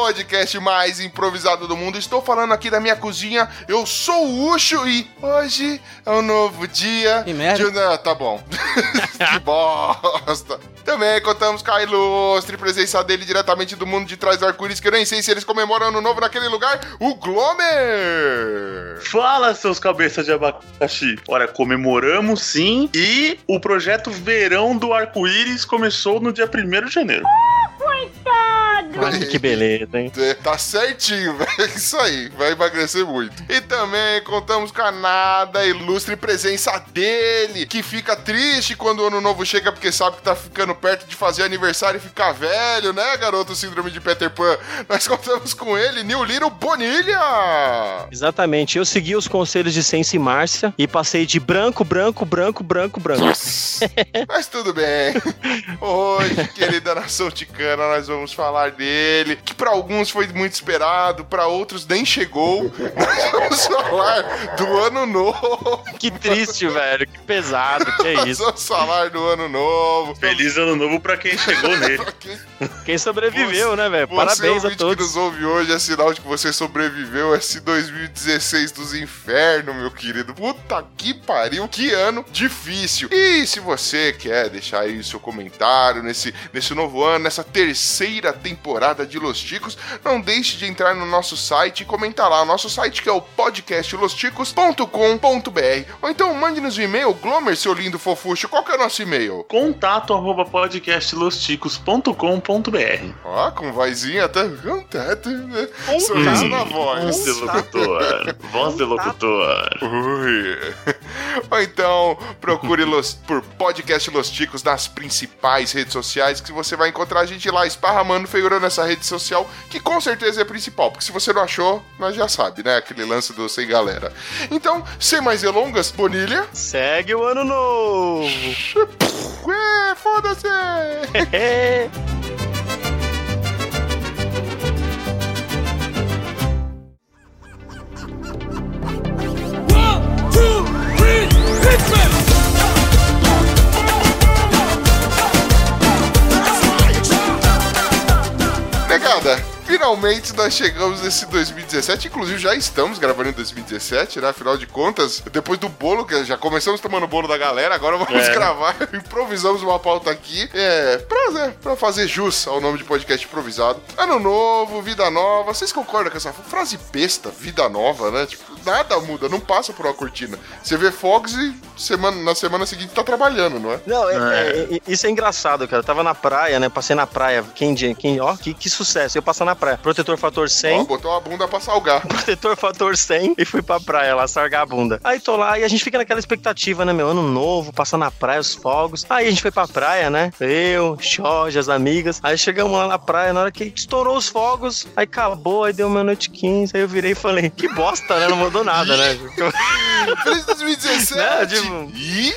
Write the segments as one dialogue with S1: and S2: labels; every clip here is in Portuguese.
S1: Podcast mais improvisado do mundo. Estou falando aqui da minha cozinha. Eu sou o Ucho e hoje é um novo dia.
S2: Que merda.
S1: De... Não, tá bom. que bosta. Também contamos com a ilustre presença dele diretamente do mundo de trás do arco-íris, que eu nem sei se eles comemoram ano novo naquele lugar, o Glomer!
S3: Fala, seus cabeças de abacaxi. Olha, comemoramos sim e o projeto Verão do Arco-Íris começou no dia 1 de janeiro.
S2: Olha que beleza, hein?
S1: É, Tá certinho, velho. Isso aí, vai emagrecer muito. E também contamos com a nada ilustre presença dele, que fica triste quando o ano novo chega porque sabe que tá ficando perto de fazer aniversário e ficar velho, né, garoto? Síndrome de Peter Pan. Nós contamos com ele, New Little Bonilha!
S2: Exatamente. Eu segui os conselhos de Sense e Márcia e passei de branco, branco, branco, branco, branco.
S1: Mas tudo bem. Hoje, querida nação ticana, nós vamos falar dele, que pra alguns foi muito esperado, pra outros nem chegou. Nós vamos falar do ano novo.
S2: Que triste, velho. Que pesado. Que é
S1: Nós
S2: isso.
S1: vamos falar do ano novo.
S3: Feliz ano novo pra quem chegou nele.
S1: Pra quem-
S2: Quem sobreviveu, né, velho?
S1: Você,
S2: Parabéns a
S1: ouvinte que
S2: todos.
S1: nos ouve hoje, é sinal de que você sobreviveu a esse 2016 dos infernos, meu querido. Puta que pariu, que ano difícil. E se você quer deixar aí o seu comentário nesse, nesse novo ano, nessa terceira temporada de Los Ticos, não deixe de entrar no nosso site e comentar lá. O nosso site que é o podcastlosticos.com.br Ou então mande-nos um e-mail, Glomer, seu lindo fofucho. Qual que é o nosso e-mail?
S3: Contato arroba podcastlosticos.com.br
S1: Ó, com vozinha até. Contato, né? Sorriso na voz.
S3: Voz de locutor. Voz de locutor.
S1: Ui. Ou então, procure los, por podcast Los Ticos nas principais redes sociais, que você vai encontrar a gente lá esparramando figurando nessa rede social, que com certeza é a principal, porque se você não achou, nós já sabe, né? Aquele lance do sem galera. Então, sem mais delongas, Bonilha.
S2: Segue o ano novo.
S1: Ué, foda-se! finalmente nós chegamos nesse 2017. Inclusive, já estamos gravando em 2017, né? Afinal de contas, depois do bolo, que já começamos tomando bolo da galera, agora vamos
S3: É.
S1: gravar. Improvisamos uma pauta aqui. É, pra, né, pra fazer jus ao nome de podcast improvisado. Ano novo, vida nova. Vocês concordam com essa frase besta, vida nova, né? Tipo, nada muda, não passa por uma cortina. Você vê fogos e semana, na semana seguinte tá trabalhando, não é?
S2: Não, é-
S3: É.
S2: é- é- isso é engraçado, cara. Eu tava na praia, né? Passei na praia. Quem, dia- quem, ó, que, que sucesso. Eu passar na praia. Protetor fator 100.
S1: Ó, botou a bunda pra salgar.
S2: protetor fator 100 e fui pra praia lá, sargar a bunda. Aí tô lá e a gente fica naquela expectativa, né, meu? Ano novo, passar na praia, os fogos. Aí a gente foi pra praia, né? Eu, Jorge, as amigas. Aí chegamos lá na praia, na hora que estourou os fogos, aí acabou, aí deu meia-noite 15. Aí eu virei e falei, que bosta, né? Não mudou nada, né?
S1: Feliz 2017!
S2: Né, tipo-
S1: Ih!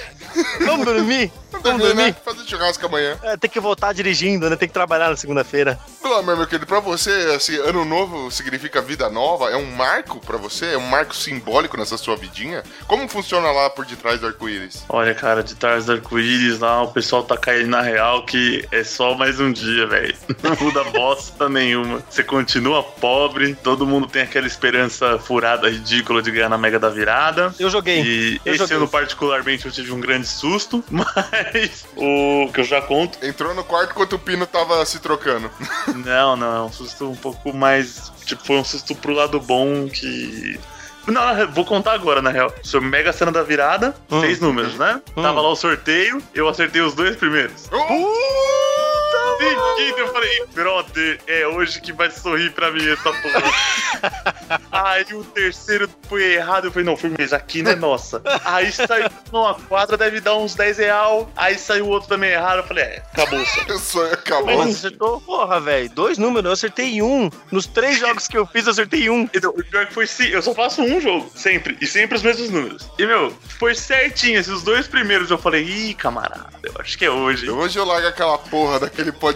S2: Vamos dormir? Vamos
S1: Né?
S2: dormir?
S1: Fazer churrasco amanhã.
S2: É, tem que voltar dirigindo, né? Tem que trabalhar na segunda-feira.
S1: Glomer, meu querido, pra você, assim, ano novo significa vida nova? É um marco pra você? É um marco simbólico nessa sua vidinha? Como funciona lá por detrás do arco-íris?
S3: Olha, cara, de trás do arco-íris lá, o pessoal tá caindo na real que é só mais um dia, velho. Não muda bosta nenhuma. Você continua pobre, todo mundo tem aquela esperança furada, ridícula de ganhar na Mega da Virada.
S2: Eu joguei.
S3: E
S2: Eu
S3: esse
S2: joguei.
S3: ano, particularmente, eu tive um grande susto, mas o que eu já conto.
S1: Entrou no quarto enquanto o Pino tava se trocando.
S3: Não, não, é um susto um pouco mais. Tipo, foi um susto pro lado bom que. Não, vou contar agora, na real. Sobre Mega Cena da Virada,
S2: Hum.
S3: seis números, né?
S2: Hum.
S3: Tava lá o sorteio, eu acertei os dois primeiros.
S1: Uh!
S3: Seguido, eu falei, brother, é hoje que vai sorrir pra mim essa porra. Aí o terceiro foi errado. Eu falei, não, firmeza, aqui não é nossa. Aí saiu, não, a quadra deve dar uns 10 real. Aí saiu o outro também errado. Eu falei, é, acabou
S1: sonho acabou.
S2: Mas você acertou, porra, velho. Dois números, eu acertei um. Nos três jogos que eu fiz, eu acertei um.
S3: Então, o pior que foi sim, eu só faço um jogo, sempre, e sempre os mesmos números. E, meu, foi certinho, esses dois primeiros eu falei, ih, camarada, eu acho que é hoje.
S1: Hoje eu largo aquela porra daquele podcast.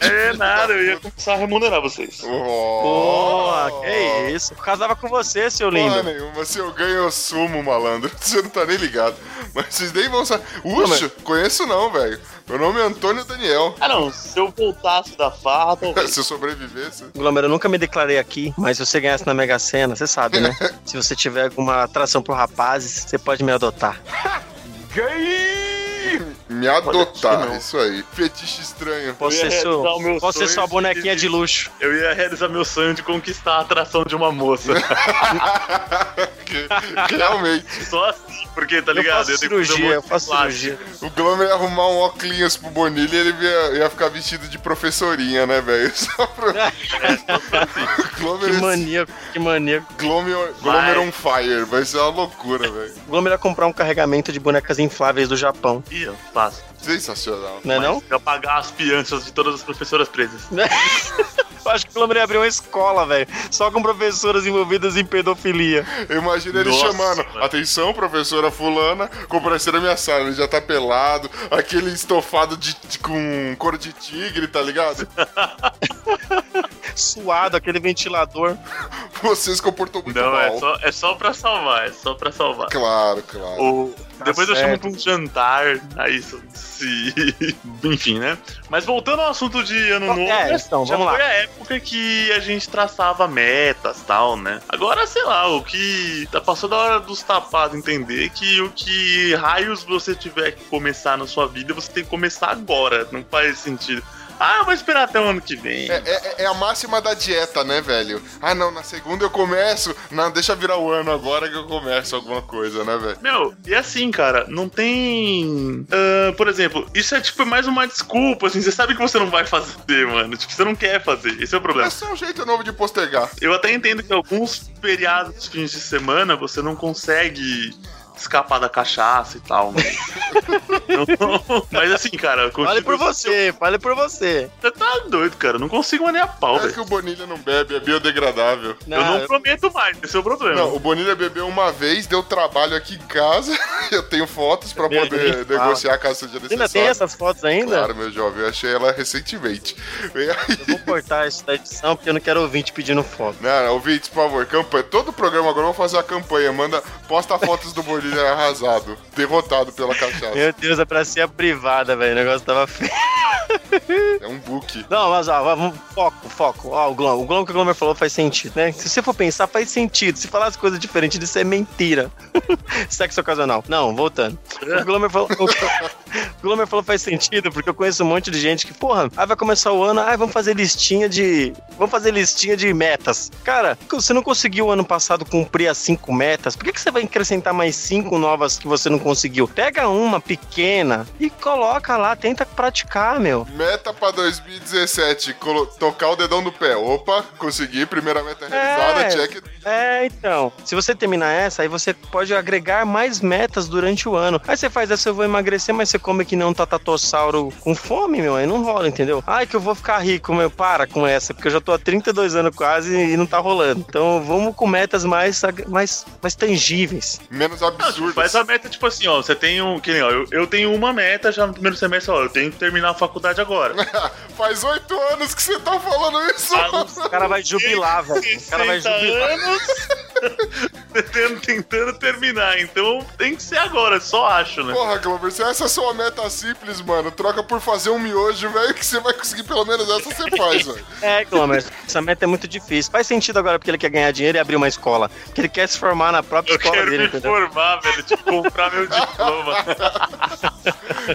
S3: É nada, eu ia começar a remunerar vocês.
S2: Porra, que isso. Eu casava com você, seu
S1: Porra
S2: lindo.
S1: nenhuma, se eu ganho eu sumo, malandro. Você não tá nem ligado. Mas vocês nem vão saber. Uxa, conheço não, velho. Meu nome é Antônio Daniel.
S3: Ah, não, se eu voltasse da farra, talvez.
S1: Se eu sobrevivesse.
S2: Glomero, eu nunca me declarei aqui, mas se você ganhasse na Mega Sena, você sabe, né? se você tiver alguma atração por rapazes, você pode me adotar.
S1: Me adotar, isso aí. Fetiche estranho.
S2: Posso
S3: Eu
S2: ser, seu,
S3: realizar o meu
S2: posso ser sua
S3: de-
S2: bonequinha de luxo.
S3: Eu ia realizar meu sonho de conquistar a atração de uma moça.
S1: Realmente.
S3: Só assim, porque, tá
S2: Eu
S3: ligado?
S2: faço
S3: fazer um
S2: cirurgia, eu
S3: de
S2: faço cirurgia.
S1: O Glomer ia arrumar um óculos pro Bonilha e ele ia, ia ficar vestido de professorinha, né, velho? Só pra... O Glomer,
S2: Que maníaco, que maníaco.
S1: Glomer, Glomer on fire. Vai ser uma loucura, velho.
S2: O Glomero ia comprar um carregamento de bonecas infláveis do Japão,
S3: Faço.
S1: Sensacional.
S2: não é não?
S3: Eu pagar as fianças de todas as professoras presas.
S2: Eu acho que o Glomero ia abrir uma escola, velho, só com professoras envolvidas em pedofilia.
S1: Eu imagino ele
S3: Nossa,
S1: chamando.
S3: mano.
S1: Atenção, professora fulana, comparecer na minha sala. Ele já tá pelado, aquele estofado de, de- com couro de tigre, tá ligado?
S2: Suado, aquele ventilador.
S1: Você se comportou muito
S3: Não,
S1: mal.
S3: é só, é só pra salvar, é só pra salvar.
S1: Claro, claro.
S3: O- depois eu chamo
S2: certo.
S3: pra um jantar, aí isso- se. Enfim, né? Mas voltando ao assunto de ano novo,
S2: É,
S3: né,
S2: então,
S3: já
S2: vamos
S3: foi
S2: lá.
S3: a época que a gente traçava metas tal, né? Agora, sei lá, o que. Tá passou da hora dos tapados entender que o que raios você tiver que começar na sua vida, você tem que começar agora. Não faz sentido. Ah, eu vou esperar até o ano que vem.
S1: É, é- é a máxima da dieta, né, velho? Ah, não, na segunda eu começo. Não, deixa virar o ano agora que eu começo alguma coisa, né, velho?
S3: Meu, e assim, cara, não tem. ah, por exemplo, isso é tipo mais uma desculpa, assim, você sabe que você não vai fazer, mano. Tipo, você não quer fazer. Esse é o problema.
S1: É só um jeito novo de postergar.
S3: Eu até entendo que alguns feriados, fins de semana, você não consegue escapar da cachaça e tal, mas. Não- mas assim, cara,
S2: Fale por você, fale por você.
S3: Você tá doido, cara. Eu não consigo mais nem a pau,
S1: É que o Bonilha não bebe, é biodegradável.
S3: Eu não prometo mais, esse é o problema.
S1: Não, o Bonilha bebeu uma vez, deu trabalho aqui em casa. Eu tenho fotos pra
S2: Meu
S1: poder
S2: Deus.
S1: negociar caso seja
S2: Você ainda tem
S1: necessário.
S2: essas fotos ainda?
S1: Claro, meu jovem, eu achei ela recentemente. Aí-
S2: Eu vou cortar isso da edição porque eu não quero ouvinte pedindo foto.
S1: Não, não, ouvintes, por favor, campanha. Todo programa agora eu vou fazer a campanha. Manda, posta fotos do Bonilha arrasado, derrotado pela cachaça.
S2: Meu Deus, é pra ser a privada, velho. O negócio tava feio.
S1: É um book.
S2: Não, mas ó, vamos, foco, foco. Ó, o Glom. O Glom que o Glomer falou faz sentido, né? Se você for pensar, faz sentido. Se falar as coisas diferentes disso, é mentira. Sexo ocasional. Não, voltando. O Glomer falou. O Glomer falou faz sentido, porque eu conheço um monte de gente que, porra, aí vai começar o ano, aí vamos fazer listinha de. Vamos fazer listinha de metas. Cara, você não conseguiu ano passado cumprir as cinco metas, por que, que você vai acrescentar mais cinco novas que você não conseguiu? Pega uma pequena e coloca lá, tenta praticar, meu.
S1: Meta pra 2017, colo- tocar o dedão no pé. Opa, consegui, primeira meta realizada,
S2: É.
S1: check.
S2: É, então. Se você terminar essa, aí você pode agregar mais metas durante o ano. Aí você faz essa, eu vou emagrecer, mas você come que nem um tatatossauro com fome, meu. Aí não rola, entendeu? Ai, que eu vou ficar rico, meu. Para com essa, porque eu já tô há 32 anos quase e não tá rolando. Então vamos com metas mais, mais, mais tangíveis.
S1: Menos
S3: Não, tipo,
S1: absurdo.
S3: faz a meta, tipo assim, ó, você tem um. Que nem, ó, eu, eu tenho uma meta já no primeiro semestre, ó, eu tenho que terminar a faculdade agora.
S1: Faz oito anos que você tá falando isso.
S3: Ah,
S2: O cara vai jubilar, velho. O cara vai
S3: 60
S2: jubilar.
S3: anos tentando, tentando terminar, então tem que ser agora, só acho, né?
S1: Porra, Glover, se essa é a sua meta simples, mano, troca por fazer um miojo, velho, que você vai conseguir pelo menos essa você faz, velho.
S2: É, Glomer, essa meta é muito difícil. Faz sentido agora porque ele quer ganhar dinheiro e abrir uma escola. Porque ele quer se formar na própria
S3: Eu
S2: escola
S3: quero
S2: dele,
S3: me
S2: entendeu?
S3: formar, velho, tipo, comprar meu diploma.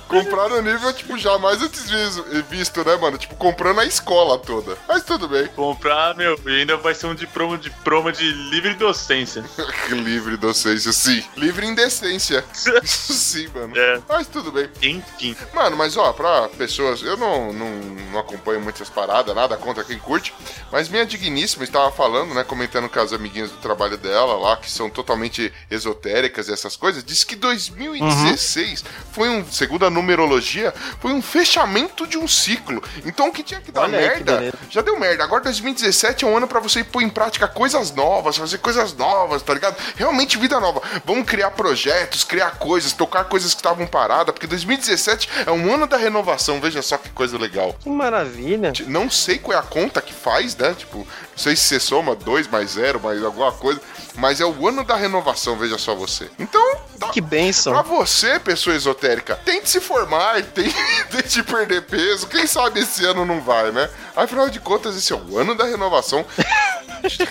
S1: Comprar no nível, tipo, jamais antes visto, visto, né, mano? Tipo, comprando a escola toda. Mas tudo bem.
S3: comprar, meu, e ainda vai ser um diploma, diploma de livre docência.
S1: Livre docência, sim. Livre indecência. Isso sim, mano.
S3: É.
S1: Mas tudo bem.
S3: Enfim.
S1: Mano, mas ó, pra pessoas, eu não, não, não acompanho muitas paradas, nada contra quem curte, mas minha digníssima estava falando, né, comentando com as amiguinhas do trabalho dela lá, que são totalmente esotéricas e essas coisas, disse que 2016 foi um, segundo a numerologia, foi um fechamento de um ciclo. Então o que tinha que dar
S2: Olha que
S1: merda,
S2: beleza.
S1: já deu merda. Agora 2017 é um ano pra você pôr em prática coisas novas, fazer coisas novas, tá ligado? Realmente vida nova. Vamos criar projetos, criar coisas, tocar coisas que estavam paradas, porque 2017 é um ano da renovação. Veja só que coisa legal.
S2: Que maravilha.
S1: Não sei qual é a conta que faz, né? Tipo, não sei se você soma 2 mais 0, mais alguma coisa, mas é o ano da renovação, veja só você. Então, dá-
S2: Que bênção.
S1: Pra você, pessoa esotérica, tente se formar, tente, tente perder peso. Quem sabe esse ano não vai, né? Afinal de contas, esse é o ano da renovação.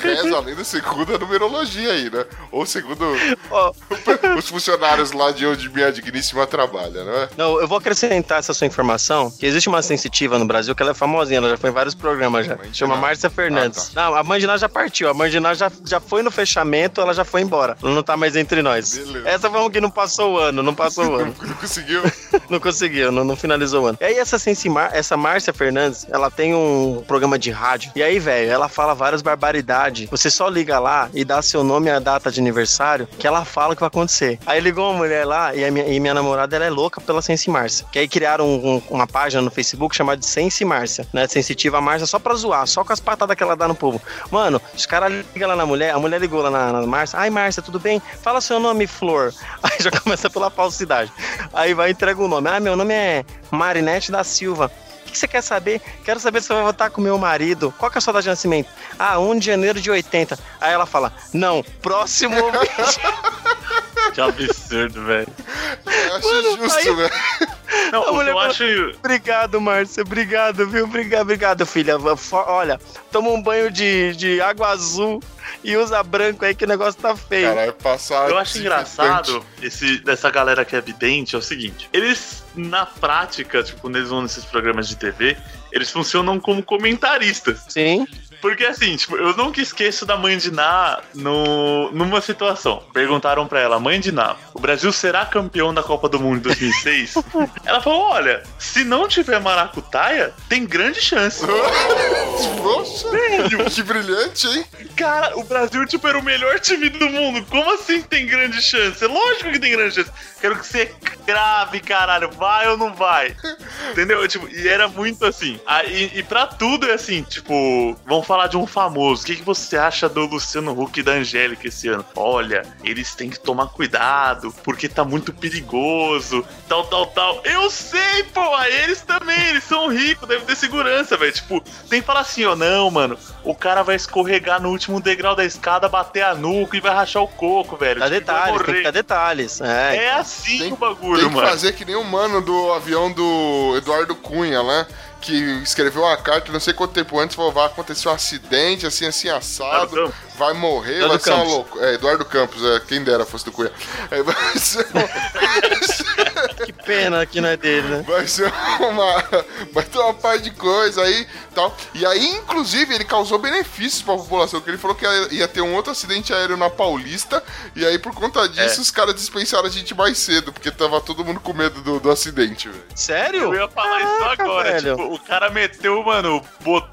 S1: Reza além da segunda numerologia aí, né? Ou segundo
S2: Ó,
S1: os funcionários lá de onde minha digníssima trabalha, né?
S2: não, eu vou acrescentar essa sua informação, que existe uma sensitiva no Brasil que ela é famosinha, ela já foi em vários programas já. Chama
S1: Ná.
S2: Márcia Fernandes.
S1: Ah,
S2: Não, a Mãe de Ná já partiu, a Mãe de Ná já, já foi no fechamento, ela já foi embora. Ela não tá mais entre nós.
S1: Beleza.
S2: Essa foi uma que não passou o ano, não passou o ano.
S1: Não conseguiu?
S2: Não conseguiu, não, não finalizou o ano. E aí, essa Sensi Mar, essa Márcia Fernandes, ela tem um programa de rádio. E aí, velho, ela fala várias barbaridades. Você só liga lá e dá seu nome e a data de aniversário, que ela fala o que vai acontecer. Aí ligou uma mulher lá e, a minha, e minha namorada ela é louca pela Sensi Márcia. Que aí criaram um- um- uma página no Facebook chamada de Sensi Márcia, né? Sensitiva Márcia só pra zoar, só com as patadas que ela dá no povo. Mano, os caras ligam lá na mulher, a mulher ligou lá na, na Márcia. Ai, Márcia, tudo bem? Fala seu nome, Flor. Aí já começa pela falsidade. Aí vai entrega o nome. Ah, meu nome é Marinete da Silva. O que você quer saber? Quero saber se você vai votar com meu marido. Qual que é a sua data de nascimento? Ah, 1 de janeiro de 80. Aí ela fala: Não, próximo.
S3: Que absurdo, velho.
S1: Eu acho
S2: Mano,
S1: justo,
S2: aí-
S1: né?
S3: Não,
S2: A mulher
S3: eu acho.
S2: Obrigado, Márcia. Obrigado, viu? Obrigado, obrigado, filha. Olha, toma um banho de, de água azul e usa branco aí que o negócio tá feio.
S1: Caralho, passar.
S3: Eu acho engraçado esse, dessa galera que é vidente é o seguinte: eles, na prática, tipo, quando eles vão nesses programas de TV, eles funcionam como comentaristas.
S2: Sim.
S3: Porque assim, tipo, eu nunca esqueço da mãe de Ná no, numa situação. Perguntaram pra ela, mãe de Ná, o Brasil será campeão da Copa do Mundo em 2006? ela falou: olha, se não tiver maracutaia, tem grande chance.
S1: Poxa, que brilhante, hein?
S3: Cara, o Brasil, tipo, era o melhor time do mundo. Como assim tem grande chance? Lógico que tem grande chance. Quero que você grave, caralho. Vai ou não vai? Entendeu? Tipo, e era muito assim. Ah, e, e pra tudo é assim, tipo, vamos falar de um famoso. O que, que você acha do Luciano Huck e da Angélica esse ano? Olha, eles têm que tomar cuidado, porque tá muito perigoso, tal, tal, tal. Eu sei, pô, a eles também, eles são ricos, devem ter segurança, velho. Tipo, tem que falar assim, ó, não, mano, o cara vai escorregar no último degrau da escada, bater a nuca e vai rachar o coco, velho.
S2: Dá
S3: Tipo,
S2: detalhes, tem que dar detalhes. É.
S3: É assim
S1: Tem-
S3: o bagulho,
S1: Tem que
S3: mano.
S1: fazer que nem o mano do avião do Eduardo Cunha, né? Que escreveu uma carta, não sei quanto tempo antes, falou: vai acontecer um acidente, assim, assim, assado,
S3: Eduardo
S1: vai morrer,
S2: Eduardo
S1: vai ser uma
S2: Campos.
S1: loucura. É, Eduardo Campos, é, quem dera fosse do Cunha. É, vai, ser,
S2: Que pena que não é dele, né?
S1: vai ser uma. Vai ter uma par de coisa aí tal. E aí, inclusive, ele causou benefícios pra população, que ele falou que ia, ia ter um outro acidente aéreo na Paulista, e aí, por conta disso,
S3: É.
S1: os caras dispensaram a gente mais cedo, porque tava todo mundo com medo do, do acidente, velho.
S2: Sério?
S3: Eu ia falar isso
S2: Caraca,
S3: agora.
S2: velho.
S3: Tipo, o cara meteu, mano,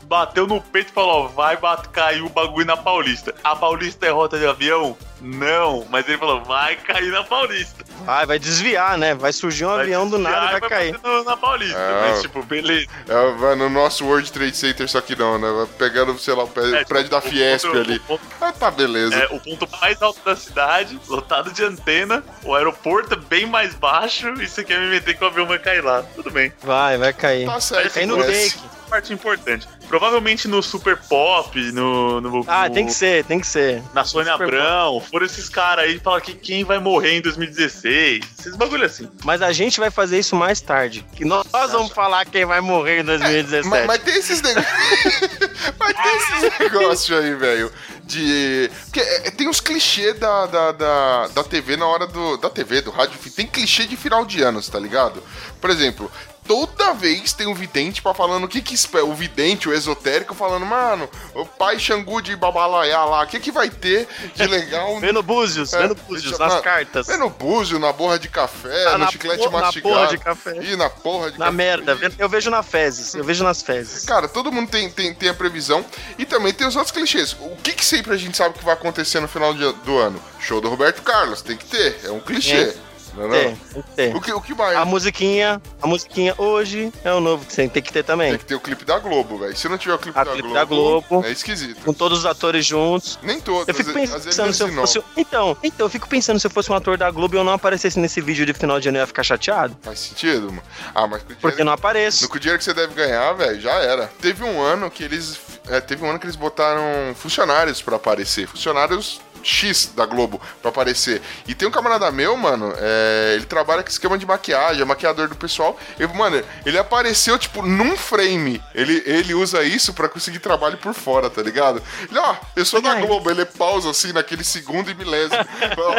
S3: bateu no peito e falou: ó, vai bate, cair o bagulho na Paulista. A Paulista é rota de avião? Não, mas ele falou: vai cair na Paulista.
S2: Vai, vai desviar, né? Vai surgir um
S3: Vai
S2: avião do nada e
S3: e
S2: vai cair.
S3: no- na Paulista.
S1: Ah.
S3: Mas, tipo, beleza.
S1: É, vai no nosso World Trade Center, só que não, né? Vai pegando, sei lá, o
S3: É,
S1: prédio da
S3: o
S1: Fiesp
S3: ponto-
S1: ali.
S3: ponto-
S1: Ah, tá, beleza.
S3: É o ponto mais alto da cidade, lotado de antena, o aeroporto é bem mais baixo e você quer me meter que o avião vai cair lá. Tudo bem.
S2: Vai, vai cair.
S1: Tá certo,
S2: Cai no take.
S3: Parte importante. Provavelmente no Super Pop, no. no
S2: Ah,
S3: no-
S2: tem que ser, tem que ser.
S3: Na Sônia Abrão, foram esses caras aí falam que quem vai morrer em 2016. Esses bagulho assim.
S2: Mas a gente vai fazer isso mais tarde. Que nós vamos falar quem vai morrer em 2017.
S1: Mas, mas tem esses negócios. mas tem esses negócios aí, velho. De. Porque é, tem os clichês da, da, da, da TV na hora do. Da TV, do rádio, tem clichê de final de anos, tá ligado? Por exemplo. Toda vez tem um vidente pra falando o que que espera. O vidente, o esotérico, falando, mano, o pai Xangu de Babalaiá lá, o que que vai ter de legal?
S2: Vendo búzios,
S1: É,
S2: vendo búzios,
S1: na-
S2: nas cartas.
S1: No búzio, na borra de café,
S2: Ah,
S1: no
S2: na
S1: chiclete
S2: por- na
S1: mastigado.
S2: porra de café.
S1: Ih, na porra de
S2: Na
S1: café.
S2: merda, vendo- eu vejo na fezes, eu vejo nas fezes.
S1: Cara, todo mundo tem, tem, tem a previsão. E também tem os outros clichês. O que, que sempre a gente sabe que vai acontecer no final do ano? Show do Roberto Carlos, tem que ter. É um clichê. É não?
S2: Tem, tem.
S1: O que, o que mais?
S2: A musiquinha, a musiquinha hoje é o novo que você tem que ter também.
S1: Tem que ter o clipe da Globo, velho. Se não tiver o clipe,
S2: A
S1: da,
S2: clipe
S1: Globo,
S2: da Globo.
S1: é esquisito.
S2: Com todos os atores juntos.
S1: Nem todos.
S2: Eu fico pensando se eu fosse. Então, então, eu fico pensando se eu fosse um ator da Globo e eu não aparecesse nesse vídeo de final de ano, eu ia ficar chateado.
S1: Faz sentido, mano. Ah, mas com o
S2: Porque
S1: dinheiro,
S2: não apareço.
S1: no- com o dinheiro que você deve ganhar, velho, já era. Teve um ano que eles. é, teve um ano que eles botaram funcionários pra aparecer. Funcionários. X da Globo pra aparecer. E tem um camarada meu, mano, é, ele trabalha com esquema de maquiagem, é maquiador do pessoal. E, mano, ele apareceu, tipo, num frame. Ele, ele usa isso pra conseguir trabalho por fora, tá ligado? Ele, ó, eu sou da. Globo, ele pausa assim naquele segundo e milésimo.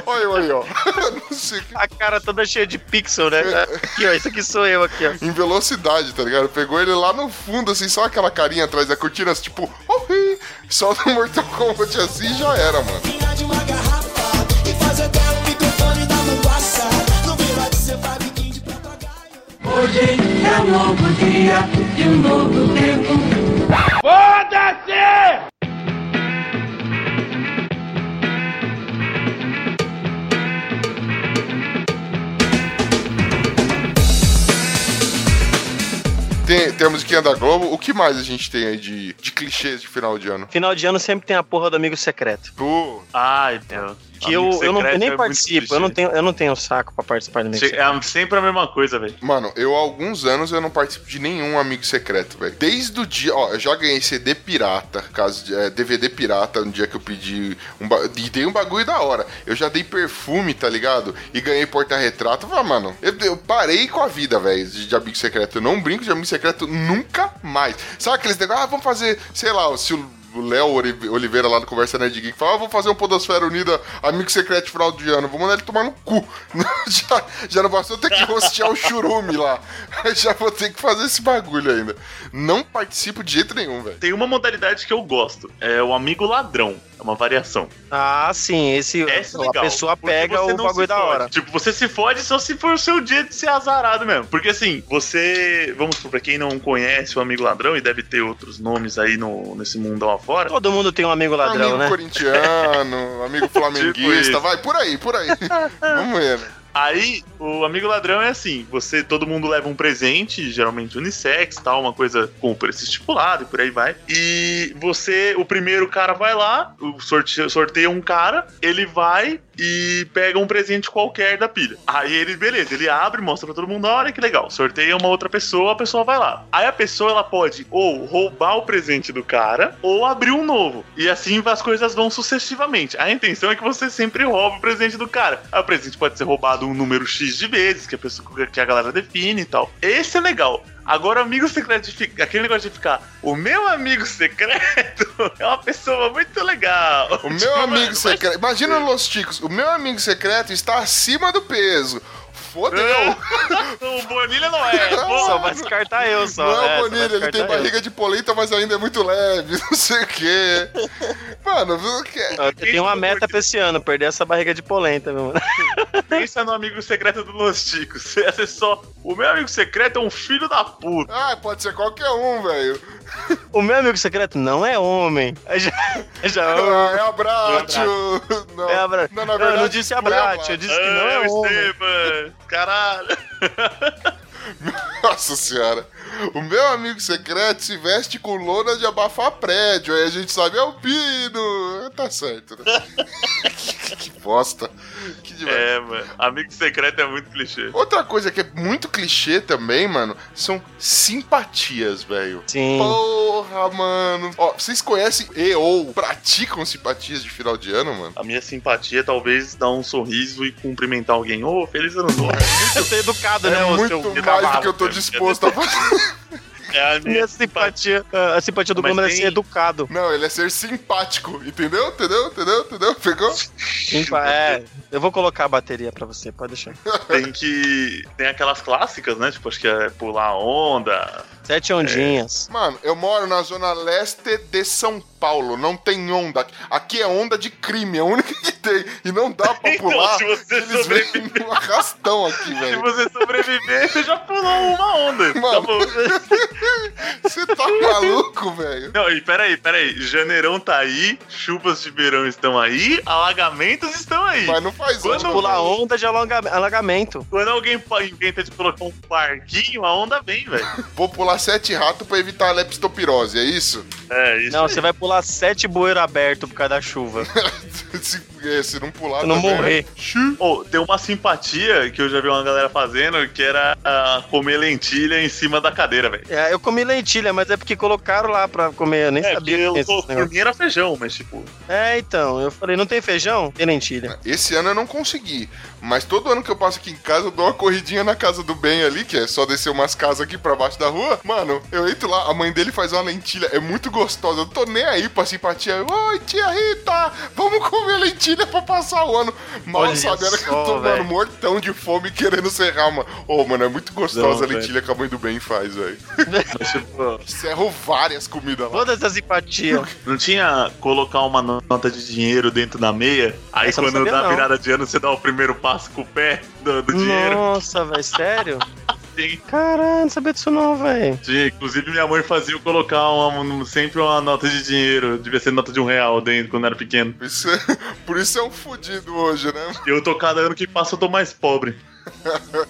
S1: Olha eu aí, ó. Não sei o que.
S2: A cara toda cheia de pixel, né? Aqui, ó, isso aqui sou eu aqui, ó.
S1: em velocidade, tá ligado? Pegou ele lá no fundo, assim, só aquela carinha atrás da cortina, assim, tipo, oh, hi", solta o Mortal Kombat assim e já era, mano.
S4: Hoje é um novo dia e um novo tempo.
S1: Tem, tem a musiquinha da Globo, o que mais a gente tem aí de, de clichês de final de ano?
S2: Final de ano sempre tem a porra do amigo secreto.
S1: Pô,
S3: Ai, meu.
S2: Que eu, eu, não, eu nem
S3: é
S2: participo, eu não, tenho, eu não tenho saco pra participar do amigo
S3: Che-
S2: secreto.
S3: É sempre a mesma coisa, velho.
S1: Mano, eu há alguns anos eu não participo de nenhum amigo secreto, velho. Desde o dia, ó, eu já ganhei CD pirata, caso de, é, DVD pirata, no dia que eu pedi um e dei um bagulho da hora. Eu já dei perfume, tá ligado? E ganhei porta-retrato. Ah, mano, eu, eu parei com a vida, velho, de, de amigo secreto. Eu não brinco de amigo secreto nunca mais. Sabe aqueles negócios? Ah, vamos fazer, sei lá, se o o Léo Oli- Oliveira lá do Conversa Nerd Geek fala, ah, vou fazer um Podosfera Unida Amigo Secreto final de ano, vou mandar ele tomar no cu. já, já não bastou ter que rostear o churume lá. já vou ter que fazer esse bagulho ainda. Não participo de jeito nenhum, velho.
S3: Tem uma modalidade que eu gosto. É o amigo ladrão. É uma variação.
S2: Ah, sim, esse.
S3: Essa é
S2: a
S3: legal.
S2: pessoa
S3: porque
S2: pega
S3: você
S2: o
S3: não
S2: bagulho da hora.
S3: Tipo, você se fode só se for o seu dia de ser azarado mesmo. Porque assim, você. Vamos supor, pra quem não conhece o amigo ladrão, e deve ter outros nomes aí no, nesse mundão afora.
S2: Todo mundo tem um amigo ladrão,
S1: amigo
S2: né?
S1: corintiano, amigo
S3: Tipo
S1: flamenguista,
S3: isso.
S1: vai por aí, por aí. Vamos ver, né?
S3: Aí, o amigo ladrão é assim: você, todo mundo leva um presente, geralmente unissex, tal, uma coisa com preço estipulado e por aí vai. E você, o primeiro cara vai lá, sorteia um cara, ele vai e pega um presente qualquer da pilha. Aí ele, beleza, ele abre, mostra pra todo mundo, olha que legal. Sorteia uma outra pessoa, a pessoa vai lá. Aí a pessoa ela pode ou roubar o presente do cara ou abrir um novo. E assim as coisas vão sucessivamente. A intenção é que você sempre roube o presente do cara. Aí o presente pode ser roubado um número X de vezes, que a pessoa que a galera define e tal. Esse é legal. Agora, amigo secreto, aquele negócio de ficar, o meu amigo secreto é uma pessoa muito legal.
S1: O meu
S3: Tipo,
S1: amigo
S3: mano,
S1: secreto. Imagina Los Ticos, o meu amigo secreto está acima do peso. Fodeu!
S3: O Bonilha não é. pô.
S2: Só vai descartar eu, só.
S1: Não é o
S2: vai
S1: Bonilha, ele tem
S2: descartar eu.
S1: barriga de polenta, mas ainda é muito leve, não sei o quê. Mano, viu que é?
S2: Eu tenho uma meta pra esse ano, perder essa barriga de polenta, meu mano.
S3: Pensa no amigo secreto do Los Ticos. Você ser só. O meu amigo secreto é um filho da puta.
S1: Ah, pode ser qualquer um, velho.
S2: O meu amigo secreto não é homem. Aí Já, já,
S1: Ah, é Abratio. Não,
S2: é abra...
S1: não, na
S2: eu
S1: verdade,
S2: não disse abrate, eu disse que não é
S3: Ah,
S2: homem.
S3: Esteban, caralho.
S1: Nossa senhora. O meu amigo secreto se veste com lona de abafar prédio. Aí a gente sabe, é o Pino. Tá certo, né? que, que bosta. Que demais.
S3: É, mano. Amigo secreto é muito clichê.
S1: Outra coisa que é muito clichê também, mano, são simpatias, velho.
S2: Sim.
S1: Porra, mano. Ó, vocês conhecem e ou praticam simpatias de final de ano, mano?
S3: A minha simpatia é talvez dar um sorriso e cumprimentar alguém. Ô, feliz ano novo.
S2: Eu sou educado,
S1: É
S2: né,
S1: muito
S2: seu
S1: mais do que eu tô disposto a fazer.
S3: É a minha
S2: Minha simpatia, a simpatia do Glomer é ser educado.
S1: Não, ele é ser simpático, entendeu? Entendeu? Entendeu? Entendeu? Pegou?
S2: Simpa- é, eu vou colocar a bateria pra você, pode deixar.
S3: Tem que. Tem aquelas clássicas, né? Tipo, acho que é pular onda.
S2: Sete ondinhas.
S1: Mano, eu moro na zona leste de São Paulo, não tem onda. Aqui é onda de crime, é a única que tem. E não dá pra
S3: Então,
S1: pular.
S3: se você
S1: Eles vêm num arrastão aqui,
S3: Se
S1: velho.
S3: você sobreviver, você já pulou uma onda. Tá
S1: Mano.
S3: bom.
S1: Você tá maluco, velho?
S3: Não, e peraí, peraí. Janeirão tá aí, chuvas de verão estão aí, alagamentos estão aí.
S1: Mas não faz
S3: Quando
S1: onda.
S2: Pular onda de alagamento.
S3: Quando alguém inventa de colocar um parquinho, a onda vem, velho.
S1: Vou pular sete ratos pra evitar a leptopirose, é isso?
S3: É, isso.
S2: Não,
S3: aí.
S2: você vai pular sete bueiros abertos por causa da chuva.
S1: se, é, se não pular,
S2: Se não
S1: também, né?
S2: morrer.
S3: Ô, tem uma simpatia que eu já vi uma galera fazendo, que era ah, comer lentilha em cima da cadeira, velho.
S2: É, eu comi lentilha, mas é porque colocaram lá pra comer. Eu nem
S3: É,
S2: sabia
S3: eu, tô- por mim era feijão, mas tipo...
S2: É, então. Eu falei, não tem feijão? Tem lentilha.
S1: Esse ano eu não consegui, mas todo ano que eu passo aqui em casa, eu dou uma corridinha na casa do bem ali, que é só descer umas casas aqui pra baixo da rua. Mano, eu entro lá, a mãe dele faz uma lentilha, é muito gostosa. Eu não tô nem aí pra simpatia. Oi, tia Rita, vamos comer lentilha pra passar o ano. Mal
S2: Olha
S1: sabendo que eu
S2: só,
S1: tô, mano,
S2: velho.
S1: mortão de fome querendo serrar, mano. Ô, mano, é muito gostosa
S3: Não,
S1: a lentilha que a mãe do bem faz, velho.
S3: tipo,
S1: Serro várias comidas lá.
S2: Toda essa simpatia.
S3: não tinha colocar uma nota de dinheiro dentro da meia, aí
S2: Essa
S3: quando dá
S2: não.
S3: virada de ano, você dá o primeiro passo com o pé do, do dinheiro.
S2: Nossa, velho, sério?
S3: Sim.
S2: Caralho, não sabia disso não, velho.
S3: Inclusive minha mãe fazia eu colocar uma- um- sempre uma nota de dinheiro, devia ser nota de um real dentro quando eu era pequeno.
S1: Por isso, é- por isso é um fudido hoje, né?
S3: Eu tô cada ano que passa, eu tô mais pobre.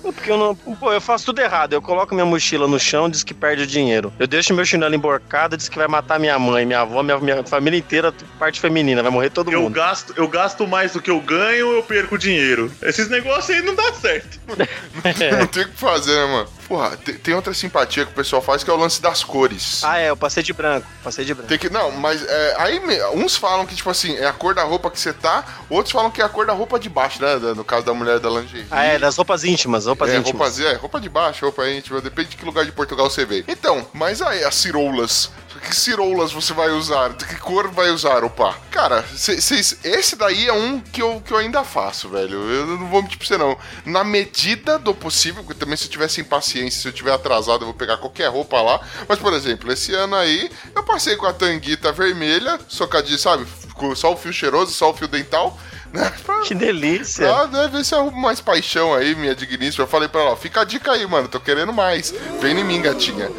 S2: Porque eu não. Pô, eu faço tudo errado. Eu coloco minha mochila no chão, diz que perde o dinheiro. Eu deixo meu chinelo emborcado, diz que vai matar minha mãe, minha avó, minha, minha família inteira, parte feminina, vai morrer todo
S3: Eu
S2: mundo.
S3: gasto, eu gasto mais do que eu ganho, eu perco dinheiro. Esses negócios aí não dá certo.
S1: Não tem o que fazer, né, mano? Porra, te- tem, outra simpatia que o pessoal faz que é o lance das cores.
S2: Ah, é, eu passei de branco. Passei de branco.
S1: Tem que. Não, mas é, aí me- uns falam que, tipo assim, é a cor da roupa que você tá, outros falam que é a cor da roupa de baixo, né? No caso da mulher da lingerie.
S2: Ah, é, das roupas íntimas, roupas
S1: É,
S2: íntimas.
S1: roupas, é, roupa de baixo, roupa íntima, depende de que lugar de Portugal você veio. Então, mas aí, as ciroulas. Que ciroulas você vai usar? De que cor vai usar, opa? Cara, cê- cês- esse daí é um que eu, que eu ainda faço, velho. Eu não vou mentir pra você, não. Na medida do possível, porque também se eu tiver sem paciência, se eu tiver atrasado, eu vou pegar qualquer roupa lá. Mas, por exemplo, esse ano aí, eu passei com a tanguita vermelha, socadinha, sabe? Com só o fio cheiroso, só o fio dental. Né? Pra-
S2: Que delícia.
S1: ah, deve ver se arruma mais paixão aí, minha digníssima. Eu falei pra ela, ó, fica a dica aí, mano, tô querendo mais. Vem em mim, gatinha.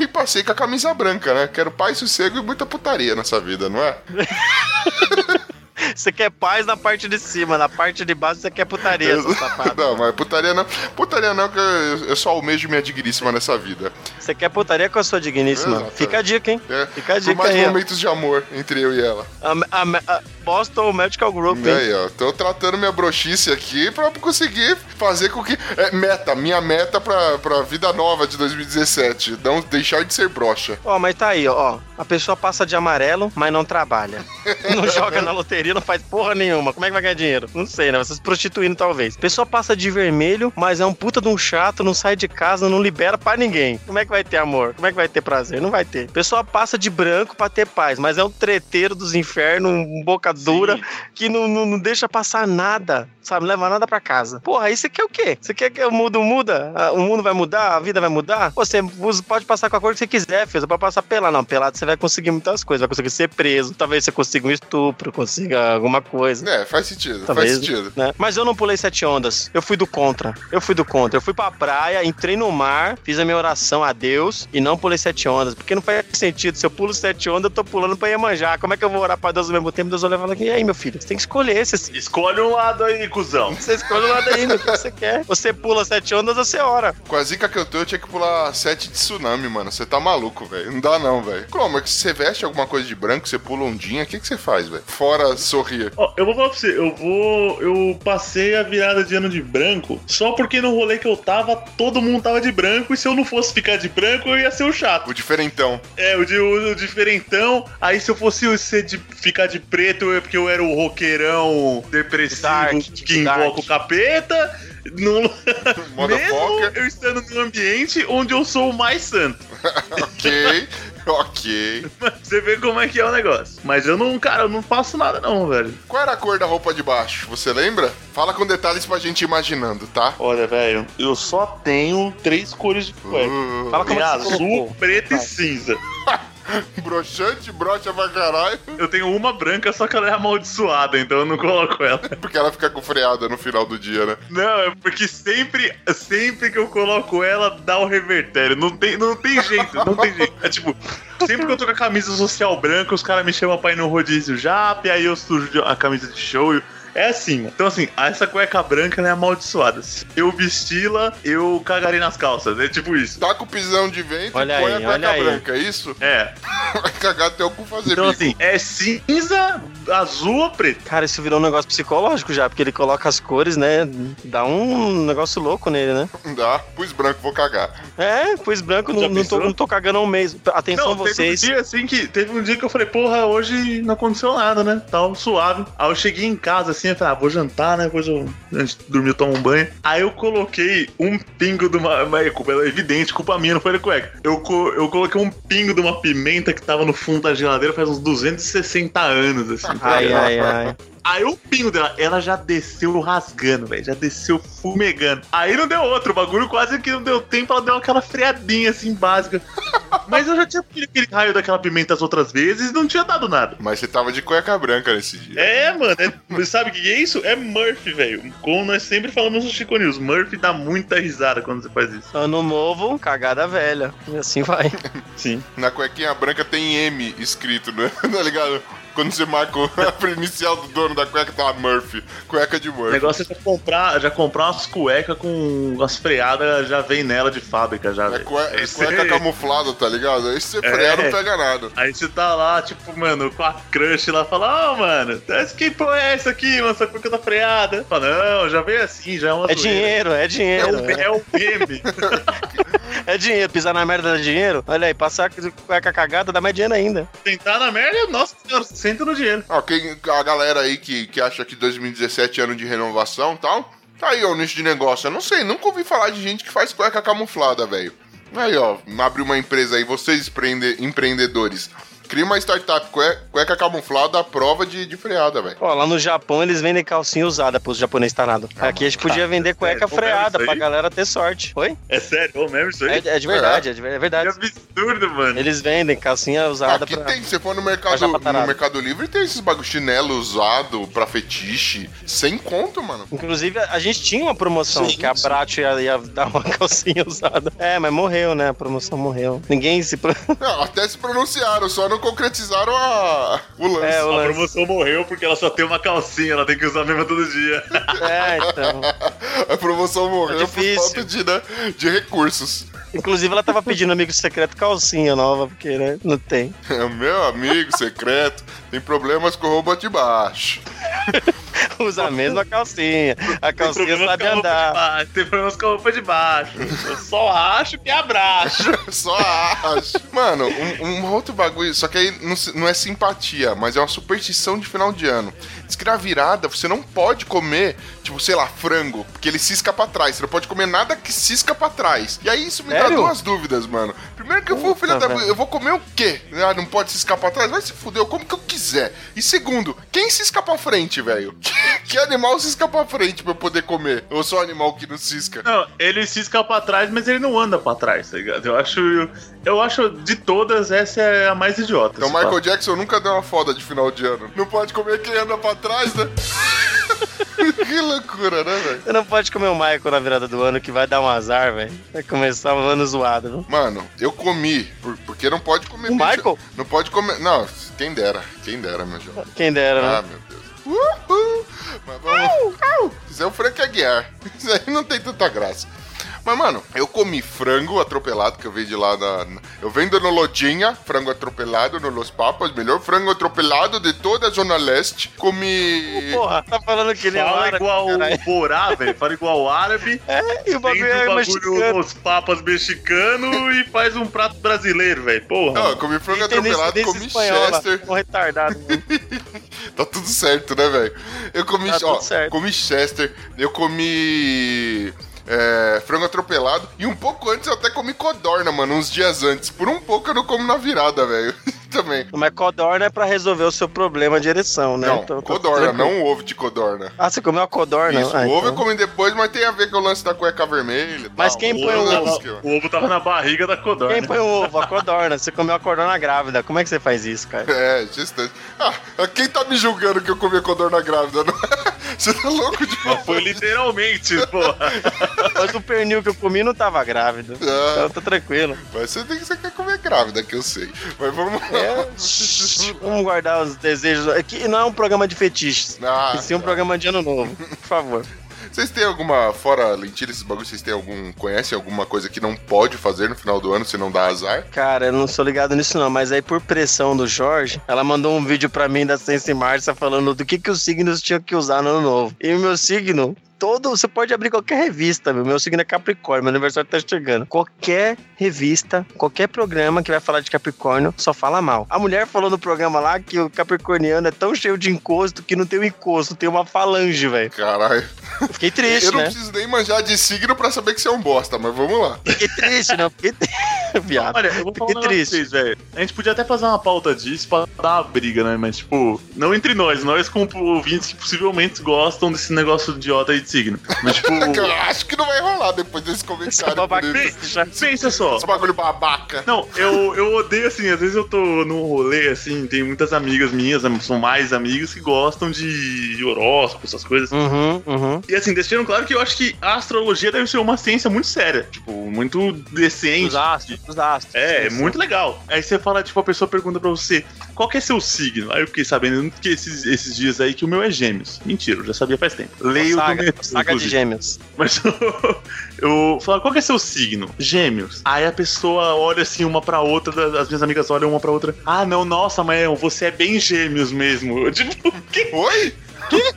S1: E passei com a camisa branca, né? Quero paz, sossego e muita putaria nessa vida, não é?
S2: Você quer paz na parte de cima, na parte de baixo você quer putaria, safado.
S1: não, mas putaria não. Putaria não, que eu, eu só almejo minha digníssima nessa vida.
S2: Você quer putaria com a sua digníssima.
S1: Exato.
S2: Fica a dica, hein?
S1: É,
S2: Fica a
S1: por
S2: dica
S1: mais
S2: aí, ó.
S1: momentos de amor entre eu e ela.
S2: A, a, a Boston Medical Group,
S1: E
S2: hein?
S1: aí, ó, tô tratando minha broxice aqui pra conseguir fazer com que. É, meta, minha meta pra, pra vida nova de 2017. Não deixar de ser broxa.
S2: Ó, mas tá aí, ó. A pessoa passa de amarelo, mas não trabalha. Não joga na loteria, não faz porra nenhuma. Como é que vai ganhar dinheiro? Não sei, né? Vai se prostituindo, talvez. A pessoa passa de vermelho, mas é um puta de um chato, não sai de casa, não libera pra ninguém. Como é que vai ter amor? Como é que vai ter prazer? Não vai ter. A pessoa passa de branco pra ter paz, mas é um treteiro dos infernos, um boca dura, que não, não, não deixa passar nada, sabe? Não leva nada pra casa. Porra, aí você quer o quê? Você quer que o mundo muda? Ah, O mundo vai mudar? A vida vai mudar? Pô, Você pode passar com a cor que você quiser, filho. Você pode passar pelado. Não, pelado você vai conseguir muitas coisas. Vai conseguir ser preso. Talvez você consiga um estupro, consiga alguma coisa.
S1: É, faz sentido,
S2: Talvez,
S1: faz sentido.
S2: né? Mas eu não pulei sete ondas. Eu fui do contra. Eu fui do contra. Eu fui pra praia, entrei no mar, fiz a minha oração a Deus e não pulei sete ondas. Porque não faz sentido. Se eu pulo sete ondas, eu tô pulando pra Iemanjá. Como é que eu vou orar pra Deus ao mesmo tempo? Deus vai levar aqui. E aí, meu filho? Você tem que escolher. Você,
S3: Escolhe um lado aí, cuzão.
S2: você escolhe o lado aí, meu, o que você quer. Você pula sete ondas, você ora.
S1: Com a zica que eu tô, eu tinha que pular sete de tsunami, mano. Você tá maluco, velho. Não dá não, velho. Como? Mas você veste alguma coisa de branco, você pula ondinha, o que, que você faz, velho? Fora sorrir.
S3: Ó, eu vou falar pra você, eu vou. Eu passei a virada de ano de branco só porque no rolê que eu tava, todo mundo tava de branco, e se eu não fosse ficar de branco, eu ia ser o chato.
S1: O diferentão.
S3: É, o, de, o, o diferentão. Aí se eu fosse ser de, ficar de preto, é porque eu era o roqueirão depressivo
S2: Dark,
S3: que
S2: dark.
S3: invoca o capeta. No, mesmo eu estando num ambiente onde eu sou o mais santo.
S1: ok, ok.
S3: Você vê como é que é o negócio. Mas eu não, cara, eu não faço nada não, velho.
S1: Qual era a cor da roupa de baixo? Você lembra? Fala com detalhes pra gente ir imaginando, tá?
S3: Olha, velho, eu só tenho três cores de cueca.
S1: Uh,
S2: Fala como é
S3: azul, preto e cinza.
S1: broxante, brocha pra caralho.
S3: Eu tenho uma branca, só que ela é amaldiçoada, então eu não coloco ela.
S1: Porque ela fica com freada no final do dia, né?
S3: Não, é porque sempre, sempre que eu coloco ela, dá o revertério. Não tem, não tem jeito, não tem jeito. É tipo, sempre que eu tô com a camisa social branca, os caras me chamam pra ir no rodízio já, e aí eu sujo a camisa de show. É assim, mano. Então, assim, essa cueca branca ela é amaldiçoada. Se eu vesti-la, eu cagarei nas calças. É tipo isso.
S1: Tá com pisão de vento
S2: Olha
S1: e põe
S2: aí,
S1: a cueca
S2: olha aí.
S1: branca, é isso?
S3: É.
S1: Vai cagar até o cu fazer
S3: Então,
S1: bico.
S3: assim, é cinza, azul ou preto.
S2: Cara, isso virou um negócio psicológico já, porque ele coloca as cores, né? Dá um negócio louco nele, né?
S1: Não dá, pus branco, vou cagar.
S2: É, pus branco, não, não, tô, não tô cagando há um mês. Atenção
S3: Não,
S2: vocês.
S3: Teve um dia assim que teve um dia que eu falei, porra, hoje não aconteceu nada, né? Tava suave. Aí eu cheguei em casa assim, eu falei, ah, vou jantar, né? Depois eu antes de dormir eu tomo um banho. Aí eu coloquei um pingo de uma. Mas é culpa é evidente, culpa minha, não foi da cueca. Eu, eu coloquei um pingo de uma pimenta que tava no fundo da geladeira faz uns 260 anos, assim.
S2: Ai, ai, ai.
S3: Aí o pingo dela, ela já desceu rasgando, velho. Já desceu fumegando. Aí não deu outro, o bagulho quase que não deu tempo, ela deu aquela freadinha assim básica. Mas eu já tinha pedido aquele raio daquela pimenta as outras vezes e não tinha dado nada.
S1: Mas você tava de cueca branca nesse dia.
S3: É, mano, é- sabe o que é isso? É Murphy, velho. Como nós sempre falamos no Chico News, Murphy dá muita risada quando você faz isso.
S2: Ano novo, cagada velha. E assim vai.
S3: Sim.
S1: Na cuequinha branca tem M escrito, né? tá ligado? Quando você marca a inicial do dono da cueca, tá Murphy. Cueca de
S3: O
S1: Murphy.
S3: negócio é já comprar, já comprar umas cuecas com as freadas, já vem nela de fábrica, já,
S1: É cue-
S3: Aí você-
S1: cueca camuflada, tá ligado? Aí você frear,
S3: É.
S1: não pega nada.
S3: Aí você tá lá, tipo, mano, com a crush lá, fala, ó, mano, esse que porra é essa aqui, mano? Essa cueca tá freada. Fala, não, já veio assim, já é uma
S2: É
S3: zoeira.
S2: dinheiro, é
S3: É
S2: dinheiro.
S3: o, é o meme.
S2: É dinheiro. Pisar na merda dá dinheiro. Olha aí, passar cueca cagada dá mais dinheiro ainda.
S3: Tentar na merda, nossa senhora, senta no dinheiro.
S1: Quem, a galera aí que, que acha que 2017 é ano de renovação e tal, tá aí, ó, o nicho de negócio. Eu não sei, nunca ouvi falar de gente que faz cueca camuflada, velho. Aí, ó, abre uma empresa aí, vocês empreende- empreendedores. Cria uma startup, cue- cueca camuflada à prova de, de freada, velho.
S2: Ó, lá no Japão eles vendem calcinha usada pros japoneses tarados. Aqui a gente podia vender cueca
S3: sério,
S2: freada pra galera ter sorte. Oi?
S3: É sério, ô mesmo isso aí?
S2: É, é de verdade, é, de, é
S3: Que
S2: verdade.
S3: absurdo, mano.
S2: Eles vendem calcinha usada
S1: Aqui
S2: pra.
S1: tem, se você for no mercado,
S2: japatarada.
S1: no mercado Livre, tem esses bagulho chinelo usado pra fetiche, sem conto, mano.
S2: Inclusive, a gente tinha uma promoção
S1: Sim,
S2: que a
S1: sim.
S2: Brat ia, ia dar uma calcinha usada. É, mas morreu, né? A promoção morreu. Ninguém se.
S1: Não, até se pronunciaram, só não concretizaram a, o lance.
S2: É, o
S3: A
S2: lance.
S3: promoção morreu porque ela só tem uma calcinha, ela tem que usar a mesma todo dia.
S2: É, então.
S1: A promoção morreu
S2: É
S1: por falta de, né, de recursos.
S2: Inclusive, ela tava pedindo amigo secreto calcinha nova, porque, né? Não tem.
S1: É meu amigo secreto, tem problemas com o robô de baixo.
S2: Usa a mesma calcinha. A calcinha sabe
S3: a roupa
S2: andar.
S3: tem problemas com a roupa de baixo. Eu só acho que abraço.
S1: Só acho. Mano, um, um outro bagulho, só que aí não, não é simpatia, mas é uma superstição de final de ano. Diz que na virada você não pode comer, tipo, sei lá, frango, porque ele cisca pra trás. Você não pode comer nada que cisca pra trás. E aí isso me dá duas dúvidas, mano. Primeiro que eu vou, filho da. Eu vou comer o quê? Ah, não pode ciscar pra trás? Vai se fuder, eu como que eu quiser. E segundo, quem cisca pra frente, velho? Que animal cisca pra frente pra eu poder comer? Ou só animal que não cisca?
S3: Não, ele cisca pra trás, mas ele não anda pra trás, tá ligado? Eu acho. Eu acho de todas, essa é a mais idiota.
S1: Então Michael. Jackson nunca deu uma foda de final de ano. Não pode comer quem anda pra trás, né? que loucura, né, velho?
S2: Você não pode comer o Michael na virada do ano, que vai dar um azar, velho. Vai começar um ano zoado, viu?
S1: Mano, eu comi, por- porque não pode comer
S2: O
S1: bicho-
S2: Michael?
S1: Não pode comer. Não, quem dera, quem dera, meu jovem.
S2: Quem dera,
S1: Ah,
S2: né?
S1: meu Deus. Uhul. Mas vamos. Isso é o Frank Aguiar. Isso aí não tem tanta graça. Mas, mano, eu comi frango atropelado, que eu vendi lá na. Eu vendo no Lodinha, frango atropelado no Los Papas, melhor frango atropelado de toda a Zona Leste. Comi.
S2: Porra, tá falando que ele é
S3: Fala
S2: árabe,
S3: igual o Borá, velho. Fala igual o árabe.
S2: É, e o bagulho é mexicano.
S3: os papas mexicano e faz um prato brasileiro, velho. Porra.
S1: Não, eu comi frango atropelado,
S2: descendência
S1: comi
S2: espanhola,
S1: Chester.
S2: Um retardado. mano.
S1: Tá tudo certo, né, velho? Eu comi,
S2: Tá
S1: ó,
S2: tudo certo.
S1: comi Chester, eu comi é, frango atropelado e um pouco antes eu até comi codorna, mano, uns dias antes. Por um pouco eu não como na virada, velho. Também.
S2: Mas codorna é pra resolver o seu problema de ereção, né?
S1: Não,
S2: Então,
S1: codorna, não ovo de codorna.
S2: Ah, você comeu a codorna?
S1: Isso,
S2: Ah,
S1: o ovo eu
S2: então.
S1: comi depois, mas tem a ver com o lance da cueca vermelha.
S2: Mas
S1: tal.
S2: quem põe
S3: ovo
S2: o
S1: ovo eu-
S3: o ovo tava na barriga da codorna.
S2: Quem põe o ovo? A codorna. Você comeu a codorna grávida. Como é que você faz isso, cara?
S1: É, gestante. Ah, quem tá me julgando que eu comi codorna grávida? Não? Você tá louco de
S3: foi literalmente, porra.
S2: Mas o pernil que eu comi não tava grávido.
S1: Ah.
S2: Então tá tranquilo.
S1: Mas você tem que você quer comer grávida, que eu sei. Mas vamos.
S2: É, vamos guardar os desejos. Aqui não é um programa de fetiches.
S1: Ah,
S2: e sim um
S1: tá.
S2: programa de ano novo. Por favor.
S1: Vocês têm alguma, fora lentilha, esses bagulhos, vocês têm algum, conhecem alguma coisa que não pode fazer no final do ano se não dá azar?
S2: Cara, eu não sou ligado nisso não, mas aí por pressão do Jorge, ela mandou um vídeo pra mim da Sense Marcia falando do que, que os signos tinham que usar no ano novo. E o meu signo, todo, você pode abrir qualquer revista, meu, meu signo é Capricórnio, meu aniversário tá chegando. Qualquer revista, qualquer programa que vai falar de Capricórnio, só fala mal. A mulher falou no programa lá que o capricorniano é tão cheio de encosto que não tem um encosto, tem uma falange, velho.
S1: Caralho.
S2: Fiquei triste,
S1: eu não
S2: né?
S1: preciso nem manjar de signo pra saber que você é um bosta, mas vamos lá.
S2: Fiquei triste, não? Fiquei triste. Viado.
S3: Olha, eu vou falar um
S2: Fiquei
S3: pra
S2: triste.
S3: velho. A gente podia até fazer uma pauta disso pra dar uma briga, né? Mas, tipo, não entre nós, nós como ouvintes que possivelmente gostam desse negócio idiota aí de signo. Mas, tipo,
S1: Eu acho que não vai rolar depois desse comentário.
S2: babaca- já-
S3: pensa só.
S1: Esse bagulho babaca.
S3: Não, eu, eu odeio assim, às vezes eu tô num rolê assim, tem muitas amigas minhas, são mais amigas que gostam de horóscopo, essas coisas.
S2: Uhum, uhum.
S3: E assim, deixando claro que eu acho que a astrologia deve ser uma ciência muito séria, tipo, muito decente.
S2: Os astros, os astros.
S3: É, é
S2: Sim,
S3: muito
S2: sim.
S3: legal. Aí você fala, tipo, a pessoa pergunta pra você, qual que é seu signo? Aí eu fiquei sabendo que esses, esses dias aí que o meu é gêmeos. Mentira, eu já sabia faz tempo. Leio
S2: Uma
S3: do
S2: saga,
S3: metrô,
S2: saga de gêmeos.
S3: Mas eu falo, qual que é seu signo? Gêmeos. Aí a pessoa olha assim uma pra outra, as minhas amigas olham uma pra outra. Ah, não, nossa, mas você é bem gêmeos mesmo. Eu, tipo, que,
S1: Oi?
S3: que,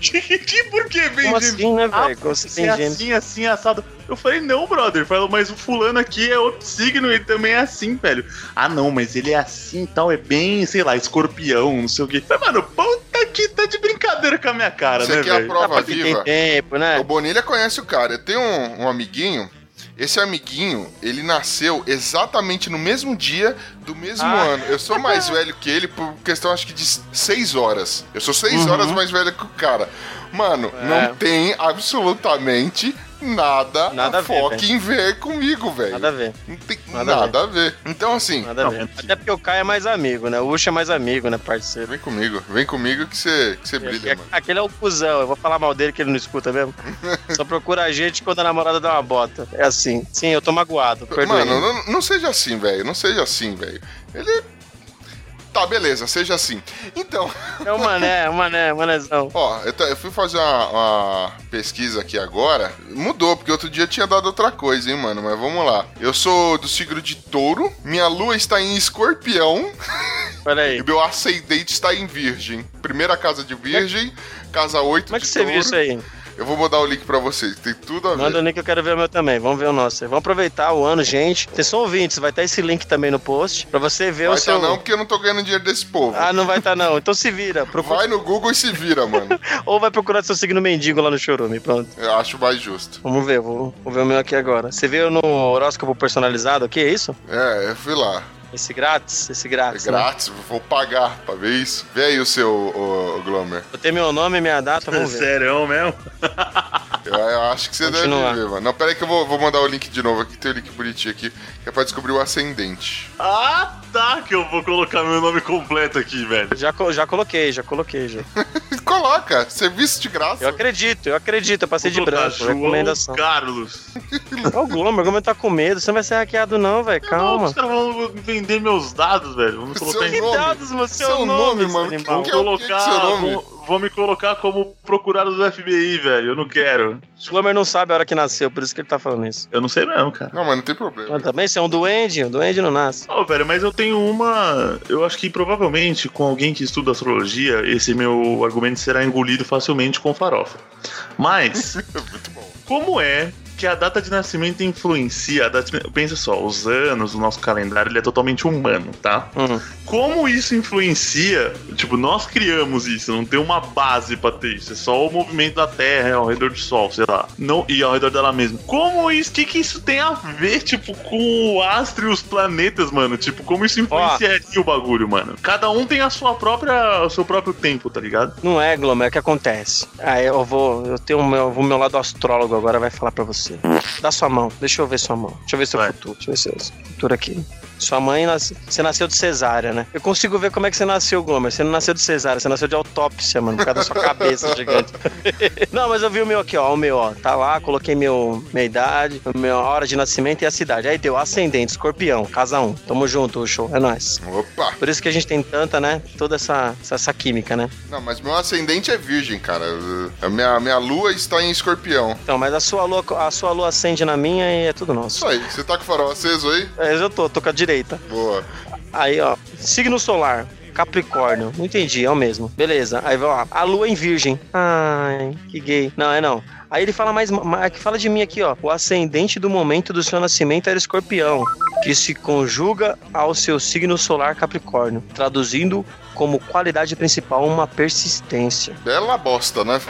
S3: que por que bem
S2: Como assim, né,
S3: Ah,
S2: velho? Tem
S3: é
S2: gêmeos?
S3: assim, assim, assado. Eu falei, não, brother. Falou, mas o fulano aqui é outro signo, ele também é assim, velho. Ah, não, mas ele é assim e tal, é bem, sei lá, escorpião, não sei o quê. Falei, mano, puta que tá de brincadeira com a minha cara,
S1: Você
S3: né,
S1: quer a
S3: velho?
S1: prova
S2: Pra quem
S1: viva?
S2: tem tempo, né?
S1: O Bonilha conhece o cara. Eu tenho um, um amiguinho. Esse amiguinho, ele nasceu exatamente no mesmo dia do mesmo
S2: Ah.
S1: ano. Eu sou mais velho que ele por questão, acho que de seis horas. Eu sou seis
S2: Uhum.
S1: horas mais velho que o cara. Mano,
S2: É.
S1: não tem absolutamente nada,
S2: Nada
S1: a
S2: a ver,
S1: foque em ver comigo, velho.
S2: Nada a ver.
S1: Não tem
S2: Nada
S1: nada,
S2: a
S1: a, ver. Então, assim,
S2: Nada a ver.
S3: é-
S2: Até porque o Caio é mais amigo, né? O Ucho é mais amigo, né, parceiro?
S1: vem comigo. Vem comigo que você que você brilha,
S2: É-
S1: mano.
S2: Aquele é o cuzão, eu vou falar mal dele que ele não escuta mesmo. Só procura a gente quando a namorada dá uma bota. É assim. Sim, eu tô magoado. Perdoe.
S1: Mano, não, não seja assim, velho. Não seja assim, velho. Ele. Tá, beleza, seja assim. Então,
S2: É o mané, é o mané, manézão.
S1: ó, eu, eu fui fazer uma, uma pesquisa aqui agora. Mudou, porque outro dia tinha dado outra coisa, hein, mano. Mas vamos lá. Eu sou do signo de touro. Minha lua está em escorpião.
S2: Olha aí.
S1: E meu ascendente está em virgem. Primeira casa de virgem, casa 8
S2: Como é que
S1: de
S2: você
S1: touro.
S2: viu isso aí?
S1: Eu vou mandar o link pra vocês, tem tudo a ver.
S2: Manda o link, eu quero ver o meu também. Vamos ver o nosso. Vamos aproveitar o ano, gente. Vocês são ouvintes, vai estar esse link também no post pra você ver
S1: Vai
S2: o seu.
S1: tá não, porque eu não tô ganhando dinheiro desse povo.
S2: Ah, não vai estar não. Então se vira. Procura...
S1: Vai no Google e se vira, mano.
S2: Ou vai procurar seu signo mendigo lá no Chorume. Pronto.
S1: Eu acho mais justo.
S2: Vamos ver, vou, vou ver o meu aqui agora. Você viu no horóscopo personalizado aqui, é isso?
S1: É, eu fui lá.
S2: Esse grátis? Esse
S1: É
S2: grátis. né?
S1: grátis, vou pagar pra ver isso. Vê aí o seu, o, Glomer.
S2: Eu tenho meu nome e minha data, vamos ver.
S3: Sério mesmo?
S1: Eu, eu acho que você
S2: Continua.
S1: deve ver, mano. Não, pera aí que eu vou, vou mandar o link de novo aqui. Tem o link bonitinho aqui, que é pra descobrir o ascendente.
S3: Ah, tá, que eu vou colocar meu nome completo aqui, velho.
S2: Já, já coloquei, já coloquei, já.
S1: Coloca, serviço de graça.
S2: Eu acredito, eu acredito, eu passei de
S3: Vou colocar
S2: branco,
S3: João
S2: recomendação.
S3: Carlos.
S2: O Glomer, o Glomer tá com medo, você não vai ser hackeado não, velho,
S3: Não,
S2: calma.
S3: os caras vão vender meus dados, velho. Vou me
S1: Seu
S3: colocar em...
S2: Que
S1: nome.
S2: dados, meu seu,
S1: Seu nome,
S2: nome,
S1: mano, que- que é o- que que é
S3: colocar.
S1: seu nome?
S3: Vou, vou me colocar como procurado do FBI, velho. Eu não quero.
S2: O Glomer não sabe a hora que nasceu, por isso que ele tá falando isso.
S3: Eu não sei mesmo, cara.
S1: Não, mas não tem problema.
S2: Mas também, você é um duende, o duende não nasce.
S3: Ô, velho, mas eu tenho uma. Eu acho que provavelmente com alguém que estuda astrologia, esse meu argumento será engolido facilmente com farofa. Mas,
S1: Muito bom.
S3: como é que a data de nascimento influencia a data de... Pensa só, os anos, o nosso calendário, ele é totalmente humano, tá?
S2: Hum.
S3: Como isso influencia? Tipo, nós criamos isso, não tem uma base pra ter isso. É só o movimento da Terra ao redor do Sol, sei lá. Não, e ao redor dela mesma. Como isso? O que, que isso tem a ver, tipo, com o astro e os planetas, mano? Tipo, como isso influenciaria o bagulho, mano? Cada um tem a sua própria, o seu próprio tempo, tá ligado?
S2: Não é, Glomer, é o que acontece. Aí eu vou. Eu tenho o meu, o meu lado astrólogo agora, vai falar pra você. Dá sua mão, deixa eu ver sua mão. Deixa eu ver seu
S3: Vai.
S2: futuro. Deixa eu ver seu futuro aqui. Sua mãe nasce... Você nasceu de cesárea, né? Eu consigo ver como é que você nasceu, Glomer. Você não nasceu de cesárea, você nasceu de autópsia, mano, por causa da sua cabeça gigante. não, mas eu vi o meu aqui, ó. O meu, ó. Tá lá, coloquei meu, minha idade, minha hora de nascimento e a cidade. Aí deu ascendente, escorpião, casa 1. Tamo junto, show. É nóis.
S1: Opa!
S2: Por isso que a gente tem tanta, né? Toda essa, essa, essa química, né?
S1: Não, mas meu ascendente é virgem, cara. A minha, minha lua está em escorpião.
S2: Então, mas a sua lua, a sua lua acende na minha e é tudo
S1: Isso
S2: nosso.
S1: aí. Você tá com o farol aceso aí?
S2: É, eu tô, tô com a direita.
S1: Boa.
S2: Aí, ó, signo solar. Capricórnio, não entendi, é o mesmo. Beleza, aí vai lá. A lua em virgem. Ai, que gay. Não, é não. Aí ele fala mais, que fala de mim aqui, ó. O ascendente do momento do seu nascimento era escorpião, que se conjuga ao seu signo solar Capricórnio, traduzindo como qualidade principal uma persistência.
S1: Bela bosta, né?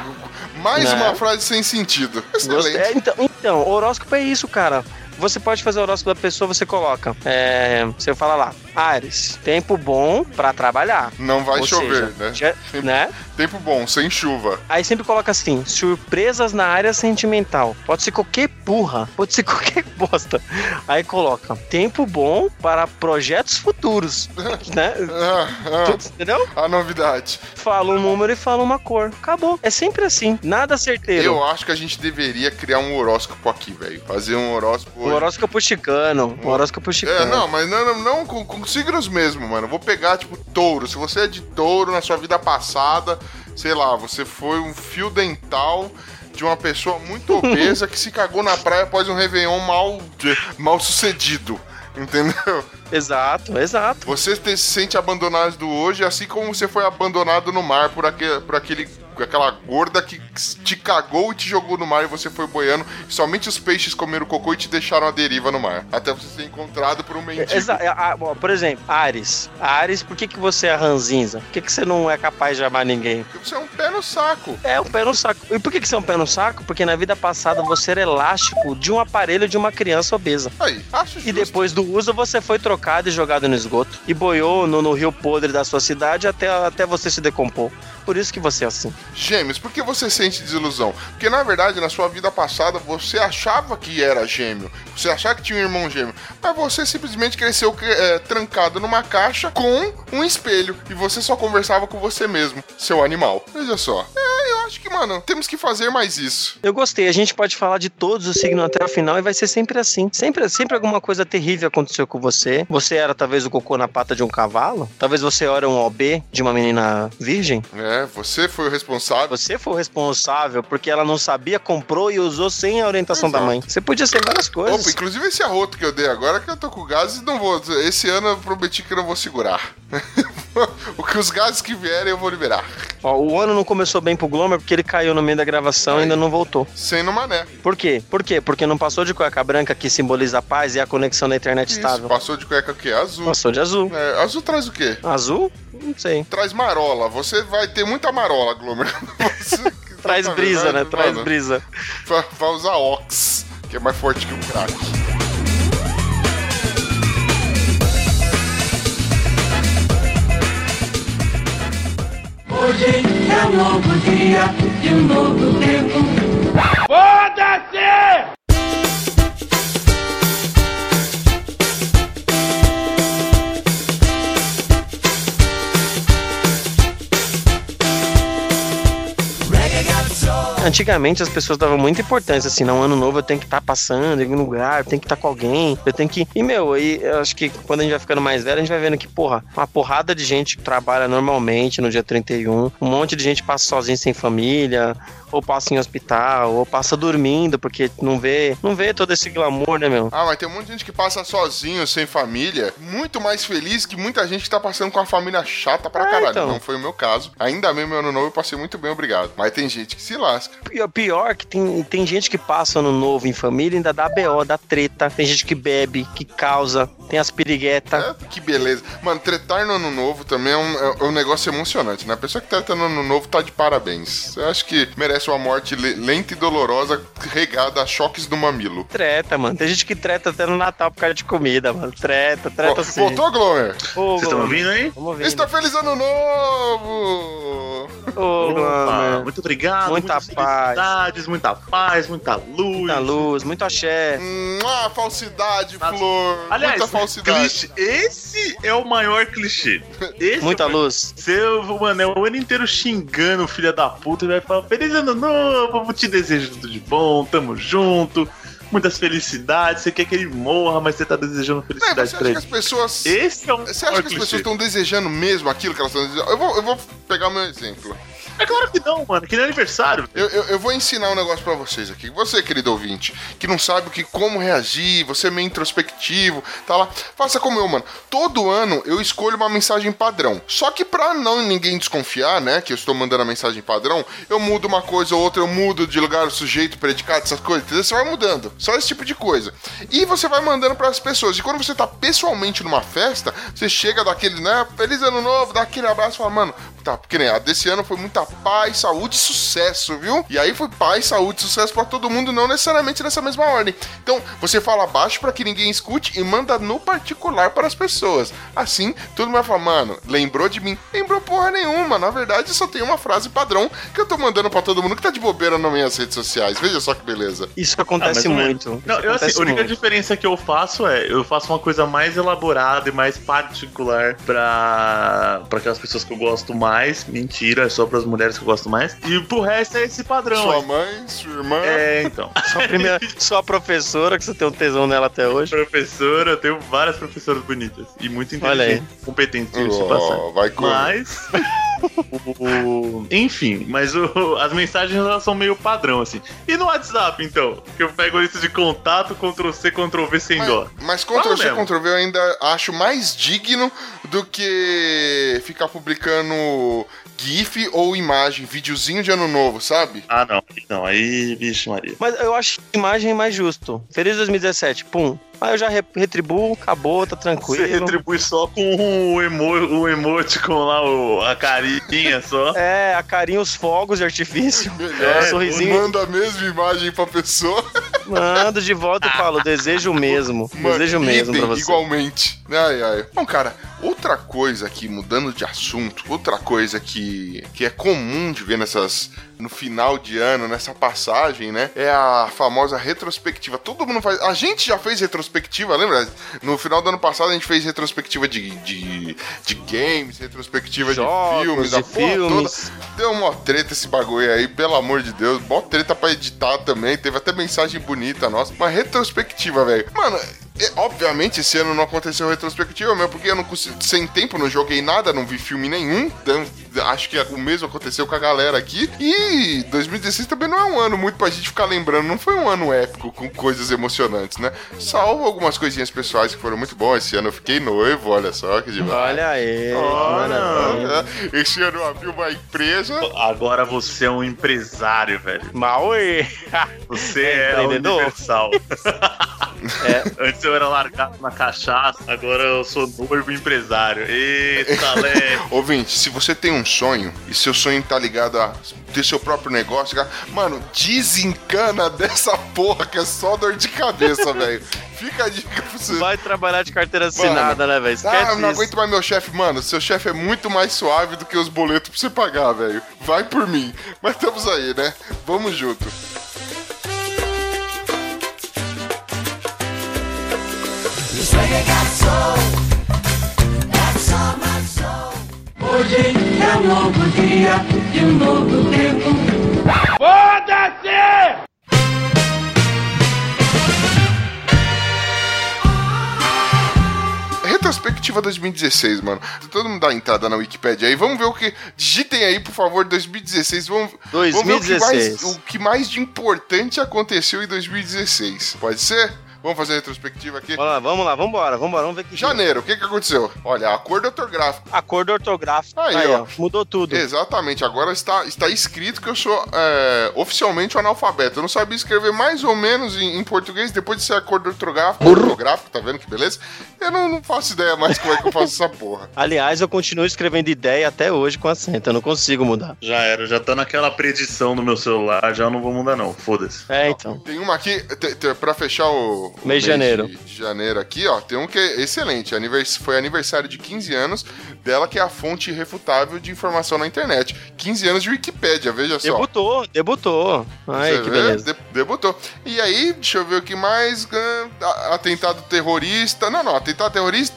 S1: Mais
S2: Né?
S1: uma frase sem sentido. Excelente.
S2: É, então, então, horóscopo é isso, cara. Você pode fazer o horóscopo da pessoa, você coloca. É, você fala lá, Ares, tempo bom pra trabalhar.
S1: Não vai
S2: Ou
S1: chover,
S2: seja,
S1: né?
S2: já- né?
S1: Tempo bom, sem chuva.
S2: Aí sempre coloca assim, surpresas na área sentimental. Pode ser qualquer burra, pode ser qualquer bosta. Aí coloca, tempo bom para projetos futuros, né?
S1: Ah,
S2: Tudo- Entendeu?
S1: ah, a novidade.
S2: Fala um número e fala uma cor. Acabou. É sempre assim. Nada certeiro.
S1: Eu acho que a gente deveria criar um horóscopo aqui, velho. Fazer um horóscopo.
S2: O
S1: hoje.
S2: horóscopo chicano. O horóscopo chicano.
S1: É, não, mas não, não, não com, com signos mesmo, mano. Eu vou pegar, tipo, touro. Se você é de touro na sua vida passada, sei lá, você foi um fio dental de uma pessoa muito obesa que se cagou na praia após um Réveillon mal, mal sucedido. Entendeu?
S2: Exato, exato.
S1: Você se sente abandonado hoje, assim como você foi abandonado no mar por aquele, por aquele aquela gorda que te cagou e te jogou no mar e você foi boiando. Somente os peixes comeram cocô e te deixaram à deriva no mar. Até você ser encontrado por um mendigo.
S2: Por exemplo, Ares. Ares, por que, que você é ranzinza? Por que, que você não é capaz de amar ninguém?
S1: Porque Você é um pé no saco.
S2: É um pé no saco. E por que, que você é um pé no saco? Porque na vida passada você era elástico de um aparelho de uma criança obesa.
S1: Aí, acho justo.
S2: E depois do uso você foi trocado e jogado no esgoto. E boiou no, no rio podre da sua cidade até, até você se decompor. Por isso que você é assim.
S1: Gêmeos, por que você sente desilusão? Porque na verdade, na sua vida passada, você achava que era gêmeo. Você achava que tinha um irmão gêmeo. Mas você simplesmente cresceu é, trancado numa caixa com um espelho. E você só conversava com você mesmo, seu animal. Veja só. É, eu acho que, mano, temos que fazer mais isso.
S2: Eu gostei. A gente pode falar de todos os signos até o final e vai ser sempre assim. Sempre, sempre alguma coisa terrível aconteceu com você. Você era talvez o cocô na pata de um cavalo. Talvez você era um OB de uma menina virgem.
S1: É, você foi o responsável.
S2: Você foi o responsável porque ela não sabia, comprou e usou sem a orientação da
S1: Exato.
S2: mãe. Você podia ser várias coisas.
S1: Opa, inclusive esse arroto que eu dei agora, que eu tô com gases, não vou. Esse ano eu prometi que eu não vou segurar. o que os gases que vierem eu vou liberar.
S2: Ó, o ano não começou bem pro Glomer porque ele caiu no meio da gravação e ainda não voltou.
S1: Sem no mané.
S2: Por quê? Por quê? Porque não passou de cueca branca que simboliza a paz e a conexão da internet
S1: Isso,
S2: estável.
S1: passou de cueca o quê? Azul.
S2: Passou de azul.
S1: É, azul traz o quê?
S2: Azul? Não sei.
S1: Traz marola. Você vai ter muita marola, Glomer. Você-
S2: Traz brisa, né?
S1: Mano,
S2: Traz brisa.
S1: Vai, usar Ox, que é mais forte que o crack.
S4: Hoje é um novo dia e um novo tempo.
S2: Antigamente as pessoas davam muita importância, assim, não, ano novo eu tenho que estar passando em algum lugar, eu tenho que estar com alguém, eu tenho que. E, meu, aí eu acho que quando a gente vai ficando mais velho, a gente vai vendo que, porra, uma porrada de gente trabalha normalmente no dia 31, um monte de gente passa sozinho sem família, ou passa em hospital, ou passa dormindo, porque não vê, não vê todo esse glamour, né, meu?
S1: Ah, mas tem um monte de gente que passa sozinho, sem família, muito mais feliz que muita gente que tá passando com a família chata pra
S2: É,
S1: caralho.
S2: então.
S1: Não foi o meu caso. Ainda meu ano novo eu passei muito bem, obrigado. Mas tem gente que se lasca.
S2: Pior, pior que tem, tem gente que passa ano novo em família e ainda dá BO, dá treta. Tem gente que bebe, que causa, tem as piriguetas.
S1: É, que beleza. Mano, tretar no ano novo também é um, é um negócio emocionante, né? A pessoa que treta no ano novo tá de parabéns. Eu acho que merece uma morte le- lenta e dolorosa, regada a choques do mamilo.
S2: Treta, mano. Tem gente que treta até no Natal por causa de comida, mano. Treta, treta
S1: Ó,
S2: sim.
S1: Voltou, Glomer?
S3: Vocês estão ouvindo aí?
S2: Vamos ouvir.
S1: Está feliz ano novo!
S2: Ô, Glomer.
S3: muito obrigado.
S2: Muita paz.
S3: felicidades, muita paz, muita luz.
S2: Muita luz, muito axé.
S1: Hum, ah, falsidade,
S3: Nossa.
S1: Flor.
S3: Aliás,
S1: Muita falsidade.
S3: clichê- esse é o maior clichê. Esse
S2: Muita
S3: é o maior-
S2: luz.
S3: Seu, mano, é o ano inteiro xingando o filho da puta e vai falar: Feliz ano novo, te desejo tudo de bom, tamo junto, muitas felicidades. Você quer que ele morra, mas você tá desejando
S1: É,
S3: felicidade
S1: você
S3: pra
S1: acha que
S3: ele.
S1: as pessoas.
S3: Esse é o
S1: Você acha que as
S3: clichê.
S1: pessoas estão desejando mesmo aquilo que elas estão desejando? Eu vou, eu vou pegar o meu exemplo.
S3: É claro que não, mano, que nem aniversário.
S1: Eu, eu, eu vou ensinar um negócio pra vocês aqui. Você, querido ouvinte, que não sabe o que, como reagir, você é meio introspectivo, tá lá. Faça como eu, mano. Todo ano eu escolho uma mensagem padrão. Só que pra não ninguém desconfiar, né, que eu estou mandando a mensagem padrão, eu mudo uma coisa ou outra, eu mudo de lugar, sujeito, predicado, essas coisas, entendeu? Você vai mudando. Só esse tipo de coisa. E você vai mandando pras pessoas. E quando você tá pessoalmente numa festa, você chega daquele, né, feliz ano novo, dá aquele abraço e fala, mano, tá, porque nem a desse ano foi muita paz, saúde e sucesso, viu? E aí foi paz, saúde e sucesso pra todo mundo, não necessariamente nessa mesma ordem. Então, você fala baixo pra que ninguém escute e manda no particular para as pessoas. Assim, todo mundo vai falar, mano, lembrou de mim? Lembrou porra nenhuma. Na verdade, só tem uma frase padrão que eu tô mandando pra todo mundo que tá de bobeira nas minhas redes sociais. Veja só que beleza.
S2: Isso
S3: Ah,
S2: acontece
S3: ou menos.
S2: muito.
S3: Não,
S2: Isso
S3: eu, assim,
S2: acontece
S3: a única
S2: muito.
S3: diferença que eu faço é eu faço uma coisa mais elaborada e mais particular pra, pra aquelas pessoas que eu gosto mais. Mentira, é só pras mulheres que eu gosto mais. E pro resto é esse padrão.
S1: Sua
S3: aí.
S1: mãe, sua irmã.
S3: É, então.
S2: Sua, primeira, sua professora, que você tem um tesão nela até hoje.
S3: Professora, eu tenho várias professoras bonitas e muito
S2: Olha aí.
S3: inteligentes, competentes, diga-se de
S1: Ó,
S3: passagem.
S1: vai comer.
S3: Mas. o- o- enfim, mas o- as mensagens elas são meio padrão, assim. E no WhatsApp, então? Que eu pego isso de contato, Ctrl C, Ctrl V sem dó.
S1: Mas
S3: Fala
S1: Ctrl C,
S3: mesmo.
S1: Ctrl V eu ainda acho mais digno do que ficar publicando GIF ou imagem, videozinho de ano novo, sabe?
S3: Ah, não. Não, aí, vixe, Maria.
S2: Mas eu acho imagem mais justo. Feliz 2017, pum. Aí eu já re- retribuo, acabou, tá
S3: Você
S2: tranquilo.
S3: retribui só com o, emo, o emoticon lá, o, a carinha só.
S2: É, a carinha, os fogos de artifício.
S1: Melhor,
S2: sorrisinho.
S1: manda a mesma imagem pra pessoa.
S2: Mando de volta e falo, desejo o mesmo. Desejo o mesmo pra você.
S1: Igualmente. Ai, ai. Bom, cara, outra coisa aqui, mudando de assunto, outra coisa que, que é comum de ver nessas. No final de ano, nessa passagem, né? É a famosa retrospectiva. Todo mundo faz. A gente já fez retrospectiva, lembra? No final do ano passado a gente fez retrospectiva de, de, de games, retrospectiva
S2: Jogos,
S1: de filmes,
S2: de
S1: a
S2: filmes.
S1: toda. Deu uma treta esse bagulho aí, pelo amor de Deus. Mó treta pra editar também. Teve até mensagem bonita nossa. Uma retrospectiva, velho. Mano, obviamente esse ano não aconteceu retrospectiva, meu, porque eu não consegui, sem tempo, não joguei nada, não vi filme nenhum. Então, acho que o mesmo aconteceu com a galera aqui. E 2016 também não é um ano muito pra gente ficar lembrando. Não foi um ano épico com coisas emocionantes, né? Salvo algumas coisinhas pessoais que foram muito boas. Esse ano eu fiquei noivo, olha só que demais.
S2: Olha aí.
S1: Olha, esse ano eu abri uma empresa.
S3: Agora você é um empresário, velho.
S2: Maui.
S3: Você
S2: É,
S3: é, universal. Antes eu era largado na cachaça, agora eu sou noivo empresário. Eita, Lé.
S1: Ouvinte, se você tem um sonho e seu sonho tá ligado a ter seu próprio negócio, cara, mano, desencana dessa porra que é só dor de cabeça, velho. Fica a dica pra você.
S2: Vai trabalhar de carteira assinada, né, velho? Esquece
S1: Ah, eu não
S2: isso.
S1: aguento mais meu chefe, mano. Seu chefe é muito mais suave do que os boletos pra você pagar, velho. Vai por mim. Mas estamos aí, né? Vamos junto.
S4: Hoje um novo dia e um novo tempo. Foda-se!
S1: Retrospectiva 2016, mano. Todo mundo dá entrada na Wikipedia aí. Vamos ver o que. Digitem aí, por favor, 2016. Vamos, 2016. vamos ver o que, mais, o que mais de importante aconteceu em 2016. Pode ser? Vamos fazer a retrospectiva aqui?
S2: Vamos lá, vamos lá, vambora, vambora, vamos ver que
S1: Janeiro, o que, que aconteceu? Olha, acordo ortográfico.
S2: Acordo ortográfico.
S1: Aí,
S2: Aí,
S1: ó.
S2: ó. Mudou tudo.
S1: Exatamente, agora está, está escrito que eu sou é, oficialmente um analfabeto. Eu não sabia escrever mais ou menos em, em português depois de ser acordo ortográfico, ortográfico, tá vendo que beleza? Eu não, não faço ideia mais como é que eu faço essa porra.
S2: Aliás, eu continuo escrevendo ideia até hoje com acento, eu não consigo mudar.
S3: Já era, já tá naquela predição no meu celular, já não vou mudar não, foda-se.
S2: É, então.
S1: Tem uma aqui, te- te- pra fechar o
S2: Mês de janeiro.
S1: De, de janeiro aqui, ó, tem um que é excelente. Anivers, foi aniversário de 15 anos dela, que é a fonte irrefutável de informação na internet. 15 anos de Wikipédia, veja só.
S2: Debutou, debutou. Ai,
S1: Você
S2: que
S1: vê?
S2: beleza.
S1: De- debutou. E aí, deixa eu ver o que mais. Atentado terrorista. Não, não, atentado terrorista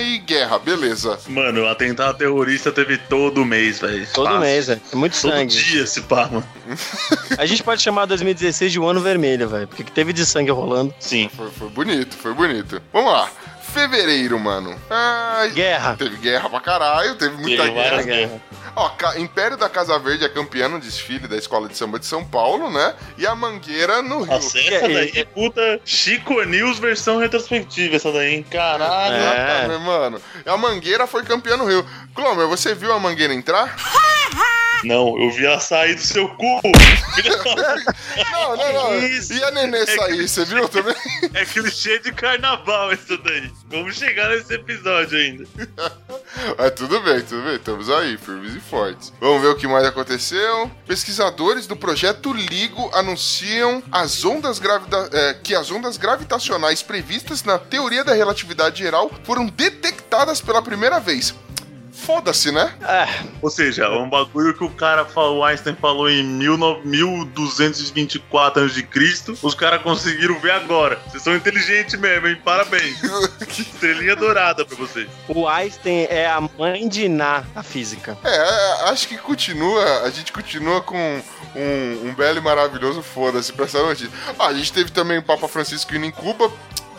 S1: e guerra, beleza.
S3: Mano, o atentado terrorista teve todo mês, velho.
S2: Todo
S3: Fácil.
S2: mês, velho. É muito
S3: Todo
S2: sangue.
S3: dia esse pá, mano.
S2: A gente pode chamar 2016 de um ano vermelho, velho. Porque que teve de sangue rolando.
S3: Sim.
S1: Foi, foi bonito, foi bonito. Vamos lá. Fevereiro, mano. Ai,
S2: Guerra.
S1: Teve guerra pra caralho, teve muita
S3: Teve
S1: guerra.
S3: guerras.
S1: Ó, Império da Casa Verde é campeã no desfile da Escola de Samba de São Paulo, né? E a Mangueira no Rio.
S3: Nossa, essa
S2: É,
S3: daí, puta, Chico News versão retrospectiva, essa daí, hein? Caralho.
S2: É.
S1: Exatamente, mano. A Mangueira foi campeã no Rio. Clomer, você viu a Mangueira entrar?
S3: Não, eu vi ela sair do seu cu.
S1: Não, não, não.
S3: Isso.
S1: E a Nenê sair, você viu também?
S3: é clichê de carnaval essa daí. Vamos chegar nesse episódio ainda.
S1: Mas tudo bem, tudo bem. Estamos aí, firmes e fortes. Vamos ver o que mais aconteceu. Pesquisadores do projeto LIGO anunciam as ondas gravida- eh, que as ondas gravitacionais previstas na teoria da relatividade geral foram detectadas pela primeira vez. Foda-se, né?
S2: É,
S3: Ou seja, um bagulho que o cara falou, o Einstein falou em 19- 1224 a.C., os caras conseguiram ver agora. Vocês são inteligentes mesmo, hein? Parabéns. Estrelinha dourada pra vocês.
S2: o Einstein é a mãe de Iná, a física.
S1: É, acho que continua, a gente continua com um, um belo e maravilhoso foda-se pra essa notícia. Ah, a gente teve também o Papa Francisco indo em Cuba,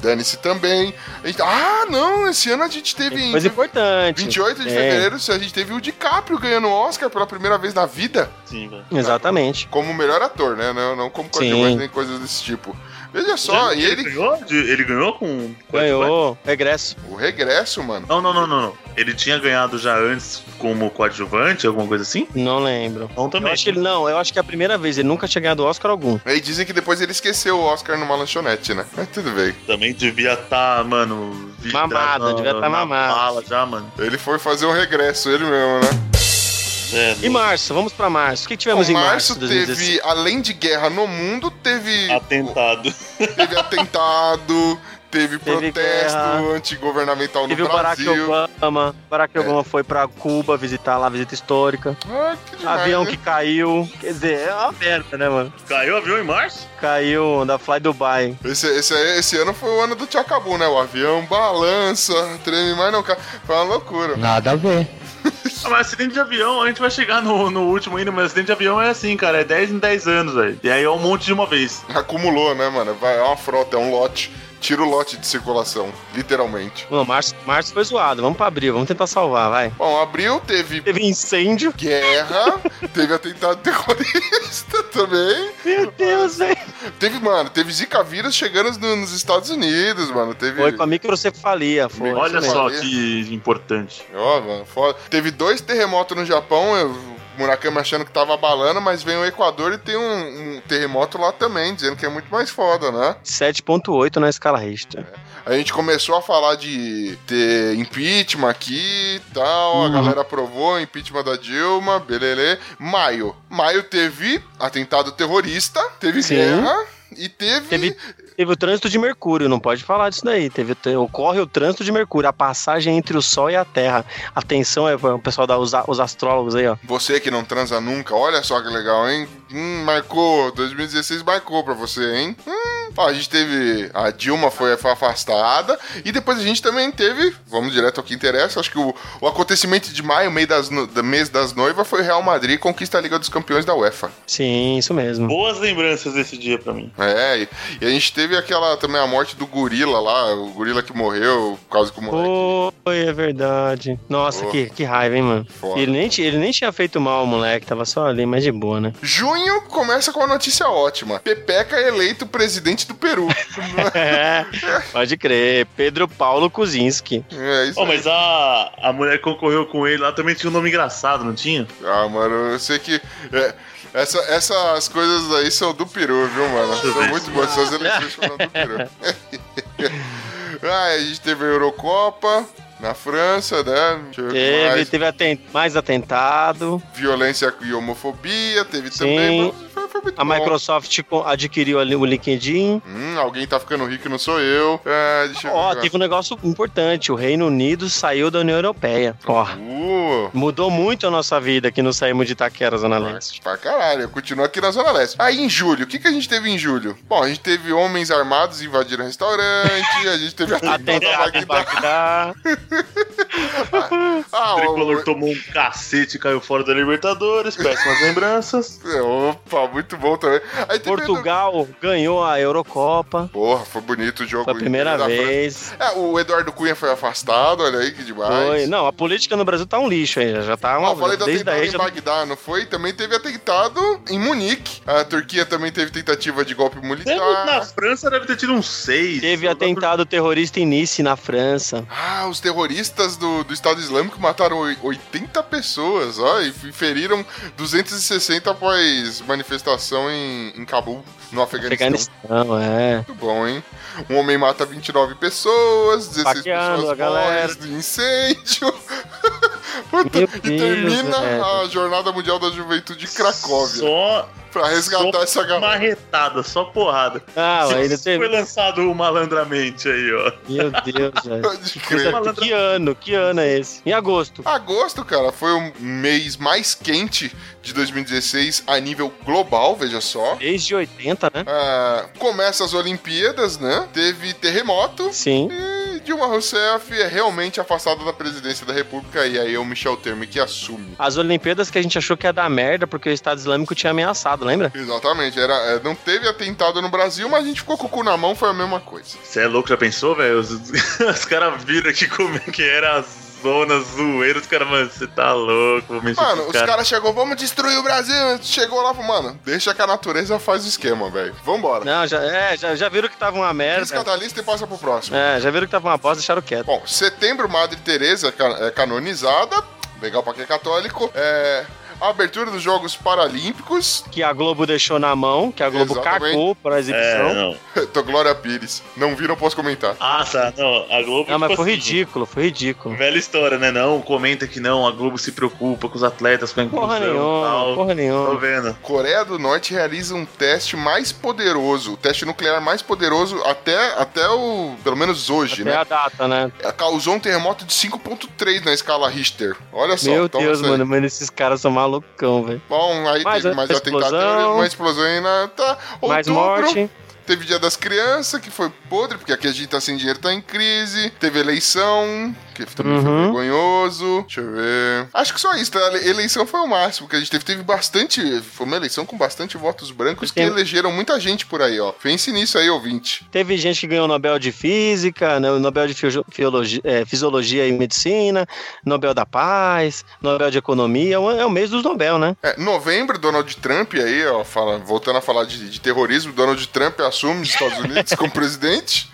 S1: dane-se também. Gente- ah, não, esse ano a gente teve
S2: Coisa importante.
S1: 28 de
S2: É,
S1: fevereiro, a gente teve o DiCaprio ganhando o Oscar pela primeira vez na vida,
S3: Sim, velho.
S2: Exatamente.
S1: como melhor ator, né? Não, não como coadjuvante nem coisas desse tipo. Veja só, e ele...
S3: ganhou? De- Ele ganhou com.
S2: Ganhou, regresso.
S1: O regresso, mano.
S3: Não, não, não, não, não. Ele tinha ganhado já antes como coadjuvante, alguma coisa assim?
S2: Não lembro.
S3: Não
S2: Eu
S3: também.
S2: acho que ele não, eu acho que é a primeira vez, ele nunca tinha ganhado Oscar algum.
S1: Aí dizem que depois ele esqueceu o Oscar numa lanchonete, né? Mas tudo bem.
S3: Também devia estar, mano. vidrado
S2: Mamado,
S3: na-
S2: devia tá
S3: na
S2: mamado.
S3: bala já, mano.
S1: Ele foi fazer um regresso, ele mesmo, né?
S3: É,
S2: E março, vamos pra março. O que tivemos
S1: Bom,
S2: em
S1: março
S2: março? de 2016?
S1: teve, além de guerra no mundo, teve,
S3: atentado.
S1: teve atentado, teve,
S2: Teve
S1: protesto
S2: guerra.
S1: anti-governamental no
S2: Teve o Barack
S1: Brasil.
S2: Obama. Barack Obama foi pra Cuba visitar lá, visita histórica.
S1: Ah, que demais,
S2: Avião
S1: né?
S2: que caiu. Quer dizer, é uma merda, né, mano?
S3: Caiu o avião em março?
S2: Caiu da Fly Dubai.
S1: Esse, esse, esse ano foi o ano do Tchacabu, né? O avião balança, treme mais não cai. Foi uma loucura.
S5: Nada a ver.
S3: Ah, mas acidente de avião, a gente vai chegar no, no último ainda, mas acidente de avião é assim, cara, é 10 em 10 anos, velho. E aí é um monte de uma vez.
S1: Acumulou, né, mano? Vai, é uma frota, é um lote. Tira o lote de circulação, literalmente.
S2: Não, março, março foi zoado. Vamos pra abril, vamos tentar salvar, vai.
S1: Bom, abril teve
S2: Teve incêndio.
S1: guerra, teve atentado terrorista também.
S2: Meu Deus, velho.
S1: Teve, mano, teve Zika vírus chegando no- nos Estados Unidos, mano. Teve.
S2: Foi com a microcefalia, foi.
S3: Olha só
S1: mesmo.
S3: que importante.
S1: Ó, mano, foda. Teve dois terremotos no Japão, eu- Murakami achando que tava abalando, mas vem o Equador e tem um, um terremoto lá também, dizendo que é muito mais foda, né?
S2: 7.8 na escala Richter.
S1: A gente começou a falar de ter impeachment aqui e tal, a galera aprovou o impeachment da Dilma, belele. Maio. Maio teve atentado terrorista, teve
S2: Sim.
S1: guerra e teve...
S2: Teve, teve o trânsito de Mercúrio, não pode falar disso daí. Teve, te- ocorre o trânsito de Mercúrio, a passagem entre o Sol e a Terra. Atenção, é o pessoal da os, os astrólogos aí, ó.
S1: Você que não transa nunca, olha só que legal, hein? Hum, marcou, 2016 marcou pra você, hein? Hum, Ó, a gente teve. A Dilma foi, afastada. E depois a gente também teve. Vamos direto ao que interessa. Acho que o, o acontecimento de maio, meio das, no- da mês das noivas, foi o Real Madrid conquista a Liga dos Campeões da UEFA.
S2: Sim, isso mesmo.
S3: Boas lembranças desse dia pra mim.
S1: É, e, e a gente teve aquela também a morte do gorila lá, o gorila que morreu por causa que o moleque.
S2: Foi, é verdade. Nossa,
S1: Pô.
S2: que, que raiva, hein, mano.
S1: Foda.
S2: Ele nem, ele nem tinha feito mal, o moleque. Tava só ali, mas de boa, né?
S1: Junho começa com uma notícia ótima. Pepeca é eleito presidente do Peru.
S2: É, pode crer. Pedro Paulo Kuzinski.
S1: é isso
S3: Oh, mas a, a mulher que concorreu com ele lá também tinha um nome engraçado, não tinha?
S1: Ah, mano, eu sei que. é, essa, essas coisas aí são do Peru, viu, mano? São muito boas. Essas eleições foram do Peru. ah, a gente teve a Eurocopa na França, né?
S2: Teve,
S1: mais.
S2: teve aten- mais atentado.
S1: Violência e homofobia, teve
S2: Sim.
S1: também. Foi, muito
S2: A
S1: bom.
S2: Microsoft adquiriu ali o LinkedIn.
S1: Hum, alguém tá ficando rico e não sou eu. É, deixa eu
S2: Ó,
S1: ver.
S2: teve um negócio importante. O Reino Unido saiu da União Europeia. Ó,
S1: Uh,
S2: mudou muito a nossa vida que não saímos de Itaquera, Zona Leste.
S1: pra caralho, eu continuo aqui na Zona Leste. Aí em julho, o que, que a gente teve em julho? Bom, a gente teve homens armados invadiram restaurante, a gente teve atentado a Bagdá. Ah,
S3: O tricolor
S1: o,
S3: tomou um cacete e caiu fora da Libertadores. Péssimas lembranças.
S1: É, Opa, muito bom também. Aí
S2: Portugal ganhou a Eurocopa.
S1: Porra, foi bonito o jogo.
S2: Foi a primeira
S1: da
S2: vez.
S1: É, o Eduardo Cunha foi afastado, olha aí que demais.
S2: Foi. Não, a política no Brasil tá um lixo aí. Já tá
S1: Ah,
S2: uma.
S1: eu falei do
S2: desde
S1: atentado
S2: aí
S1: em
S2: já...
S1: Bagdá, não foi? Também teve atentado em Munique. A Turquia também teve tentativa de golpe
S3: Deve-
S1: militar.
S3: na França deve ter tido uns seis.
S2: Teve atentado terrorista em Nice, na França.
S1: Ah, os terroristas do, do Estado Islâmico mataram oi- 80 pessoas, ó, e feriram 260 após manifestação em, em Cabul, no Afeganistão.
S2: Afeganistão, é.
S1: Muito bom, hein? Um homem mata 29 pessoas, 16
S2: Faqueando
S1: pessoas morrem do incêndio. Puta,
S2: Meu
S1: e
S2: Deus,
S1: termina
S2: velho.
S1: a Jornada Mundial da Juventude de Cracóvia
S3: Só,
S1: pra resgatar
S3: só
S1: essa galera.
S3: marretada, só porrada.
S2: Ah,
S3: Se
S2: ainda
S3: foi
S2: teve.
S3: lançado o malandramente aí, ó.
S2: Meu Deus, velho. Que ano? Que ano é esse? Em agosto.
S1: Agosto, cara, foi o mês mais quente de 2016 a nível global, veja só.
S2: Desde 80, né?
S1: Ah, começa as Olimpíadas, né? Teve terremoto.
S2: Sim.
S1: E Dilma Rousseff é realmente afastada da presidência da República e aí é o Michel Temer que assume.
S2: As Olimpíadas que a gente achou que ia dar merda porque o Estado Islâmico tinha ameaçado, lembra?
S1: Exatamente, era, é, não teve atentado no Brasil, mas a gente ficou com o cu na mão, foi a mesma coisa.
S3: Você é louco, já pensou, velho? Os, os caras viram aqui como é que era a zona zoeira. Os caras, mano, você tá louco, vou mexer
S1: Mano,
S3: com
S1: os
S3: o cara.
S1: caras chegou, vamos destruir o Brasil. Chegou lá, mano, deixa que a natureza faz o esquema, velho. Vambora.
S2: Não, já, é, já, já viram que tava uma merda.
S1: da lista e passa pro próximo.
S2: É, já viram que tava uma bosta, deixaram quieto.
S1: Bom, setembro, Madre Teresa é canonizada. Legal pra quem é católico. É. A abertura dos Jogos Paralímpicos.
S2: Que a Globo deixou na mão, que a Globo
S1: Exatamente.
S2: cagou pra exibição.
S3: É, não.
S1: Tô Glória Pires. Não viram, posso comentar.
S3: Ah, tá. Não, a Globo.
S2: Não, mas
S3: tipo
S2: foi
S3: assim,
S2: ridículo, foi ridículo.
S3: Velha história, né? Não, comenta que não, a Globo se preocupa com os atletas, com a inclusão
S2: Porra
S3: e
S2: nenhuma,
S3: tal.
S2: porra
S3: Tô
S2: nenhuma.
S3: vendo.
S1: Coreia do Norte realiza um teste mais poderoso, o teste nuclear mais poderoso até, até o. pelo menos hoje,
S2: Até
S1: né?
S2: a data, né?
S1: Causou um terremoto de 5,3 na escala Richter. Olha só.
S2: Meu
S1: toma
S2: Deus, mano, mano, esses caras são malucão, velho.
S1: Bom, aí
S2: Mais
S1: teve
S2: uma
S1: mais atentado,
S2: explosão.
S1: uma explosão aí na. Tá,
S2: Mais
S1: outubro,
S2: morte.
S1: Teve Dia das Crianças, que foi podre, porque aqui a gente tá sem dinheiro, tá em crise. Teve eleição, que também foi
S2: Uhum.
S1: vergonhoso. Deixa eu ver. Acho que só isso, tá? A eleição foi o máximo que a gente teve. Teve bastante. Foi uma eleição com bastante votos brancos que elegeram muita gente por aí, ó. Pense nisso aí, ouvinte.
S2: Teve gente que ganhou Nobel de Física, né, Nobel de Fiologia- é, Fisiologia e Medicina, Nobel da Paz, Nobel de Economia. É o mês dos Nobel, né?
S1: É, novembro, Donald Trump aí, ó, fala, voltando a falar de, de terrorismo, Donald Trump assume os Estados Unidos como presidente,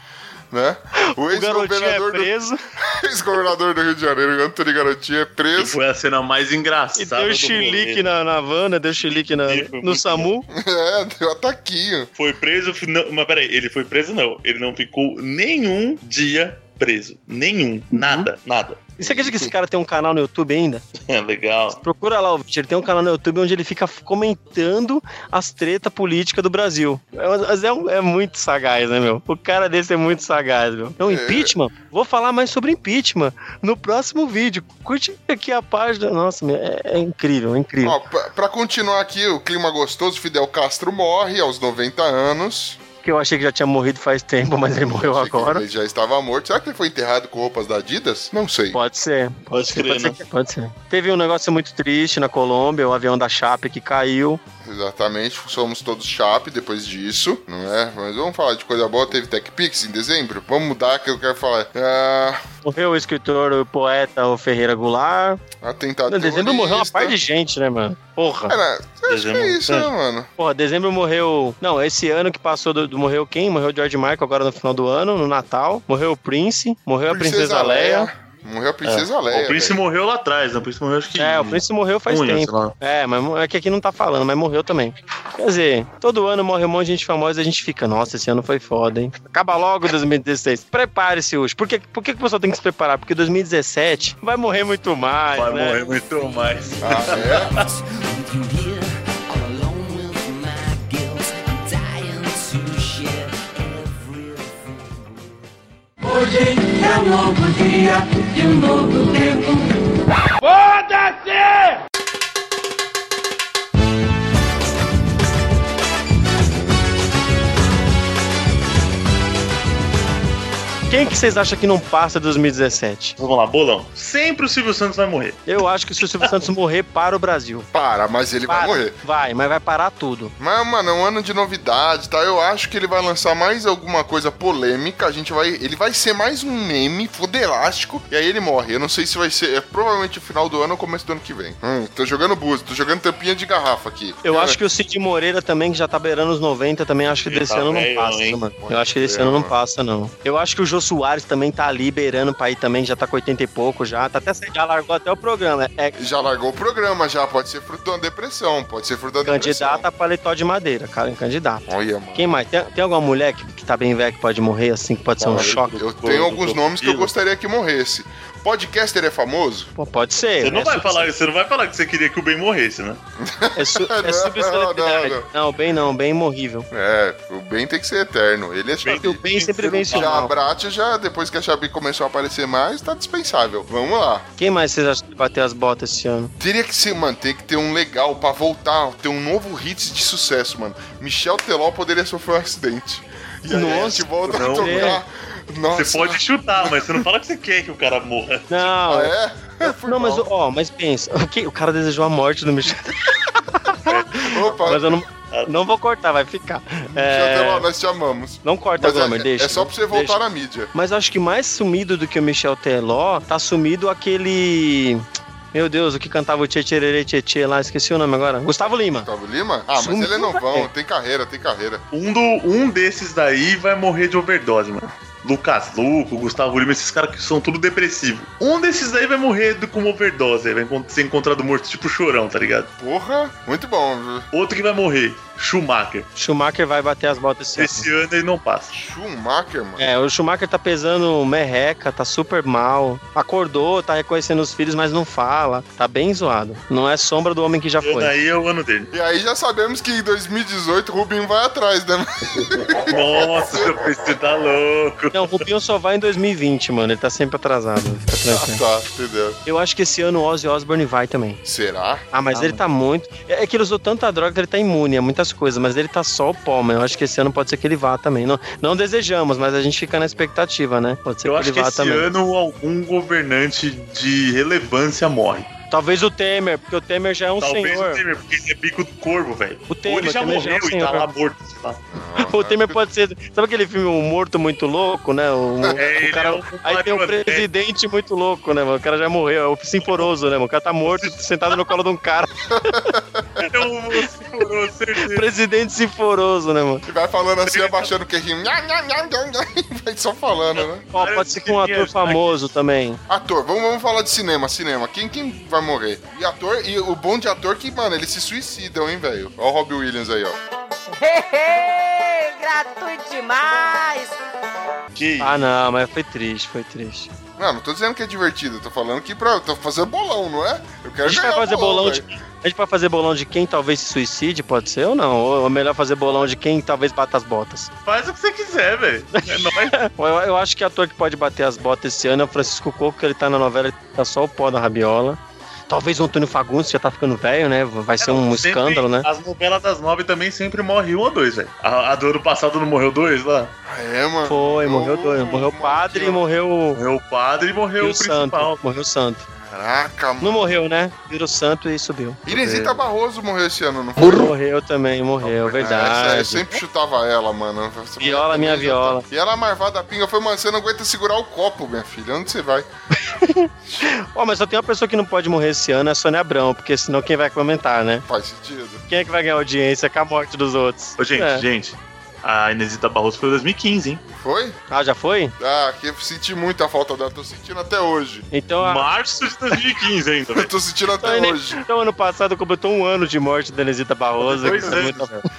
S1: né? O
S2: é
S1: ex-governador do,
S2: preso
S1: ex-governador do Rio de Janeiro, Antônio Garotinho, é preso.
S3: foi a cena mais
S2: e
S3: engraçada.
S2: deu
S3: do
S2: chilique
S3: rolê.
S2: na, na Havana, deu chilique na- no SAMU.
S1: É, deu ataquinho.
S3: Foi preso. Não, mas peraí, ele foi preso não. Ele não ficou nenhum dia preso. Nenhum. Nada, nada.
S2: E você acredita que esse cara tem um canal no YouTube ainda?
S3: É legal.
S2: Procura lá, ele tem um canal no YouTube onde ele fica comentando as tretas políticas do Brasil. É, mas é, é muito sagaz, né, meu? O cara desse é muito sagaz, meu. Então, impeachment? Vou falar mais sobre impeachment no próximo vídeo. Curte aqui a página. Nossa, meu, é, é incrível, é incrível.
S1: Ó, pra, pra continuar aqui, o clima gostoso, Fidel Castro morre aos 90 anos.
S2: Que eu achei que já tinha morrido faz tempo, mas ele morreu agora.
S1: Ele já estava morto. Será que ele foi enterrado com roupas da Adidas? Não sei.
S2: Pode ser.
S3: Pode
S2: ser,
S3: crer,
S2: pode,
S3: né?
S2: ser, pode ser. Teve um negócio muito triste na Colômbia, o avião da Chape que caiu.
S1: Exatamente, somos todos chape depois disso, não é? Mas vamos falar de coisa boa. Teve TechPix em dezembro? Vamos mudar que eu quero falar. Ah,
S2: Morreu o escritor, o poeta, o Ferreira Goulart.
S1: atentado
S2: Em dezembro morreu uma par de gente, né, mano? Porra.
S1: É? Acho que é
S3: Dezembro,
S1: isso, né,
S3: é.
S1: mano?
S2: Porra, dezembro morreu. Não, esse ano que passou do, do- morreu quem? Morreu o George Michael agora no final do ano, no Natal. Morreu o Prince, morreu a Princesa Leia.
S1: Morreu a Princesa Leia.
S3: o Prince
S1: velho.
S3: morreu lá atrás, né? O Prince morreu acho que.
S2: É, o Prince morreu faz tempo. É, mas é que aqui não tá falando, mas morreu também. Quer dizer, todo ano morre um monte de gente famosa e a gente fica, nossa, esse ano foi foda, hein? Acaba logo 2016. Prepare-se hoje. Por que, por que que o pessoal tem que se preparar? Porque 2017 vai morrer muito mais,
S3: Vai
S2: né?
S3: morrer muito mais.
S1: Ah, é?
S4: Hoje é um novo dia e um novo tempo.
S2: Quem que vocês acham que não passa 2017?
S3: Vamos lá, bolão. Sempre o Silvio Santos vai morrer.
S2: Eu acho que se o Silvio Santos morrer, para o Brasil.
S1: Para, mas ele vai
S2: Para.
S1: morrer.
S2: Vai, mas vai parar tudo.
S1: Mas, mano, é um ano de novidade, tá? Eu acho que ele vai lançar mais alguma coisa polêmica. A gente vai. Ele vai ser mais um meme fodelástico. E aí ele morre. Eu não sei se vai ser. É provavelmente o final do ano ou começo do ano que vem. Hum, tô jogando búzio, tô jogando tampinha de garrafa aqui.
S2: Eu acho que o Cid Moreira também, que já tá beirando os 90, também acho que
S3: Ele
S2: desse
S3: tá
S2: ano não passa,
S3: hein?
S2: mano. Eu acho que desse ano não passa, não. Eu acho que o Jô Soares também tá ali beirando pra ir também, já tá com 80 e pouco já. Tá até, já largou até o programa. É
S1: Já largou o programa, já. Pode ser fruto da depressão. Pode ser fruto da
S2: candidata
S1: depressão.
S2: a paletó de madeira, cara, candidato.
S1: Olha, mano.
S2: Quem mais? Tem, tem alguma mulher que, que tá bem velha que pode morrer assim, que pode ser um
S1: Olha,
S2: choque?
S1: Eu tenho alguns nomes que eu gostaria que morresse. Podcaster é famoso?
S2: Pô, pode ser.
S3: Você não
S2: é
S3: vai falar, você não vai falar que você queria que o Ben morresse, né?
S2: É, su, é
S1: Não,
S2: subcelebridade.
S1: não,
S2: Não, bem não, bem morrível.
S1: É, o bem tem que ser eterno. Ele é
S2: Porque o bem sempre vence o
S1: Já a
S2: mal.
S1: Brat, já, depois que a Xabi começou a aparecer mais, tá dispensável. Vamos lá.
S2: Quem mais vocês acham que bateu as botas esse ano?
S1: Teria que se manter, que ter um legal pra voltar, ter um novo hit de sucesso, mano. Michel Teló poderia sofrer um acidente. E aí a
S2: Nossa,
S1: gente volta a
S3: não.
S1: tocar. Nossa.
S3: Você pode chutar, mas você não fala que você quer que o cara morra.
S2: Não,
S1: Ah, é? Foi
S2: não, mas
S1: mal.
S2: ó, mas pensa, o, cara desejou a morte do Michel.
S1: Opa,
S2: Mas eu não, não vou cortar, vai ficar.
S1: Michel Teló,
S2: É,
S1: nós te amamos.
S2: não corta,
S1: Mas
S2: Glamour,
S1: é,
S2: deixa.
S1: é só pra você voltar
S2: deixa.
S1: na mídia.
S2: Mas acho que mais sumido do que o Michel Teló, tá sumido aquele. Meu Deus, o que cantava o Tchê Tchê Tchê lá, esqueci o nome agora. Gustavo Lima.
S1: Gustavo Lima? Ah, mas
S2: Sumiu,
S1: ele é novão,
S2: velho.
S1: tem carreira, tem carreira.
S3: Um, do, um desses daí vai morrer de overdose, mano. Lucas Luco, Gustavo Lima, esses caras que são tudo depressivos. Um desses daí vai morrer com overdose, vai ser encontrado morto, tipo chorão, tá ligado?
S1: Porra, muito bom, viu?
S3: Outro que vai morrer, Schumacher.
S2: Schumacher vai bater as botas esse ano.
S3: Esse ano ele não passa.
S1: Schumacher, mano.
S2: É, o Schumacher tá pesando merreca, tá super mal. Acordou, tá reconhecendo os filhos, mas não fala. Tá bem zoado. Não é sombra do homem que já
S3: Esse
S2: foi.
S3: aí é o ano dele.
S1: E aí já sabemos que em 2018 o Rubinho vai atrás, né?
S3: Nossa, você tá louco.
S2: Não, o Rubinho só vai em 2020, mano. Ele tá sempre atrasado. Fica
S1: Ah,
S2: tranquilo.
S1: tá, entendeu.
S2: Eu acho que esse ano o Ozzy Osbourne vai também.
S1: Será?
S2: Ah, mas Ah, ele mano. tá muito. É é que ele usou tanta droga que ele tá imune a muitas coisas, mas ele tá só o pó, mano. Eu acho que esse ano pode ser que ele vá também. Não, não desejamos, mas a gente fica na expectativa, né? Pode ser
S3: Eu
S2: que
S3: acho
S2: ele
S3: que
S2: vá
S3: esse
S2: também.
S3: ano algum governante de relevância morre.
S2: Talvez o Temer, porque o Temer já é um
S3: Talvez
S2: senhor.
S3: o Temer, porque ele é bico do corvo, velho.
S2: O Temer,
S3: Ou ele já
S2: Temer já é um
S3: morreu e tá lá morto, sei lá.
S2: O Temer pode ser. Sabe aquele filme O Morto Muito Louco, né? O,
S3: É,
S2: o cara,
S3: é um
S2: aí tem o
S3: marionete.
S2: presidente muito louco, né, mano? O cara já morreu, é o Sinforoso, né, mano? O cara tá morto, sentado no colo de um cara.
S3: É um moço, certeza.
S2: Presidente Sinforoso, né, mano?
S1: E vai falando assim, abaixando o nham, Vai só falando, né?
S2: Ó, pode ser com um ator famoso também.
S1: Ator, vamos, vamos falar de cinema, cinema. Quem, quem vai morrer? E ator, e o bom de ator que, mano, eles se suicidam, hein, velho? Ó o Robbie Williams aí, ó.
S5: Gratuito demais!
S3: Que
S2: Ah, não, mas foi triste, foi triste.
S1: Não, não tô dizendo que é divertido, eu tô falando que pra. Tô fazendo bolão, não é? Eu quero
S2: A gente vai fazer bolão de.
S1: velho.
S2: A gente vai fazer bolão de quem talvez se suicide, pode ser ou não? Ou é melhor fazer bolão de quem talvez bata as botas?
S3: faz o que você quiser, velho. É nóis.
S2: Eu, eu acho que ator que pode bater as botas esse ano é o Francisco Coco, que ele tá na novela, ele tá só o pó da rabiola. Talvez o Antônio Fagundes já tá ficando velho, né? Vai ser um
S3: Sempre-
S2: escândalo, né?
S3: As novelas das nove também sempre morre um ou dois, velho. A, a do ano passado não morreu dois lá?
S1: É, mano.
S2: Foi, morreu dois. Morreu o padre e morreu
S3: Morreu o padre e
S2: e
S3: morreu
S2: o
S3: o principal.
S2: santo. Morreu o santo.
S1: Caraca, mano.
S2: Não morreu, né? Virou santo e subiu.
S1: Inesita Barroso morreu esse ano, não foi?
S2: Morreu também, morreu,
S1: Essa, eu
S2: verdade.
S1: sempre chutava ela, mano. Essa
S2: Viola, minha viola.
S1: tá- E ela, marvada pinga, foi, mano, você não aguenta segurar o copo, minha filha. Onde você vai?
S2: Ó, mas só tem uma pessoa que não pode morrer esse ano, é a Sônia Abrão, porque senão quem vai comentar, né?
S1: Faz sentido.
S2: Quem é que vai ganhar audiência com a morte dos outros?
S3: Ô, gente,
S2: É.
S3: gente. A Inesita Barroso foi em 2015, hein?
S1: Foi?
S2: Ah, já foi?
S1: Ah, que eu senti muita falta dela. Tô sentindo até hoje.
S2: Então, a...
S3: Março de 2015 ainda,
S1: Eu tô sentindo até
S2: então,
S1: hoje.
S2: então, ano passado completou um ano de morte da Inesita Barroso.
S3: Dois
S2: foi
S3: anos.
S2: muita-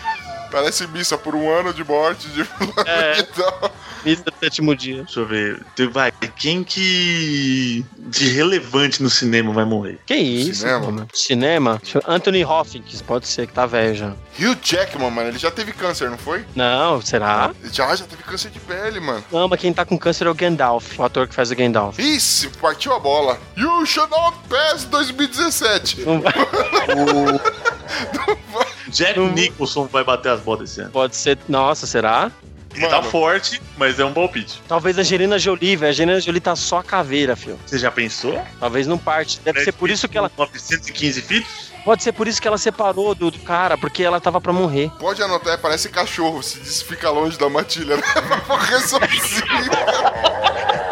S1: Parece missa por um ano de morte de
S2: É. Missa do sétimo dia.
S3: Deixa eu ver. Tem- Vai, quem que de relevante no cinema vai morrer?
S2: Que isso,
S1: Cinema?
S2: mano? Cinema? Anthony Hopkins, pode ser, que tá velho já.
S1: Hugh Jackman, mano, ele já teve câncer, não foi?
S2: Não, será?
S1: Já, já teve câncer de pele, mano.
S2: Não, mas quem tá com câncer é o Gandalf, o ator que faz o Gandalf.
S1: Isso, partiu a bola. You should not pass 2017.
S2: Não vai-
S3: Jack
S2: Não-
S3: Nicholson vai bater as bolas esse ano.
S2: Pode ser. Nossa, será?
S3: Ele tá
S1: Mano.
S3: forte, mas é um palpite.
S2: Talvez a Angelina Jolie, velho. A Angelina Jolie tá só a caveira, filho.
S3: Você já pensou?
S2: Talvez não parte. Deve ser por isso que ela.
S3: 915 filhos?
S2: Pode ser por isso que ela separou do, do cara, porque ela tava pra morrer.
S1: Pode anotar, parece cachorro, se diz fica longe da matilha, né? Pra morrer sozinho.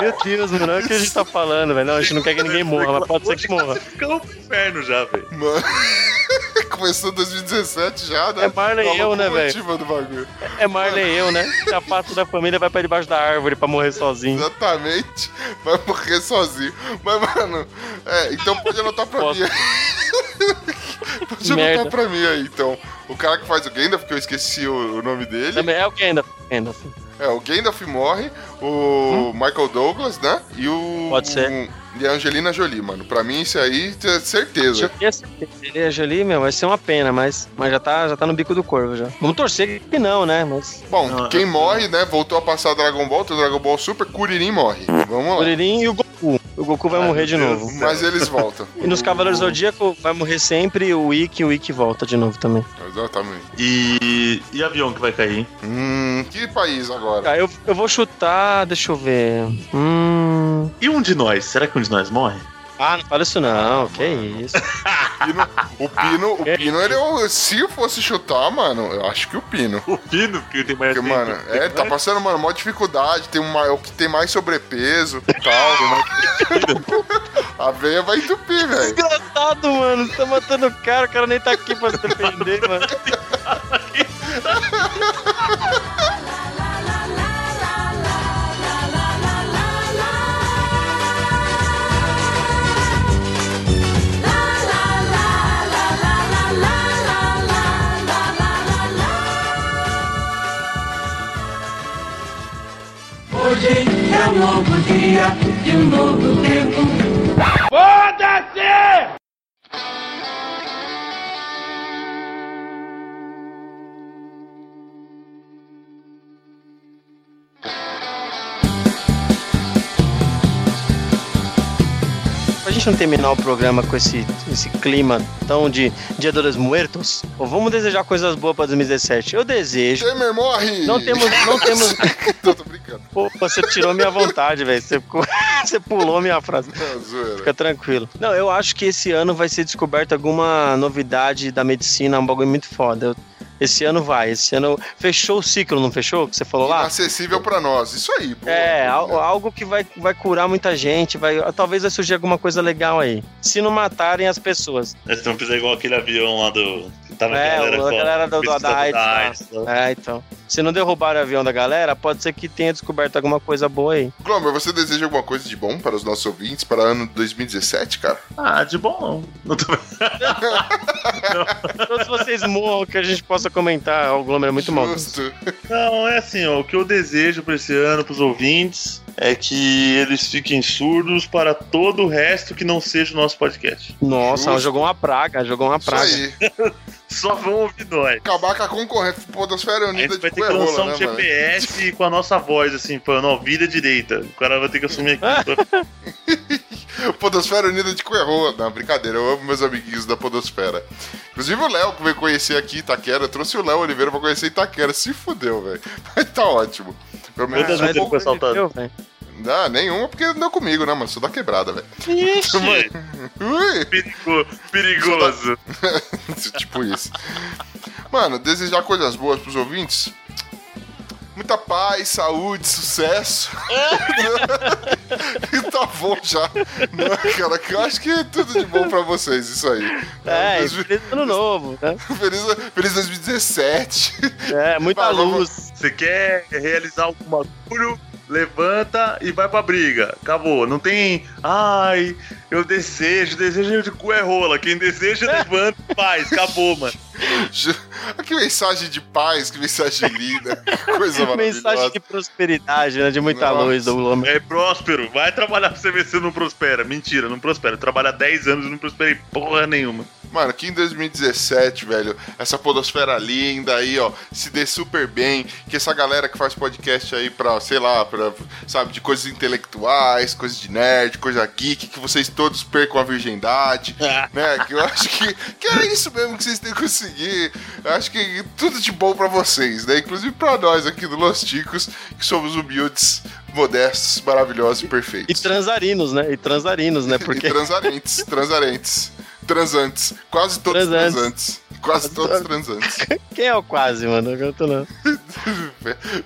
S2: Meu Deus, mano, é o que a gente tá falando, velho. Não, a gente não quer que ninguém morra, mas pode ser que morra.
S3: Ficamos pro inferno já, velho.
S1: Mano. Começou 2017 já, né?
S2: É Marley e eu, né, velho?
S1: locomotiva do bagulho.
S2: É Marley e eu, né? A parte da família vai pra debaixo da árvore pra morrer sozinho.
S1: Exatamente. Vai morrer sozinho. Mas, mano, é, então pode anotar pra
S2: Posso.
S1: mim. pode
S2: Merda.
S1: anotar pra mim aí, então. O cara que faz o Gandalf, que eu esqueci o, o nome dele.
S2: Também é o Gandalf. Gandalf.
S1: É, o Gandalf morre, o Michael Douglas, né? E o.
S2: Hum? Pode ser.
S1: E a Angelina Jolie, mano. Pra mim, isso aí é certeza.
S2: Jolie, Ele Jolie, meu, vai ser uma pena, mas, mas já, tá, já tá no bico do corvo já. Vamos torcer que não, né? Mas.
S1: Bom,
S3: Não,
S1: quem
S3: eu-
S1: morre, né? Voltou a passar Dragon Ball, tem o Dragon Ball Super, Kuririn morre. Vamos lá.
S2: Kuririn e o Goku. O Goku vai
S3: Ai,
S2: morrer
S3: meu
S2: de
S3: Deus.
S2: novo.
S1: Mas eles voltam.
S2: E nos Cavaleiros Zodíaco vai morrer sempre o Ikki, o Ikki volta de novo também.
S1: Exatamente.
S3: E, e avião que vai cair, hein?
S1: Hum, que país agora?
S2: Tá, eu, eu vou chutar, deixa eu ver. Hum.
S3: E um de nós? Será que um de nós morre?
S2: Ah, não fala isso não, que isso.
S1: Pino- o Pino, o Pino, ele, é o- se eu fosse chutar, mano, eu acho que o Pino.
S3: O Pino, porque tem mais
S1: Porque, mano, é, tá passando, mano, maior dificuldade, tem uma, é o que tem mais sobrepeso e tal. mais- A veia vai entupir, velho.
S2: Desgraçado, mano. Você tá matando o cara, o cara nem tá aqui pra se defender, mano.
S4: novo dia e um novo
S2: Não terminar o programa com esse, esse clima tão de Dia dos Muertos, ou vamos desejar coisas boas pra 2017. Eu desejo.
S1: Temer morre!
S2: Não temos. Não temos.
S1: Tô, tô brincando.
S2: Pô, você tirou minha vontade, velho. Você, ficou- você pulou minha frase.
S1: Não, zoeira.
S2: Fica tranquilo. Não, eu acho que esse ano vai ser descoberta alguma novidade da medicina, um bagulho muito foda. Eu- esse ano vai, esse ano fechou o ciclo, não fechou? Que você falou lá?
S1: Acessível pra nós. Isso aí, pô.
S2: É, al- algo que vai, vai curar muita gente, vai, talvez vai surgir alguma coisa legal aí. Se não matarem as pessoas.
S3: Eles não fizeram igual aquele avião lá do. Tava
S2: É,
S3: a galera,
S2: a galera do- do-
S3: pesquisa
S2: da AIDS, tá.
S3: AIDS, né?
S2: É, então. Se não derrubarem o avião da galera, pode ser que tenha descoberto alguma coisa boa aí.
S1: Glomer, você deseja alguma coisa de bom para os nossos ouvintes para ano 2017, cara?
S3: Ah, de bom não. Não tô...
S2: Todos vocês morram que a gente possa comentar. O Glomer é muito mal.
S1: Justo.
S3: Não, é assim, ó, o que eu desejo pra esse ano, pros ouvintes, é que eles fiquem surdos para todo o resto que não seja o nosso podcast.
S2: Nossa, jogou uma praga, jogou uma
S1: Isso
S2: praga.
S1: aí.
S3: Só vão ouvir nós.
S1: Acabar com a concorrência Podosfera
S3: A
S1: Unida
S3: gente vai
S1: de
S3: ter que lançar
S1: Coerrola,
S3: um
S1: né, mano?
S3: GPS com a nossa voz, assim, falando, ó, vira direita. O cara vai ter que assumir aqui.
S1: Podosfera Unida de Coerroa. Não, brincadeira, eu amo meus amiguinhos da Podosfera. Inclusive o Léo, que veio conhecer aqui Itaquera, eu trouxe o Léo Oliveira pra conhecer Itaquera. Se fudeu, velho. Mas tá ótimo. Pelo menos
S3: Quantas
S1: um
S3: vezes ele foi assaltado?
S1: Não, nenhuma, porque andou comigo, né, mano? Sou da quebrada, velho.
S3: Ixi,
S1: Ui!
S3: perigo- perigoso.
S1: tipo isso. Mano, desejar coisas boas pros ouvintes. Muita paz, saúde, sucesso. e tá bom já. Não, cara, que eu acho que é tudo de bom pra vocês, isso aí.
S2: É, feliz ano novo, né?
S1: Feliz, feliz 2017.
S2: É, muita
S1: vamos-
S2: luz.
S3: Você quer realizar algum bagulho, levanta e vai pra briga. Acabou. Não tem. Ai, eu desejo, desejo de cu é rola. Quem deseja, levanta e faz. Acabou, mano.
S1: que mensagem de paz, que mensagem linda. Que coisa maravilhosa.
S2: Mensagem de prosperidade, né? De muita
S1: Nossa.
S2: luz do homem.
S3: É próspero. Vai trabalhar pra você ver se não prospera. Mentira, não prospera. Há 10 anos e não prosperei porra nenhuma.
S1: Mano, que em 2017, velho, essa podosfera linda aí, ó, se dê super bem, que essa galera que faz podcast aí pra, sei lá, pra, sabe, de coisas intelectuais, coisas de nerd, coisa geek, que vocês todos percam a virgindade, né, que eu acho que, que é isso mesmo que vocês têm que conseguir, eu acho que tudo de bom pra vocês, né, inclusive pra nós aqui do Los Ticos, que somos humildes, modestos, maravilhosos e
S2: E
S1: perfeitos.
S2: transarinos, né? E transarinos, né?
S1: E
S2: Porque
S1: transarentes, transarentes, transantes, quase todos
S2: Transantes.
S1: transantes. Quase todos transantes.
S2: quem é o quase, mano? Eu tô não.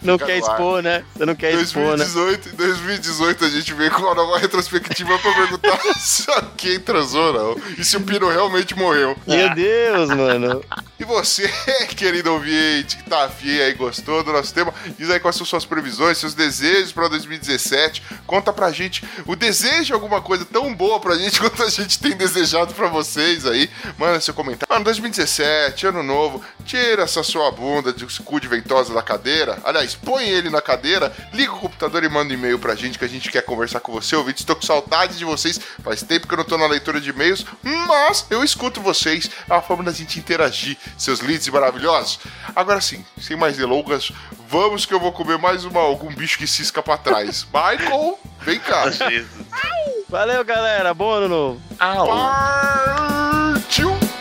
S2: Não quer expor, né? Você não quer expor, né?
S1: 2018, em 2018 a gente veio com uma nova retrospectiva pra perguntar se quem transou ou não. E se o Pino realmente morreu.
S2: Meu Deus, mano.
S1: E você, querido ouvinte, que tá afim aí, gostou do nosso tema, diz aí quais são suas previsões, seus desejos pra 2017. Conta pra gente o desejo de alguma coisa tão boa pra gente quanto a gente tem desejado pra vocês aí. Manda seu comentário. Mano, 2017, ano novo, tira essa sua bunda de cu de ventosa da cadeira. Aliás, põe ele na cadeira, liga o computador e manda um e-mail pra gente que a gente quer conversar com você, ouvinte. Estou com saudade de vocês. Faz tempo que eu não tô na leitura de e-mails, mas eu escuto vocês. É uma forma da gente interagir, seus leads maravilhosos. Agora sim, sem mais delongas, vamos que eu vou comer mais uma, algum bicho que cisca pra trás. Michael, vem cá.
S2: Valeu, galera. Bom ano novo.
S3: Au.
S1: Partiu!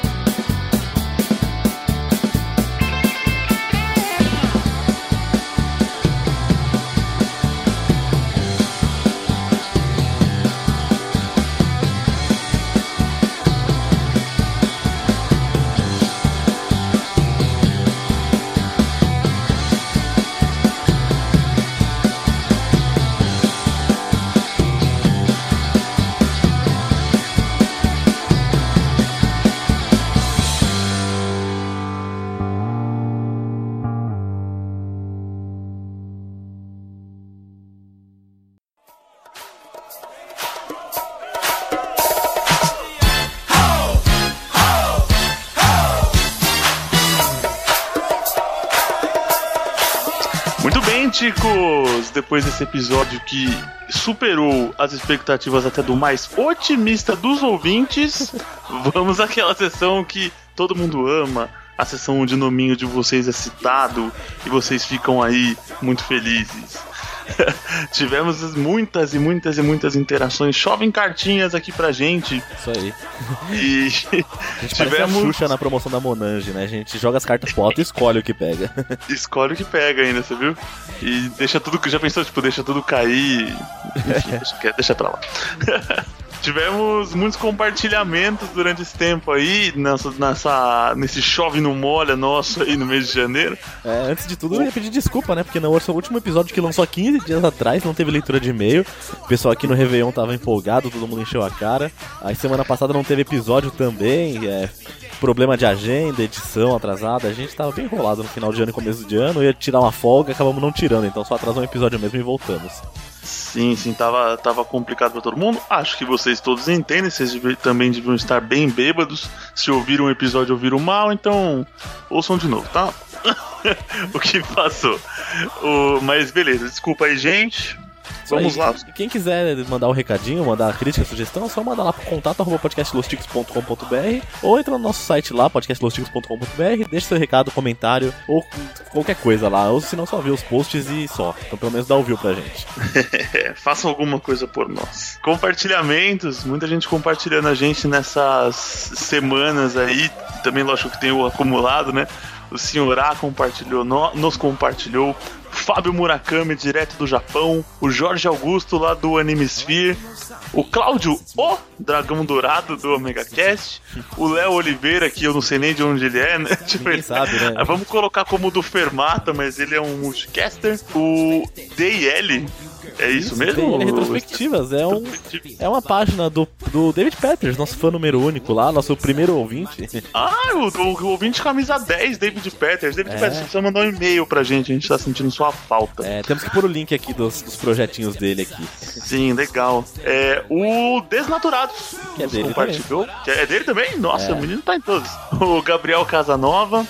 S3: Ticos! Depois desse episódio que superou as expectativas até do mais otimista dos ouvintes, vamos àquela sessão que todo mundo ama, a sessão onde o nominho de vocês é citado e vocês ficam aí muito felizes. Tivemos muitas e muitas e muitas interações, chovem cartinhas aqui pra gente
S6: Isso aí.
S3: e
S6: A gente parece a
S3: tivemos
S6: Xuxa na promoção da Monange, né? A gente joga as cartas pro alto e escolhe o que pega.
S3: escolhe o que pega ainda, você viu? E deixa tudo. Já pensou, tipo, deixa tudo cair. Enfim, quieto, deixa pra lá. Tivemos muitos compartilhamentos durante esse tempo aí, nessa, nessa, nesse chove no molha nosso aí no mês de janeiro.
S6: É, antes de tudo, eu ia pedir desculpa, né? Porque no o último episódio que lançou há 15 dias atrás, não teve leitura de e-mail. O pessoal aqui no Réveillon tava empolgado, todo mundo encheu a cara. Aí semana passada não teve episódio também. É, problema de agenda, edição atrasada. A gente tava bem enrolado no final de ano e começo de ano. Ia tirar uma folga, acabamos não tirando. Então só atrasou um episódio mesmo e voltamos.
S3: Sim, sim, tava, tava complicado pra todo mundo. Acho que vocês todos entendem, vocês também deviam estar bem bêbados. Se ouviram um episódio, ouviram mal, então ouçam de novo, tá? o que passou. O, mas beleza, desculpa aí, gente. Vamos lá.
S6: E quem quiser mandar um recadinho, mandar crítica, sugestão, é só mandar lá pro contato arroba podcastlosticos.com.br ou entra no nosso site lá, podcastlosticos.com.br, deixa seu recado, comentário ou qualquer coisa lá. Ou se não, só ver os posts e só. Então pelo menos dá o view pra gente.
S3: É, façam alguma coisa por nós. Compartilhamentos, muita gente compartilhando a gente nessas semanas aí. Também, lógico que tem o acumulado, né? O senhor A compartilhou, no- nos compartilhou. Fábio Murakami, direto do Japão. O Jorge Augusto, lá do Animesphere. O Cláudio, o Dragão Dourado do Omega Cast. O Léo Oliveira, que eu não sei nem de onde ele é, né? Tipo, ele-
S6: sabe, né?
S3: Ah, Vamos colocar como do Fermata, mas ele é um multicaster. O DL, é isso, mesmo?
S6: Tem Retrospectivas, é um. É uma página do, do David Peters, nosso fã número único lá, nosso primeiro ouvinte.
S3: Ah, o, o, o ouvinte camisa 10, David Peters. David
S6: É.
S3: Peters, você precisa mandar um e-mail pra gente, a gente tá sentindo sua falta.
S6: É, temos que pôr o link aqui dos, dos projetinhos dele aqui.
S3: Sim, legal. É, o Desnaturados.
S6: Que é dele
S3: compartilhou. Que é dele também? Nossa,
S6: É.
S3: o menino tá em todos. O Gabriel Casanova.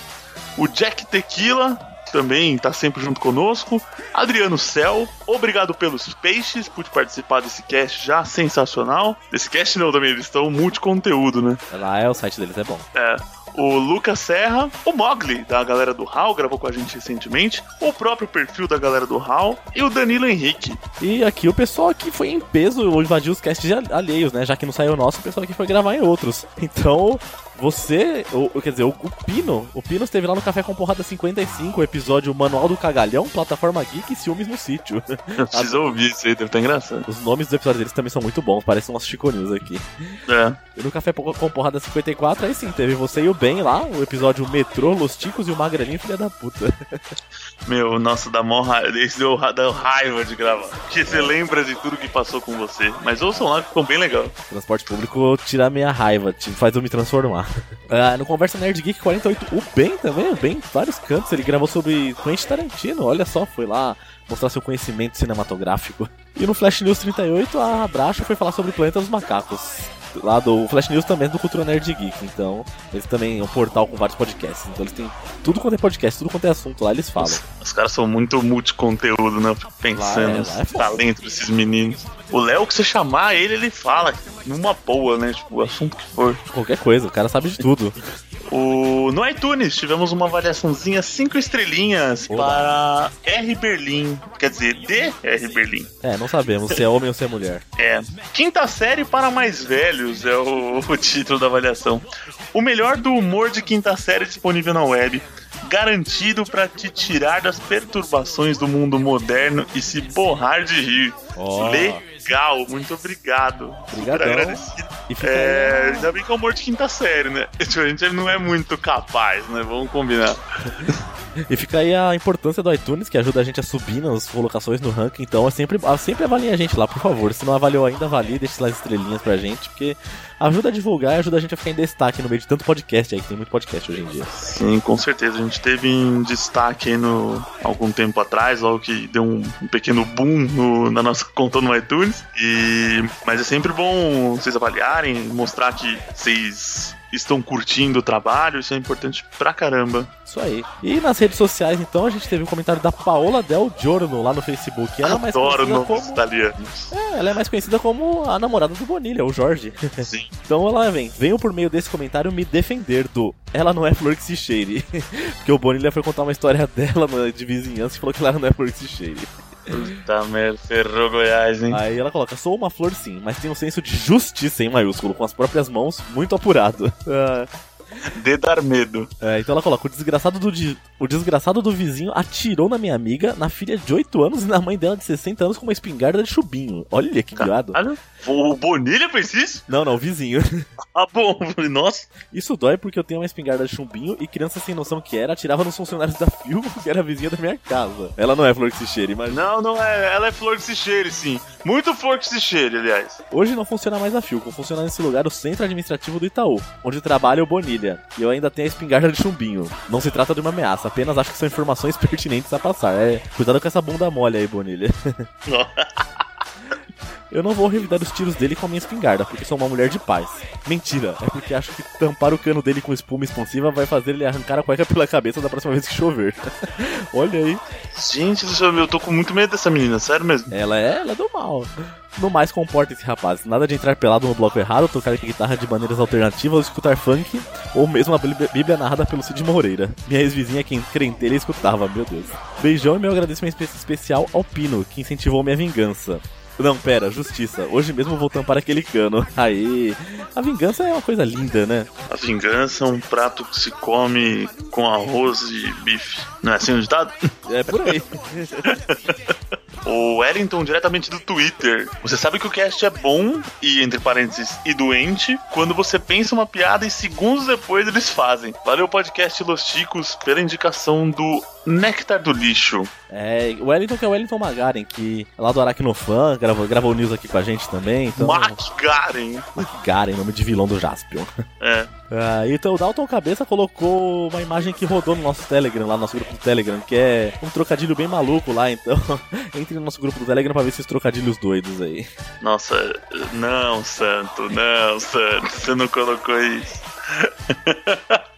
S3: O Jack Tequila. Também tá sempre junto conosco. Adriano Cel, obrigado pelos peixes, pude participar desse cast já sensacional. Desse cast não também, eles estão multiconteúdo, né?
S6: Lá é o site deles, é bom.
S3: É. O Lucas Serra, o Mogli, da galera do HAL, gravou com a gente recentemente, o próprio perfil da galera do HAL e o Danilo Henrique.
S6: E aqui o pessoal aqui foi em peso invadir os casts alheios, né? Já que não saiu o nosso, o pessoal aqui foi gravar em outros. Então, você, quer dizer, o, o Pino, o Pino esteve lá no Café com Porrada 55, o episódio Manual do Cagalhão, Plataforma Geek e Ciúmes no Sítio.
S3: Eu preciso ouvir isso aí, deve estar engraçado.
S6: Os nomes dos episódios deles também são muito bons, parecem umas Chico News aqui.
S3: É.
S6: E no Café com Porrada 54, aí sim, teve você e o Ben lá, o episódio Metrô, Los Ticos e o Magrelinho, filha da puta.
S3: Meu, nossa, dá mó raiva. Deu, deu raiva de gravar. Porque você lembra de tudo que passou com você. Mas ouçam lá ficou bem legal.
S6: Transporte público tira a minha raiva, te faz eu me transformar. Ah, no Conversa Nerd Geek 48, o Ben também, o Ben, vários cantos, ele gravou sobre Quentin Tarantino, olha só, foi lá mostrar seu conhecimento cinematográfico. E no Flash News 38, a Bracho foi falar sobre Planeta dos Macacos. Lá do Flash News também é do Cultura Nerd Geek, então eles também é um portal com vários podcasts. Então eles têm tudo quanto é podcast, tudo quanto é assunto lá, eles falam.
S3: Os caras são muito multiconteúdo, né? Fico pensando
S6: Lá é- lá é foda.
S3: talentos desses meninos. O Léo, que você chamar ele, ele fala numa boa, né? Tipo, o assunto que for.
S6: Qualquer coisa, o cara sabe de tudo.
S3: O... No iTunes tivemos uma avaliaçãozinha 5 estrelinhas
S6: Oba.
S3: para R Berlim. Quer dizer, D R Berlim.
S6: É, não sabemos se é homem ou se é mulher.
S3: É. Quinta série para mais velhos é o, o título da avaliação. O melhor do humor de quinta série disponível na web. Garantido para te tirar das perturbações do mundo moderno e se borrar de rir.
S6: Ó.
S3: Legal, muito obrigado.
S6: Obrigadão.
S3: Agradecido.
S6: E fica
S3: É,
S6: aí,
S3: ainda bem que é humor de quinta série, né? Tipo, A gente não é muito capaz, né? Vamos combinar.
S6: E fica aí a importância do iTunes, que ajuda a gente a subir nas colocações no ranking. Então, é sempre, sempre avalie a gente lá, por favor. Se não avaliou ainda, avalie, deixe lá as estrelinhas pra gente, porque ajuda a divulgar e ajuda a gente a ficar em destaque no meio de tanto podcast aí, que tem muito podcast hoje em dia.
S3: Sim, com certeza. A gente teve em destaque aí no algum tempo atrás, logo que deu um, um pequeno boom no- na nossa conta no iTunes. E mas é sempre bom vocês avaliarem, mostrar que vocês estão curtindo o trabalho, isso é importante pra caramba.
S6: Isso aí. E nas redes sociais, então, a gente teve um comentário da Paola Del Giorno lá no Facebook. Ela é mais conhecida como.
S3: italianos.
S6: É, ela é mais conhecida como a namorada do Bonilha, o Jorge.
S3: Sim.
S6: Então ela vem, venho por meio desse comentário me defender do ela não é flor que se cheire. Porque o Bonilha foi contar uma história dela de vizinhança e falou que ela não é flor que se cheire.
S3: Puta merda, ferrou Goiás, hein?
S6: Aí ela coloca, sou uma flor sim, mas tenho um senso de justiça em maiúsculo, com as próprias mãos, muito apurado. Ah,
S3: De dar medo.
S6: é, então ela coloca, o desgraçado, do, o desgraçado do vizinho atirou na minha amiga, na filha de 8 anos e na mãe dela de 60 anos com uma espingarda de chubinho. Olha que viado.
S3: O Bonilha fez isso?
S6: Não, não, o vizinho.
S3: Ah, bom. Nossa.
S6: Isso dói porque eu tenho uma espingarda de chumbinho e criança sem noção que era atirava nos funcionários da Filmo, que era a vizinha da minha casa. Ela não é flor que se cheire, mas
S3: Não, não é. Ela é flor que se cheire, sim. Muito flor que se cheire, aliás.
S6: hoje não funciona mais a Filco, funciona nesse lugar o centro administrativo do Itaú, onde trabalha o Bonilha. E eu ainda tenho a espingarda de chumbinho. Não se trata de uma ameaça, apenas acho que são informações pertinentes a passar. É, cuidado com essa bunda mole aí, Bonilha. Eu não vou revidar os tiros dele com a minha espingarda, porque sou uma mulher de paz. Mentira, é porque acho que tampar o cano dele com espuma expansiva vai fazer ele arrancar a cueca pela cabeça da próxima vez que chover. Olha aí,
S3: Gente do céu, eu tô com muito medo dessa menina, sério mesmo.
S6: ela é, ela é do mal. No mais, comporta esse rapaz. Nada de entrar pelado no bloco errado, tocar guitarra de maneiras alternativas, ou escutar funk, ou mesmo a Bíblia narrada pelo Cid Moreira. Minha ex-vizinha, quem crentelha, escutava, meu Deus. Beijão e meu agradecimento espe- especial ao Pino, que incentivou minha vingança. Não, pera, justiça. Hoje mesmo vou tampar aquele cano. Aí. A vingança é uma coisa linda, né?
S3: A vingança é um prato que se come com arroz e bife. Não é assim o ditado?
S6: É por aí.
S3: O Wellington, diretamente do Twitter. Você sabe que o cast é bom, e entre parênteses, e doente, quando você pensa uma piada e segundos depois eles fazem. Valeu, podcast Los Chicos, pela indicação do Néctar do Lixo.
S6: É, o Wellington que é o Wellington Magaren, que é lá do Aracnofan, gravou, gravou news aqui com a gente também. Então,
S3: McGaren.
S6: Magaren, nome de vilão do Jaspion.
S3: É.
S6: Ah, então o Dalton Cabeça colocou uma imagem que rodou no nosso Telegram, lá no nosso grupo do Telegram, que é um trocadilho bem maluco lá, então entre no nosso grupo do Telegram pra ver esses trocadilhos doidos aí.
S3: Nossa, não, Santo, não, Santo, você não colocou isso.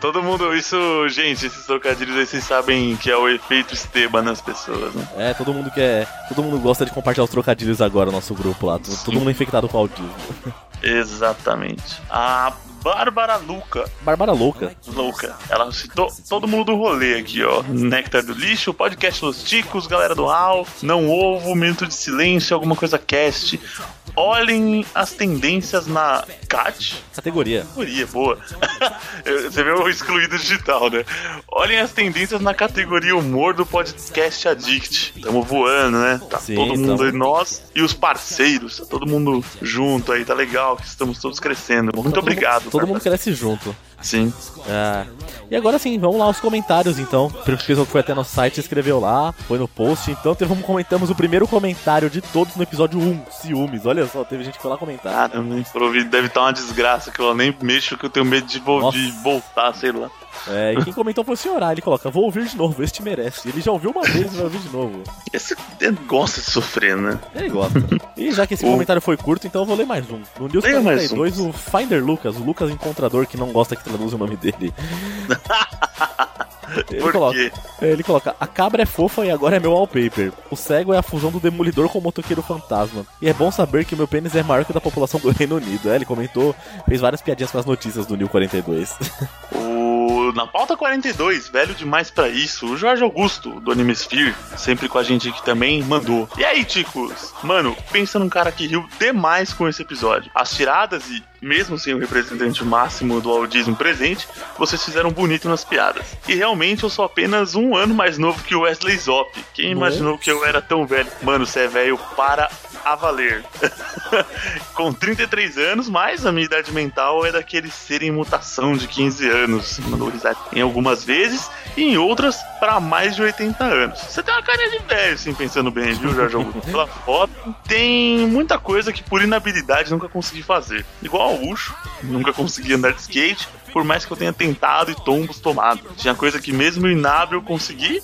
S3: Todo mundo, isso, gente, esses trocadilhos aí vocês sabem que é o efeito Esteban nas pessoas, né?
S6: É, todo mundo quer. Todo mundo gosta de compartilhar os trocadilhos agora no nosso grupo lá. Todo, todo mundo infectado com autismo.
S3: Exatamente. A Bárbara Luca,
S6: Bárbara louca.
S3: louca, ela citou todo mundo do rolê aqui, ó. Néctar do Lixo, podcast Los Ticos, galera do HAL, Não Ovo, Minuto de Silêncio, alguma coisa cast. Olhem as tendências na CAT,
S6: Categoria.
S3: categoria, boa. Você vê o excluído digital, né? Olhem as tendências na categoria humor do podcast Addict. Tamo voando, né? Tá
S6: Sim,
S3: todo mundo
S6: tamo.
S3: aí, nós e os parceiros, tá todo mundo junto aí, tá legal, que estamos todos crescendo. Muito
S6: Todo
S3: obrigado.
S6: mundo- Todo mundo cresce junto.
S3: Sim.
S6: Ah, e agora sim, vamos lá aos comentários então. O primeiro pessoa que foi até nosso site escreveu lá, foi no post. Então teve, comentamos o primeiro comentário de todos no episódio 1, ciúmes. Olha só, teve gente que foi lá comentar.
S3: Caramba, deve estar uma desgraça que eu nem mexo, que eu tenho medo de, vo-
S6: Nossa.
S3: de voltar, sei lá.
S6: É, e quem comentou foi o senhor, ele coloca, vou ouvir de novo, este merece. Ele já ouviu uma vez e vai ouvir de novo.
S3: Esse gosta de sofrer, né?
S6: Ele gosta. E já que esse
S3: O-
S6: comentário foi curto, então eu vou ler mais um. No News
S3: Leia mais
S6: 42, o Finder Lucas, o Lucas Encontrador, que não gosta que traduza o nome dele. Ele
S3: Por
S6: coloca,
S3: quê?
S6: ele coloca, a cabra é fofa e agora é meu wallpaper. O cego é a fusão do demolidor com o motoqueiro fantasma. E é bom saber que meu pênis é maior que o da população do Reino Unido. É, ele comentou, fez várias piadinhas com as notícias do New 42.
S3: Na pauta 42, velho demais pra isso, o Jorge Augusto, do Animesphere, sempre com a gente aqui também, mandou. E aí, ticos? Mano, pensa num cara que riu demais com esse episódio. As tiradas e, mesmo sem o representante máximo do audismo presente, vocês fizeram bonito nas piadas. E realmente eu sou apenas um ano mais novo que o Wesley Zop. Quem imaginou que eu era tão velho? Mano, você é velho para a valer. com 33 anos, mas a minha idade mental é daquele ser em mutação de 15 anos. Mandou risada em algumas vezes e em outras para mais de 80 anos. Você tem uma carinha de velho, assim, pensando bem, viu, Jorge Augusto? Pela foto, tem muita coisa que por inabilidade nunca consegui fazer. Igual ao Ucho, nunca consegui andar de skate, por mais que eu tenha tentado e tombos tomado. Tinha coisa que mesmo inábil eu consegui,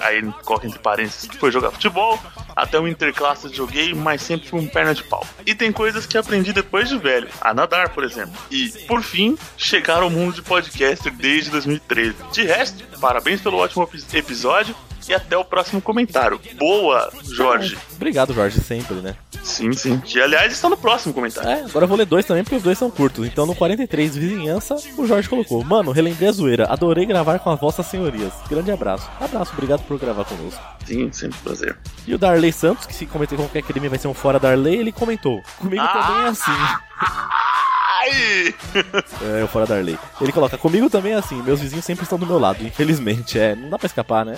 S3: aí coloca entre parênteses que foi jogar futebol, até o interclasse joguei, mas sempre fui um perna de pau. E tem coisas que aprendi depois de velho, a nadar, por exemplo. E, por fim, chegar ao mundo de podcaster desde 2013. De resto, parabéns pelo ótimo epi- episódio e até o próximo comentário. Boa, Jorge.
S6: Obrigado, Jorge, sempre, né?
S3: Sim, sim. Que, aliás, está no próximo comentário.
S6: É, agora eu vou ler dois também, porque os dois são curtos. Então, no 43, vizinhança, o Jorge colocou. Mano, relembrei a zoeira. Adorei gravar com as vossas senhorias. Grande abraço. Abraço, obrigado por gravar conosco.
S3: Sim, sempre um prazer.
S6: E o Darley Santos, que se cometer qualquer crime vai ser um fora Darley, ele comentou. Comigo também é assim.
S3: Ai!
S6: É, o fora Darley. Ele coloca, comigo também é assim. Meus vizinhos sempre estão do meu lado, infelizmente. É, não dá pra escapar, né?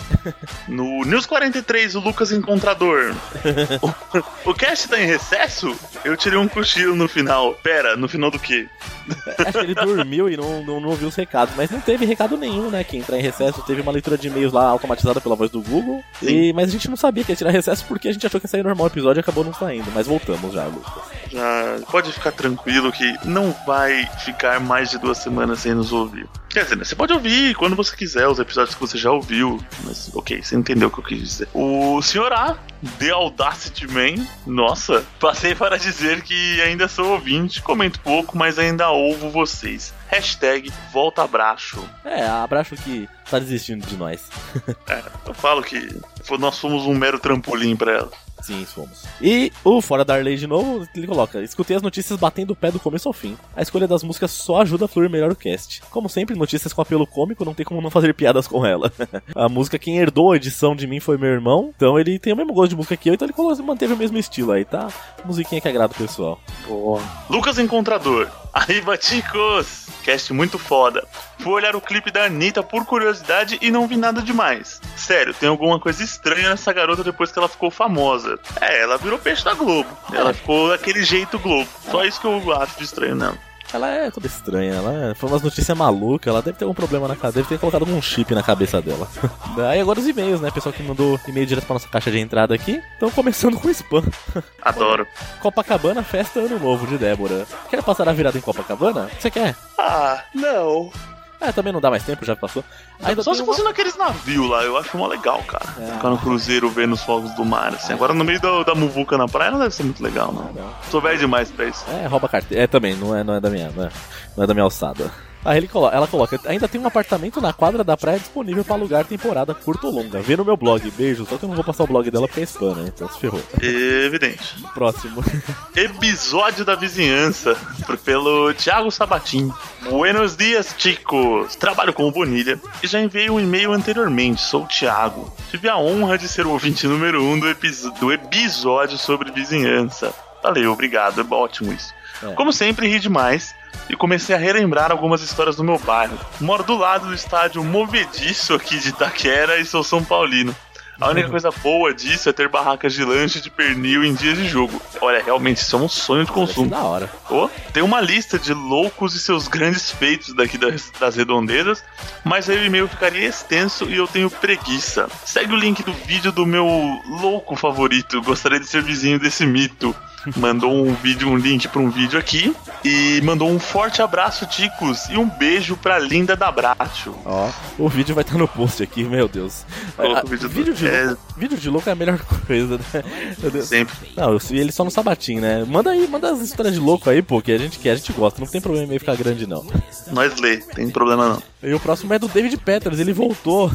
S3: No News 43, o Lucas Encontrador. o, o cast tá em recesso? Eu tirei um cochilo no final. Pera, no final do quê?
S6: Acho que ele dormiu e não, não, não ouviu os recados. Mas não teve recado nenhum, né? Que entrar em recesso. Teve uma leitura de e-mails lá automatizada pela voz do Google. E, mas a gente não sabia que ia tirar recesso porque a gente achou que ia sair normal o episódio e acabou não saindo. Mas voltamos já, Lucas.
S3: Já pode ficar tranquilo que não vai ficar mais de duas semanas sem nos ouvir. Quer dizer, né, você pode ouvir quando você quiser os episódios que você já ouviu. Mas, ok, você entendeu o que eu quis dizer. O Sr. A, The Audacity Man, nossa, passei para dizer que ainda sou ouvinte, comento pouco, mas ainda ouvo vocês. Hashtag volta abraço.
S6: É, abraço que tá desistindo de nós.
S3: É, eu falo que nós fomos um mero trampolim pra ela.
S6: Sim, fomos. E o Fora da Arley de novo, ele coloca: Escutei as notícias batendo o pé do começo ao fim. A escolha das músicas só ajuda a fluir melhor o cast. Como sempre, notícias com apelo cômico, não tem como não fazer piadas com ela. a música, quem herdou a edição de mim foi meu irmão, então ele tem o mesmo gosto de música que eu, então ele colocou- manteve o mesmo estilo aí, tá? Musiquinha que agrada o pessoal.
S3: Lucas Encontrador. Arriba, chicos! Cast muito foda. Fui olhar o clipe da Anitta por curiosidade e não vi nada demais. Sério, tem alguma coisa estranha nessa garota depois que ela ficou famosa. É, ela virou peixe da Globo. Ela ficou daquele jeito Globo. Só isso que eu acho de estranho nela.
S6: Ela é toda estranha, ela é- foi umas notícias malucas, ela deve ter algum problema na cabeça, deve ter colocado algum chip na cabeça dela. Aí agora os e-mails, né? Pessoal que mandou e-mail direto pra nossa caixa de entrada aqui. Então começando com spam.
S3: Adoro.
S6: Copacabana, festa ano novo de Débora. Quer passar a virada em Copacabana? Você quer?
S3: Ah, não.
S6: É, também não dá mais tempo, já passou. Ainda
S3: Só se
S6: uma-
S3: fosse naqueles navios lá, eu acho mó legal, cara.
S6: É.
S3: Ficar no cruzeiro vendo os fogos do mar, assim. Agora no meio da, da muvuca na praia não deve ser muito legal, não. Sou velho demais pra isso.
S6: É, rouba carteira. É, também, não é, não é da minha, não é, não é da minha alçada. Aí ele colo- ela coloca, ainda tem um apartamento na quadra da praia disponível pra alugar temporada curta ou longa. Vê no meu blog, beijo. Só que eu não vou passar o blog dela porque é spam, né? Então se ferrou.
S3: Evidente.
S6: Próximo.
S3: Episódio da vizinhança, pelo Thiago Sabatim. Buenos dias, chicos. Trabalho com o Bonilha e já enviei um e-mail anteriormente. Sou o Thiago. Tive a honra de ser o ouvinte número um do, do episódio sobre vizinhança. Valeu, obrigado. É ótimo isso.
S6: É.
S3: Como sempre, ri demais e comecei a relembrar algumas histórias do meu bairro. Moro do lado do estádio Movediço aqui de Itaquera e sou São Paulino. A única coisa boa disso é ter barracas de lanche de pernil em dias de jogo. Olha, realmente, isso é um sonho de consumo.
S6: da hora.
S3: Oh, tem uma lista de loucos e seus grandes feitos daqui das, das redondezas, mas aí o e-mail ficaria extenso e eu tenho preguiça. Segue o link do vídeo do meu louco favorito. Gostaria de ser vizinho desse mito. Mandou um vídeo, um link para um vídeo aqui e mandou um forte abraço, Ticos, e um beijo pra linda da Bracho.
S6: Ó, o vídeo vai estar no post aqui, meu Deus.
S3: Coloca
S6: Ah,
S3: o vídeo do-
S6: vídeo, de
S3: é.
S6: louco, vídeo de louco é a melhor coisa, né? Meu Deus.
S3: Sempre.
S6: Não, ele só no sabatim, né? Manda aí, manda as histórias de louco aí, pô, que a gente quer, a gente gosta. Não tem problema em ficar grande, não.
S3: Nós lê, tem problema não.
S6: E o próximo é do David Peters, ele voltou.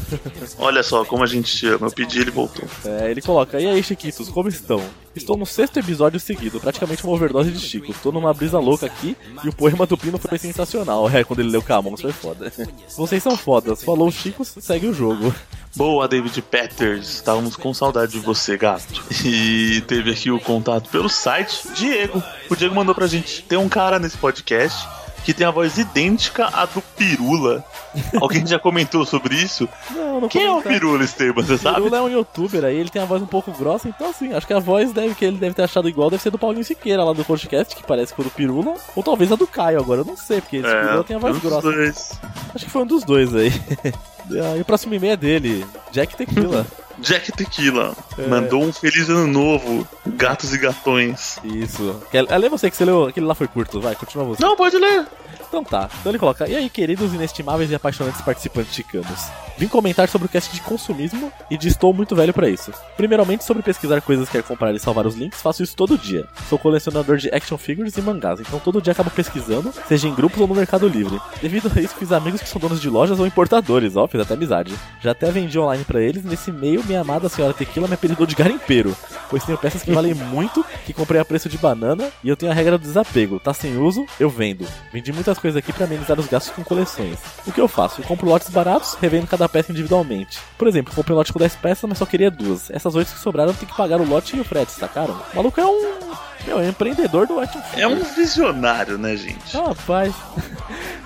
S3: Olha só como a gente te ama. Eu pedi ele voltou.
S6: É, ele coloca, e aí, Chiquitos, como estão? Estou no sexto episódio seguido, praticamente uma overdose de Chico. Estou numa brisa louca aqui e o poema do Pino foi sensacional. É, quando ele leu Camões foi foda. Vocês são fodas. Falou Chico, segue o jogo.
S3: Boa, David Peters. Estávamos com saudade de você, gato. E teve aqui o contato pelo site. Diego. O Diego mandou pra gente. Tem um cara nesse podcast que tem a voz idêntica à do Pirula. Alguém já comentou sobre isso?
S6: Não, não
S3: Quem é o. Pirula, Esteban? Você sabe?
S6: Pirula é um youtuber aí, ele tem a voz um pouco grossa, então assim, acho que a voz deve, que ele deve ter achado igual deve ser do Paulinho Siqueira lá do podcast, que parece que foi do Pirula, ou talvez a do Caio agora, eu não sei, porque esse Pirula tem a voz
S3: dos
S6: grossa.
S3: dois.
S6: Acho que foi um dos dois aí. Ah, e o próximo e-mail é dele, Jack Tequila.
S3: Jack Tequila
S6: É.
S3: mandou um feliz ano novo, gatos e gatões.
S6: Isso. Quer, lê você que você leu, aquele lá foi curto, vai, continua você.
S3: Não, pode ler.
S6: Então tá. Então ele coloca: E aí, queridos inestimáveis e apaixonantes participantes chicanos? Vim comentar sobre o cast de consumismo e de estou muito velho pra isso. Primeiramente, sobre pesquisar coisas que quero comprar e salvar os links, faço isso todo dia. Sou colecionador de action figures e mangás, então todo dia acabo pesquisando, seja em grupos ou no Mercado Livre. Devido a isso, fiz amigos que são donos de lojas ou importadores, ó, fiz até amizade. Já até vendi online pra eles, nesse meio, minha amada senhora Tequila me apelidou de garimpeiro, pois tenho peças que valem muito, que comprei a preço de banana, e eu tenho a regra do desapego, tá sem uso, eu vendo. Vendi muitas coisas aqui pra amenizar os gastos com coleções. O que eu faço? Eu compro lotes baratos, revendo cada peça individualmente. Por exemplo, comprei um lote com 10 peças, mas só queria duas. Essas 8 que sobraram tem que pagar o lote e o frete, sacaram? O maluco é um. Meu, é um empreendedor do action
S3: É um visionário, né, gente?
S6: Rapaz.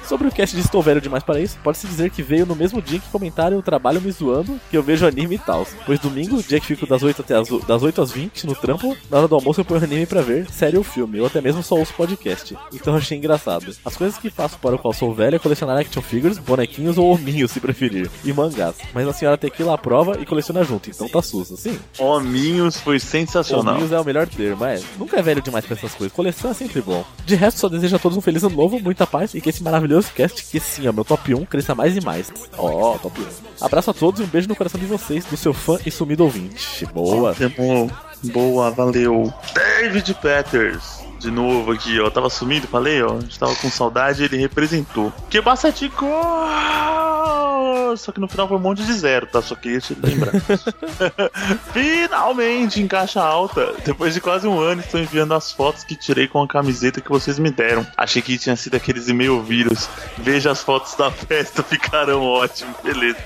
S6: Sobre o cast de Estou Velho Demais para Isso, pode-se dizer que veio no mesmo dia que comentaram o trabalho me zoando que eu vejo anime e tal. Pois domingo, dia que fico das 8, até as, das 8 às 20 no trampo, na hora do almoço eu ponho anime pra ver, série ou filme, ou até mesmo só ouço podcast. Então eu achei engraçado. As coisas que faço para o qual sou velho é colecionar action figures, bonequinhos ou hominhos, se preferir, e mangás. Mas a senhora Tequila aprova e coleciona junto, então tá susto, sim.
S3: Hominhos foi sensacional.
S6: Hominhos é o melhor termo, é. Nunca é velho demais pra essas coisas. Coleção é sempre bom. De resto, só desejo a todos um feliz ano novo, muita paz e que esse maravilhoso meu cast que sim, ó, meu top 1 cresça mais e mais. Ó, top 1. Abraço a todos e um beijo no coração de vocês, do seu fã e sumido ouvinte. Boa.
S3: Boa, valeu. David Peters. De novo aqui, ó. Tava sumido, falei, ó. A gente tava com saudade ele representou. Que bastatico! Só que no final foi um monte de zero, tá? Só queria te lembrar. Finalmente, em caixa alta. Depois de quase um ano, estou enviando as fotos que tirei com a camiseta que vocês me deram. Achei que tinha sido aqueles e-mail vírus. Veja as fotos da festa, ficarão ótimos. Beleza.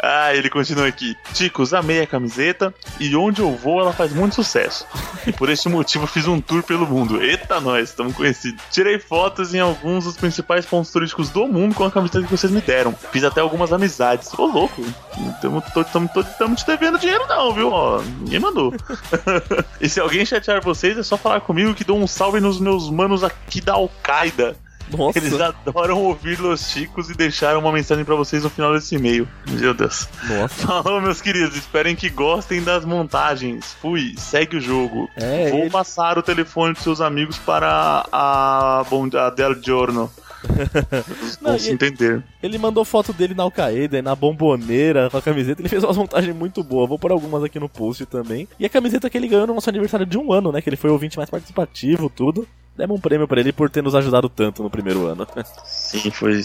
S3: Ah, ele continua aqui. Ticos, amei a camiseta e onde eu vou ela faz muito sucesso. E por este motivo fiz um tour pelo mundo. Eita, nós, estamos conhecidos. Tirei fotos em alguns dos principais pontos turísticos do mundo com a camiseta que vocês me deram. Fiz até algumas amizades. Ô, louco. Estamos te devendo dinheiro, não, viu? Ó, ninguém mandou. e se alguém chatear vocês, é só falar comigo que dou um salve nos meus manos aqui da Al-Qaeda.
S6: Nossa.
S3: Eles adoram ouvir Los Chicos e deixaram uma mensagem pra vocês no final desse e-mail. Meu Deus.
S6: Nossa.
S3: Falou, meus queridos. Esperem que gostem das montagens. Fui, segue o jogo.
S6: É,
S3: Vou
S6: ele-
S3: passar o telefone dos seus amigos para a, a Del Giorno.
S6: Não, e-
S3: entender.
S6: Ele mandou foto dele na Al-Qaeda, na bomboneira, com a camiseta. Ele fez uma montagem muito boa. Vou pôr algumas aqui no post também. E a camiseta que ele ganhou no nosso aniversário de um ano, né? Que ele foi o ouvinte mais participativo, tudo. Demos um prêmio pra ele por ter nos ajudado tanto no primeiro ano.
S3: Sim, foi,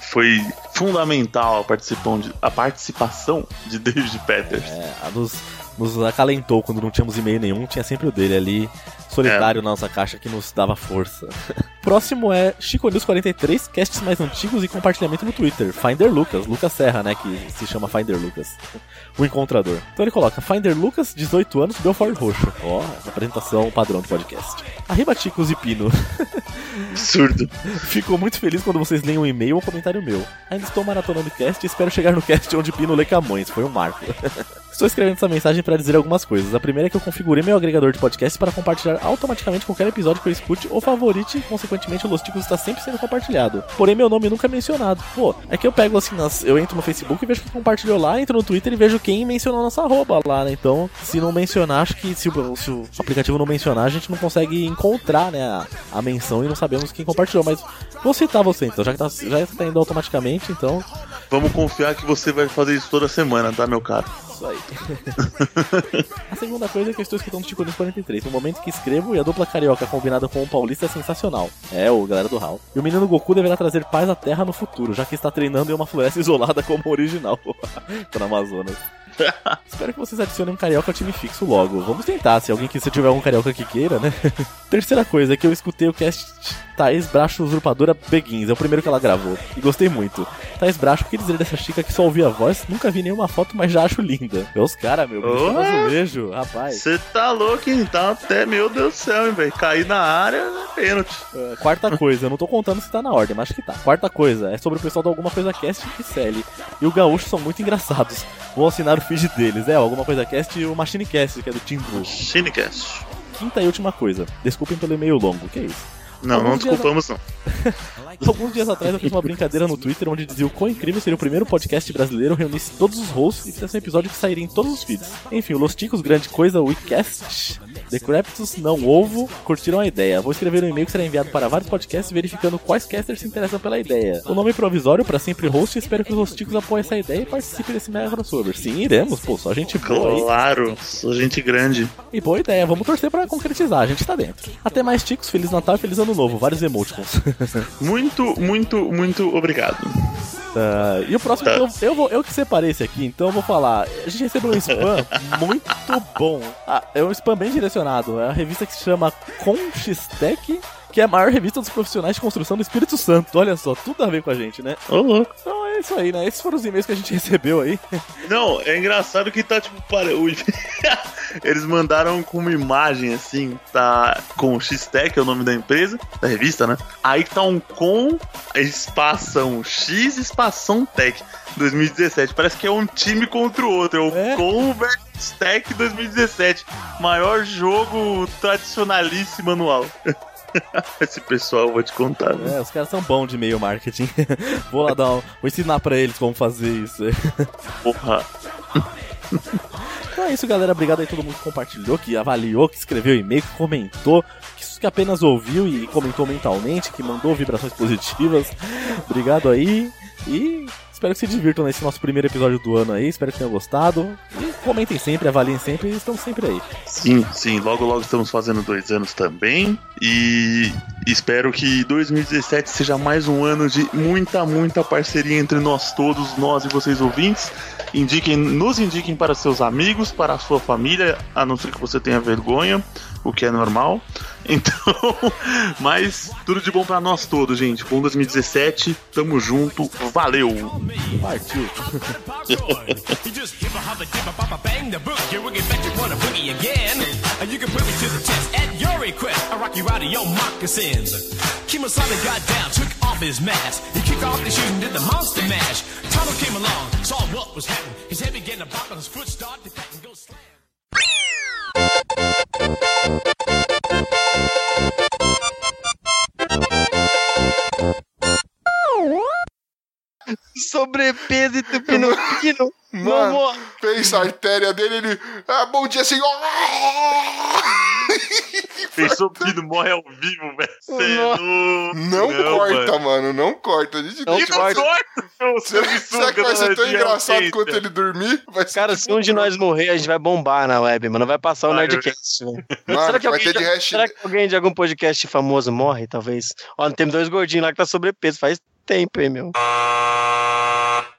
S3: foi fundamental a, a participação de David Peters.
S6: É, a nos, nos acalentou quando não tínhamos e-mail nenhum. Tinha sempre o dele ali, solitário na nossa caixa, que nos dava força. Próximo é Chico News 43, casts mais antigos e compartilhamento no Twitter. Finder Lucas, Lucas Serra, né? Que se chama Finder Lucas. O encontrador. Então ele coloca Finder Lucas, 18 anos, Belfort Roxo. Ó, apresentação padrão do podcast. Arriba Chicos e Pino.
S3: Absurdo.
S6: Fico muito feliz quando vocês leem um e-mail ou comentário meu. Ainda estou maratonando o cast e espero chegar no cast onde Pino lê Camões. Foi um marco. Estou escrevendo essa mensagem para dizer algumas coisas. A primeira é que eu configurei meu agregador de podcast para compartilhar automaticamente qualquer episódio que eu escute ou favorite, e, consequentemente o Los Ticos está sempre sendo compartilhado. Porém, meu nome nunca é mencionado. Pô, é que eu pego assim, nas- eu entro no Facebook e vejo quem compartilhou lá, entro no Twitter e vejo quem mencionou nossa arroba lá, né? Então, se não mencionar, acho que se o, se o aplicativo não mencionar, a gente não consegue encontrar, né, a, a menção e não sabemos quem compartilhou. Mas vou citar você então, já que tá, já tá indo automaticamente, então.
S3: Vamos confiar que você vai fazer isso toda semana, tá, meu caro?
S6: Isso aí. a segunda coisa é que eu estou escutando News 43. No momento que escrevo, e a dupla carioca combinada com o paulista é sensacional. É, o galera do Hall. E o menino Goku deverá trazer paz à Terra no futuro, já que está treinando em uma floresta isolada como o original. tá no Amazonas. Espero que vocês adicionem um carioca ao time fixo logo. Vamos tentar, se alguém que se tiver algum carioca que queira, né? Terceira coisa é que eu escutei o cast Thaís Bracho Usurpadora Beguins, é o primeiro que ela gravou. E gostei muito. Thaís Bracho, o que dizer dessa chica que só ouvi a voz? Nunca vi nenhuma foto, mas já acho linda. É os caras, meu. Oh, azulejo, rapaz.
S3: Você tá louco, hein? Tá até, meu Deus do céu, hein, velho? Cair na área é pênalti.
S6: Uh, quarta coisa, eu não tô contando se tá na ordem, mas acho que tá. Quarta coisa, é sobre o pessoal do Alguma Coisa Cast e Celi. E o Gaúcho são muito engraçados. Vou assinar o feed deles. É, Alguma Coisa Cast e o Machine Cast, que é do Team Blue.
S3: Cinecast.
S6: Quinta e última coisa, desculpem pelo e-mail longo, que é isso?
S3: Não, não
S6: Alguns dias
S3: desculpamos, não.
S6: Alguns dias atrás eu fiz uma brincadeira no Twitter onde dizia o quão incrível seria o primeiro podcast brasileiro reunisse todos os hosts e fizesse um episódio que sairia em todos os feeds. Enfim, o Los Ticos, grande coisa, o WeCast, Decreptus, não ovo, curtiram a ideia. Vou escrever um e-mail que será enviado para vários podcasts verificando quais casters se interessam pela ideia. O nome provisório para sempre host e espero que os Los Ticos apoiem essa ideia e participem desse mega crossover. Sim, iremos, pô, só gente boa aí.
S3: Claro, sou gente grande.
S6: E boa ideia, vamos torcer pra concretizar, a gente tá dentro. Até mais, Ticos, Feliz Natal e Feliz Ano Novo, vários emoticons.
S3: Muito, muito, muito obrigado.
S6: Ah, e o próximo, eu, eu, vou, eu que separei esse aqui, então eu vou falar. A gente recebeu um spam muito bom. Ah, é um spam bem direcionado. É a revista que se chama Conchistec, que é a maior revista dos profissionais de construção do Espírito Santo. Olha só, tudo a ver com a gente, né?
S3: Ô, louco.
S6: Então é isso aí, né? Esses foram os e-mails que a gente recebeu aí.
S3: Não, é engraçado que tá tipo. Para, Eles mandaram com uma imagem assim, tá com X-Tech, é o nome da empresa, da revista, né? Aí tá um com espação X espação Tech 2017. Parece que é um time contra o outro. É o
S6: É.
S3: com versus Tech 2017. Maior jogo tradicionalíssimo anual. Esse pessoal, eu vou te contar, né?
S6: É, os caras são bons de e-mail marketing. vou lá dar um, Vou ensinar pra eles como fazer isso.
S3: Porra.
S6: Então é isso, galera. Obrigado aí todo mundo que compartilhou, que avaliou, que escreveu e-mail, que comentou, que, que apenas ouviu e comentou mentalmente, que mandou vibrações positivas. Obrigado aí. E espero que se divirtam nesse nosso primeiro episódio do ano aí. Espero que tenham gostado. E comentem sempre, avaliem sempre e estamos sempre aí.
S3: Sim, sim, logo logo estamos fazendo dois anos também. E espero que 2017 seja mais um ano de muita, muita parceria entre nós todos, nós e vocês ouvintes. Indiquem, nos indiquem para seus amigos, para a sua família, a não ser que você tenha vergonha, o que é normal. Então, mas tudo de bom para nós todos, gente. Bom 2017, tamo junto, valeu!
S6: Partiu.
S7: Kimasada got down, took off his mask. He kicked off his shoes and did the monster mash. Tonto came along, saw what was happening. His head began to bop and his foot started to crack and go slam. All right.
S2: Sobrepeso e tupindo pino.
S1: Mano,
S2: Vamos.
S1: pensa a artéria dele, ele. Ah, bom dia, senhor!
S3: Pensou que não morre ao vivo, velho. É
S2: Nossa.
S3: louco.
S1: Não, corta, mano. não corta. A gente
S2: Não corta.
S3: meu
S1: Será, será que vai ser tão engraçado quanto ele dormir?
S2: Cara, se um de nós morrer, a gente vai bombar na web, mano. Vai passar o
S3: Vai,
S2: Nerdcast, velho.
S1: Mano,
S2: Será que,
S1: vai
S2: alguém
S1: ter de
S2: será que alguém de algum podcast famoso morre, talvez? Ó, tem dois gordinhos lá que tá sobrepeso faz tempo, hein, meu.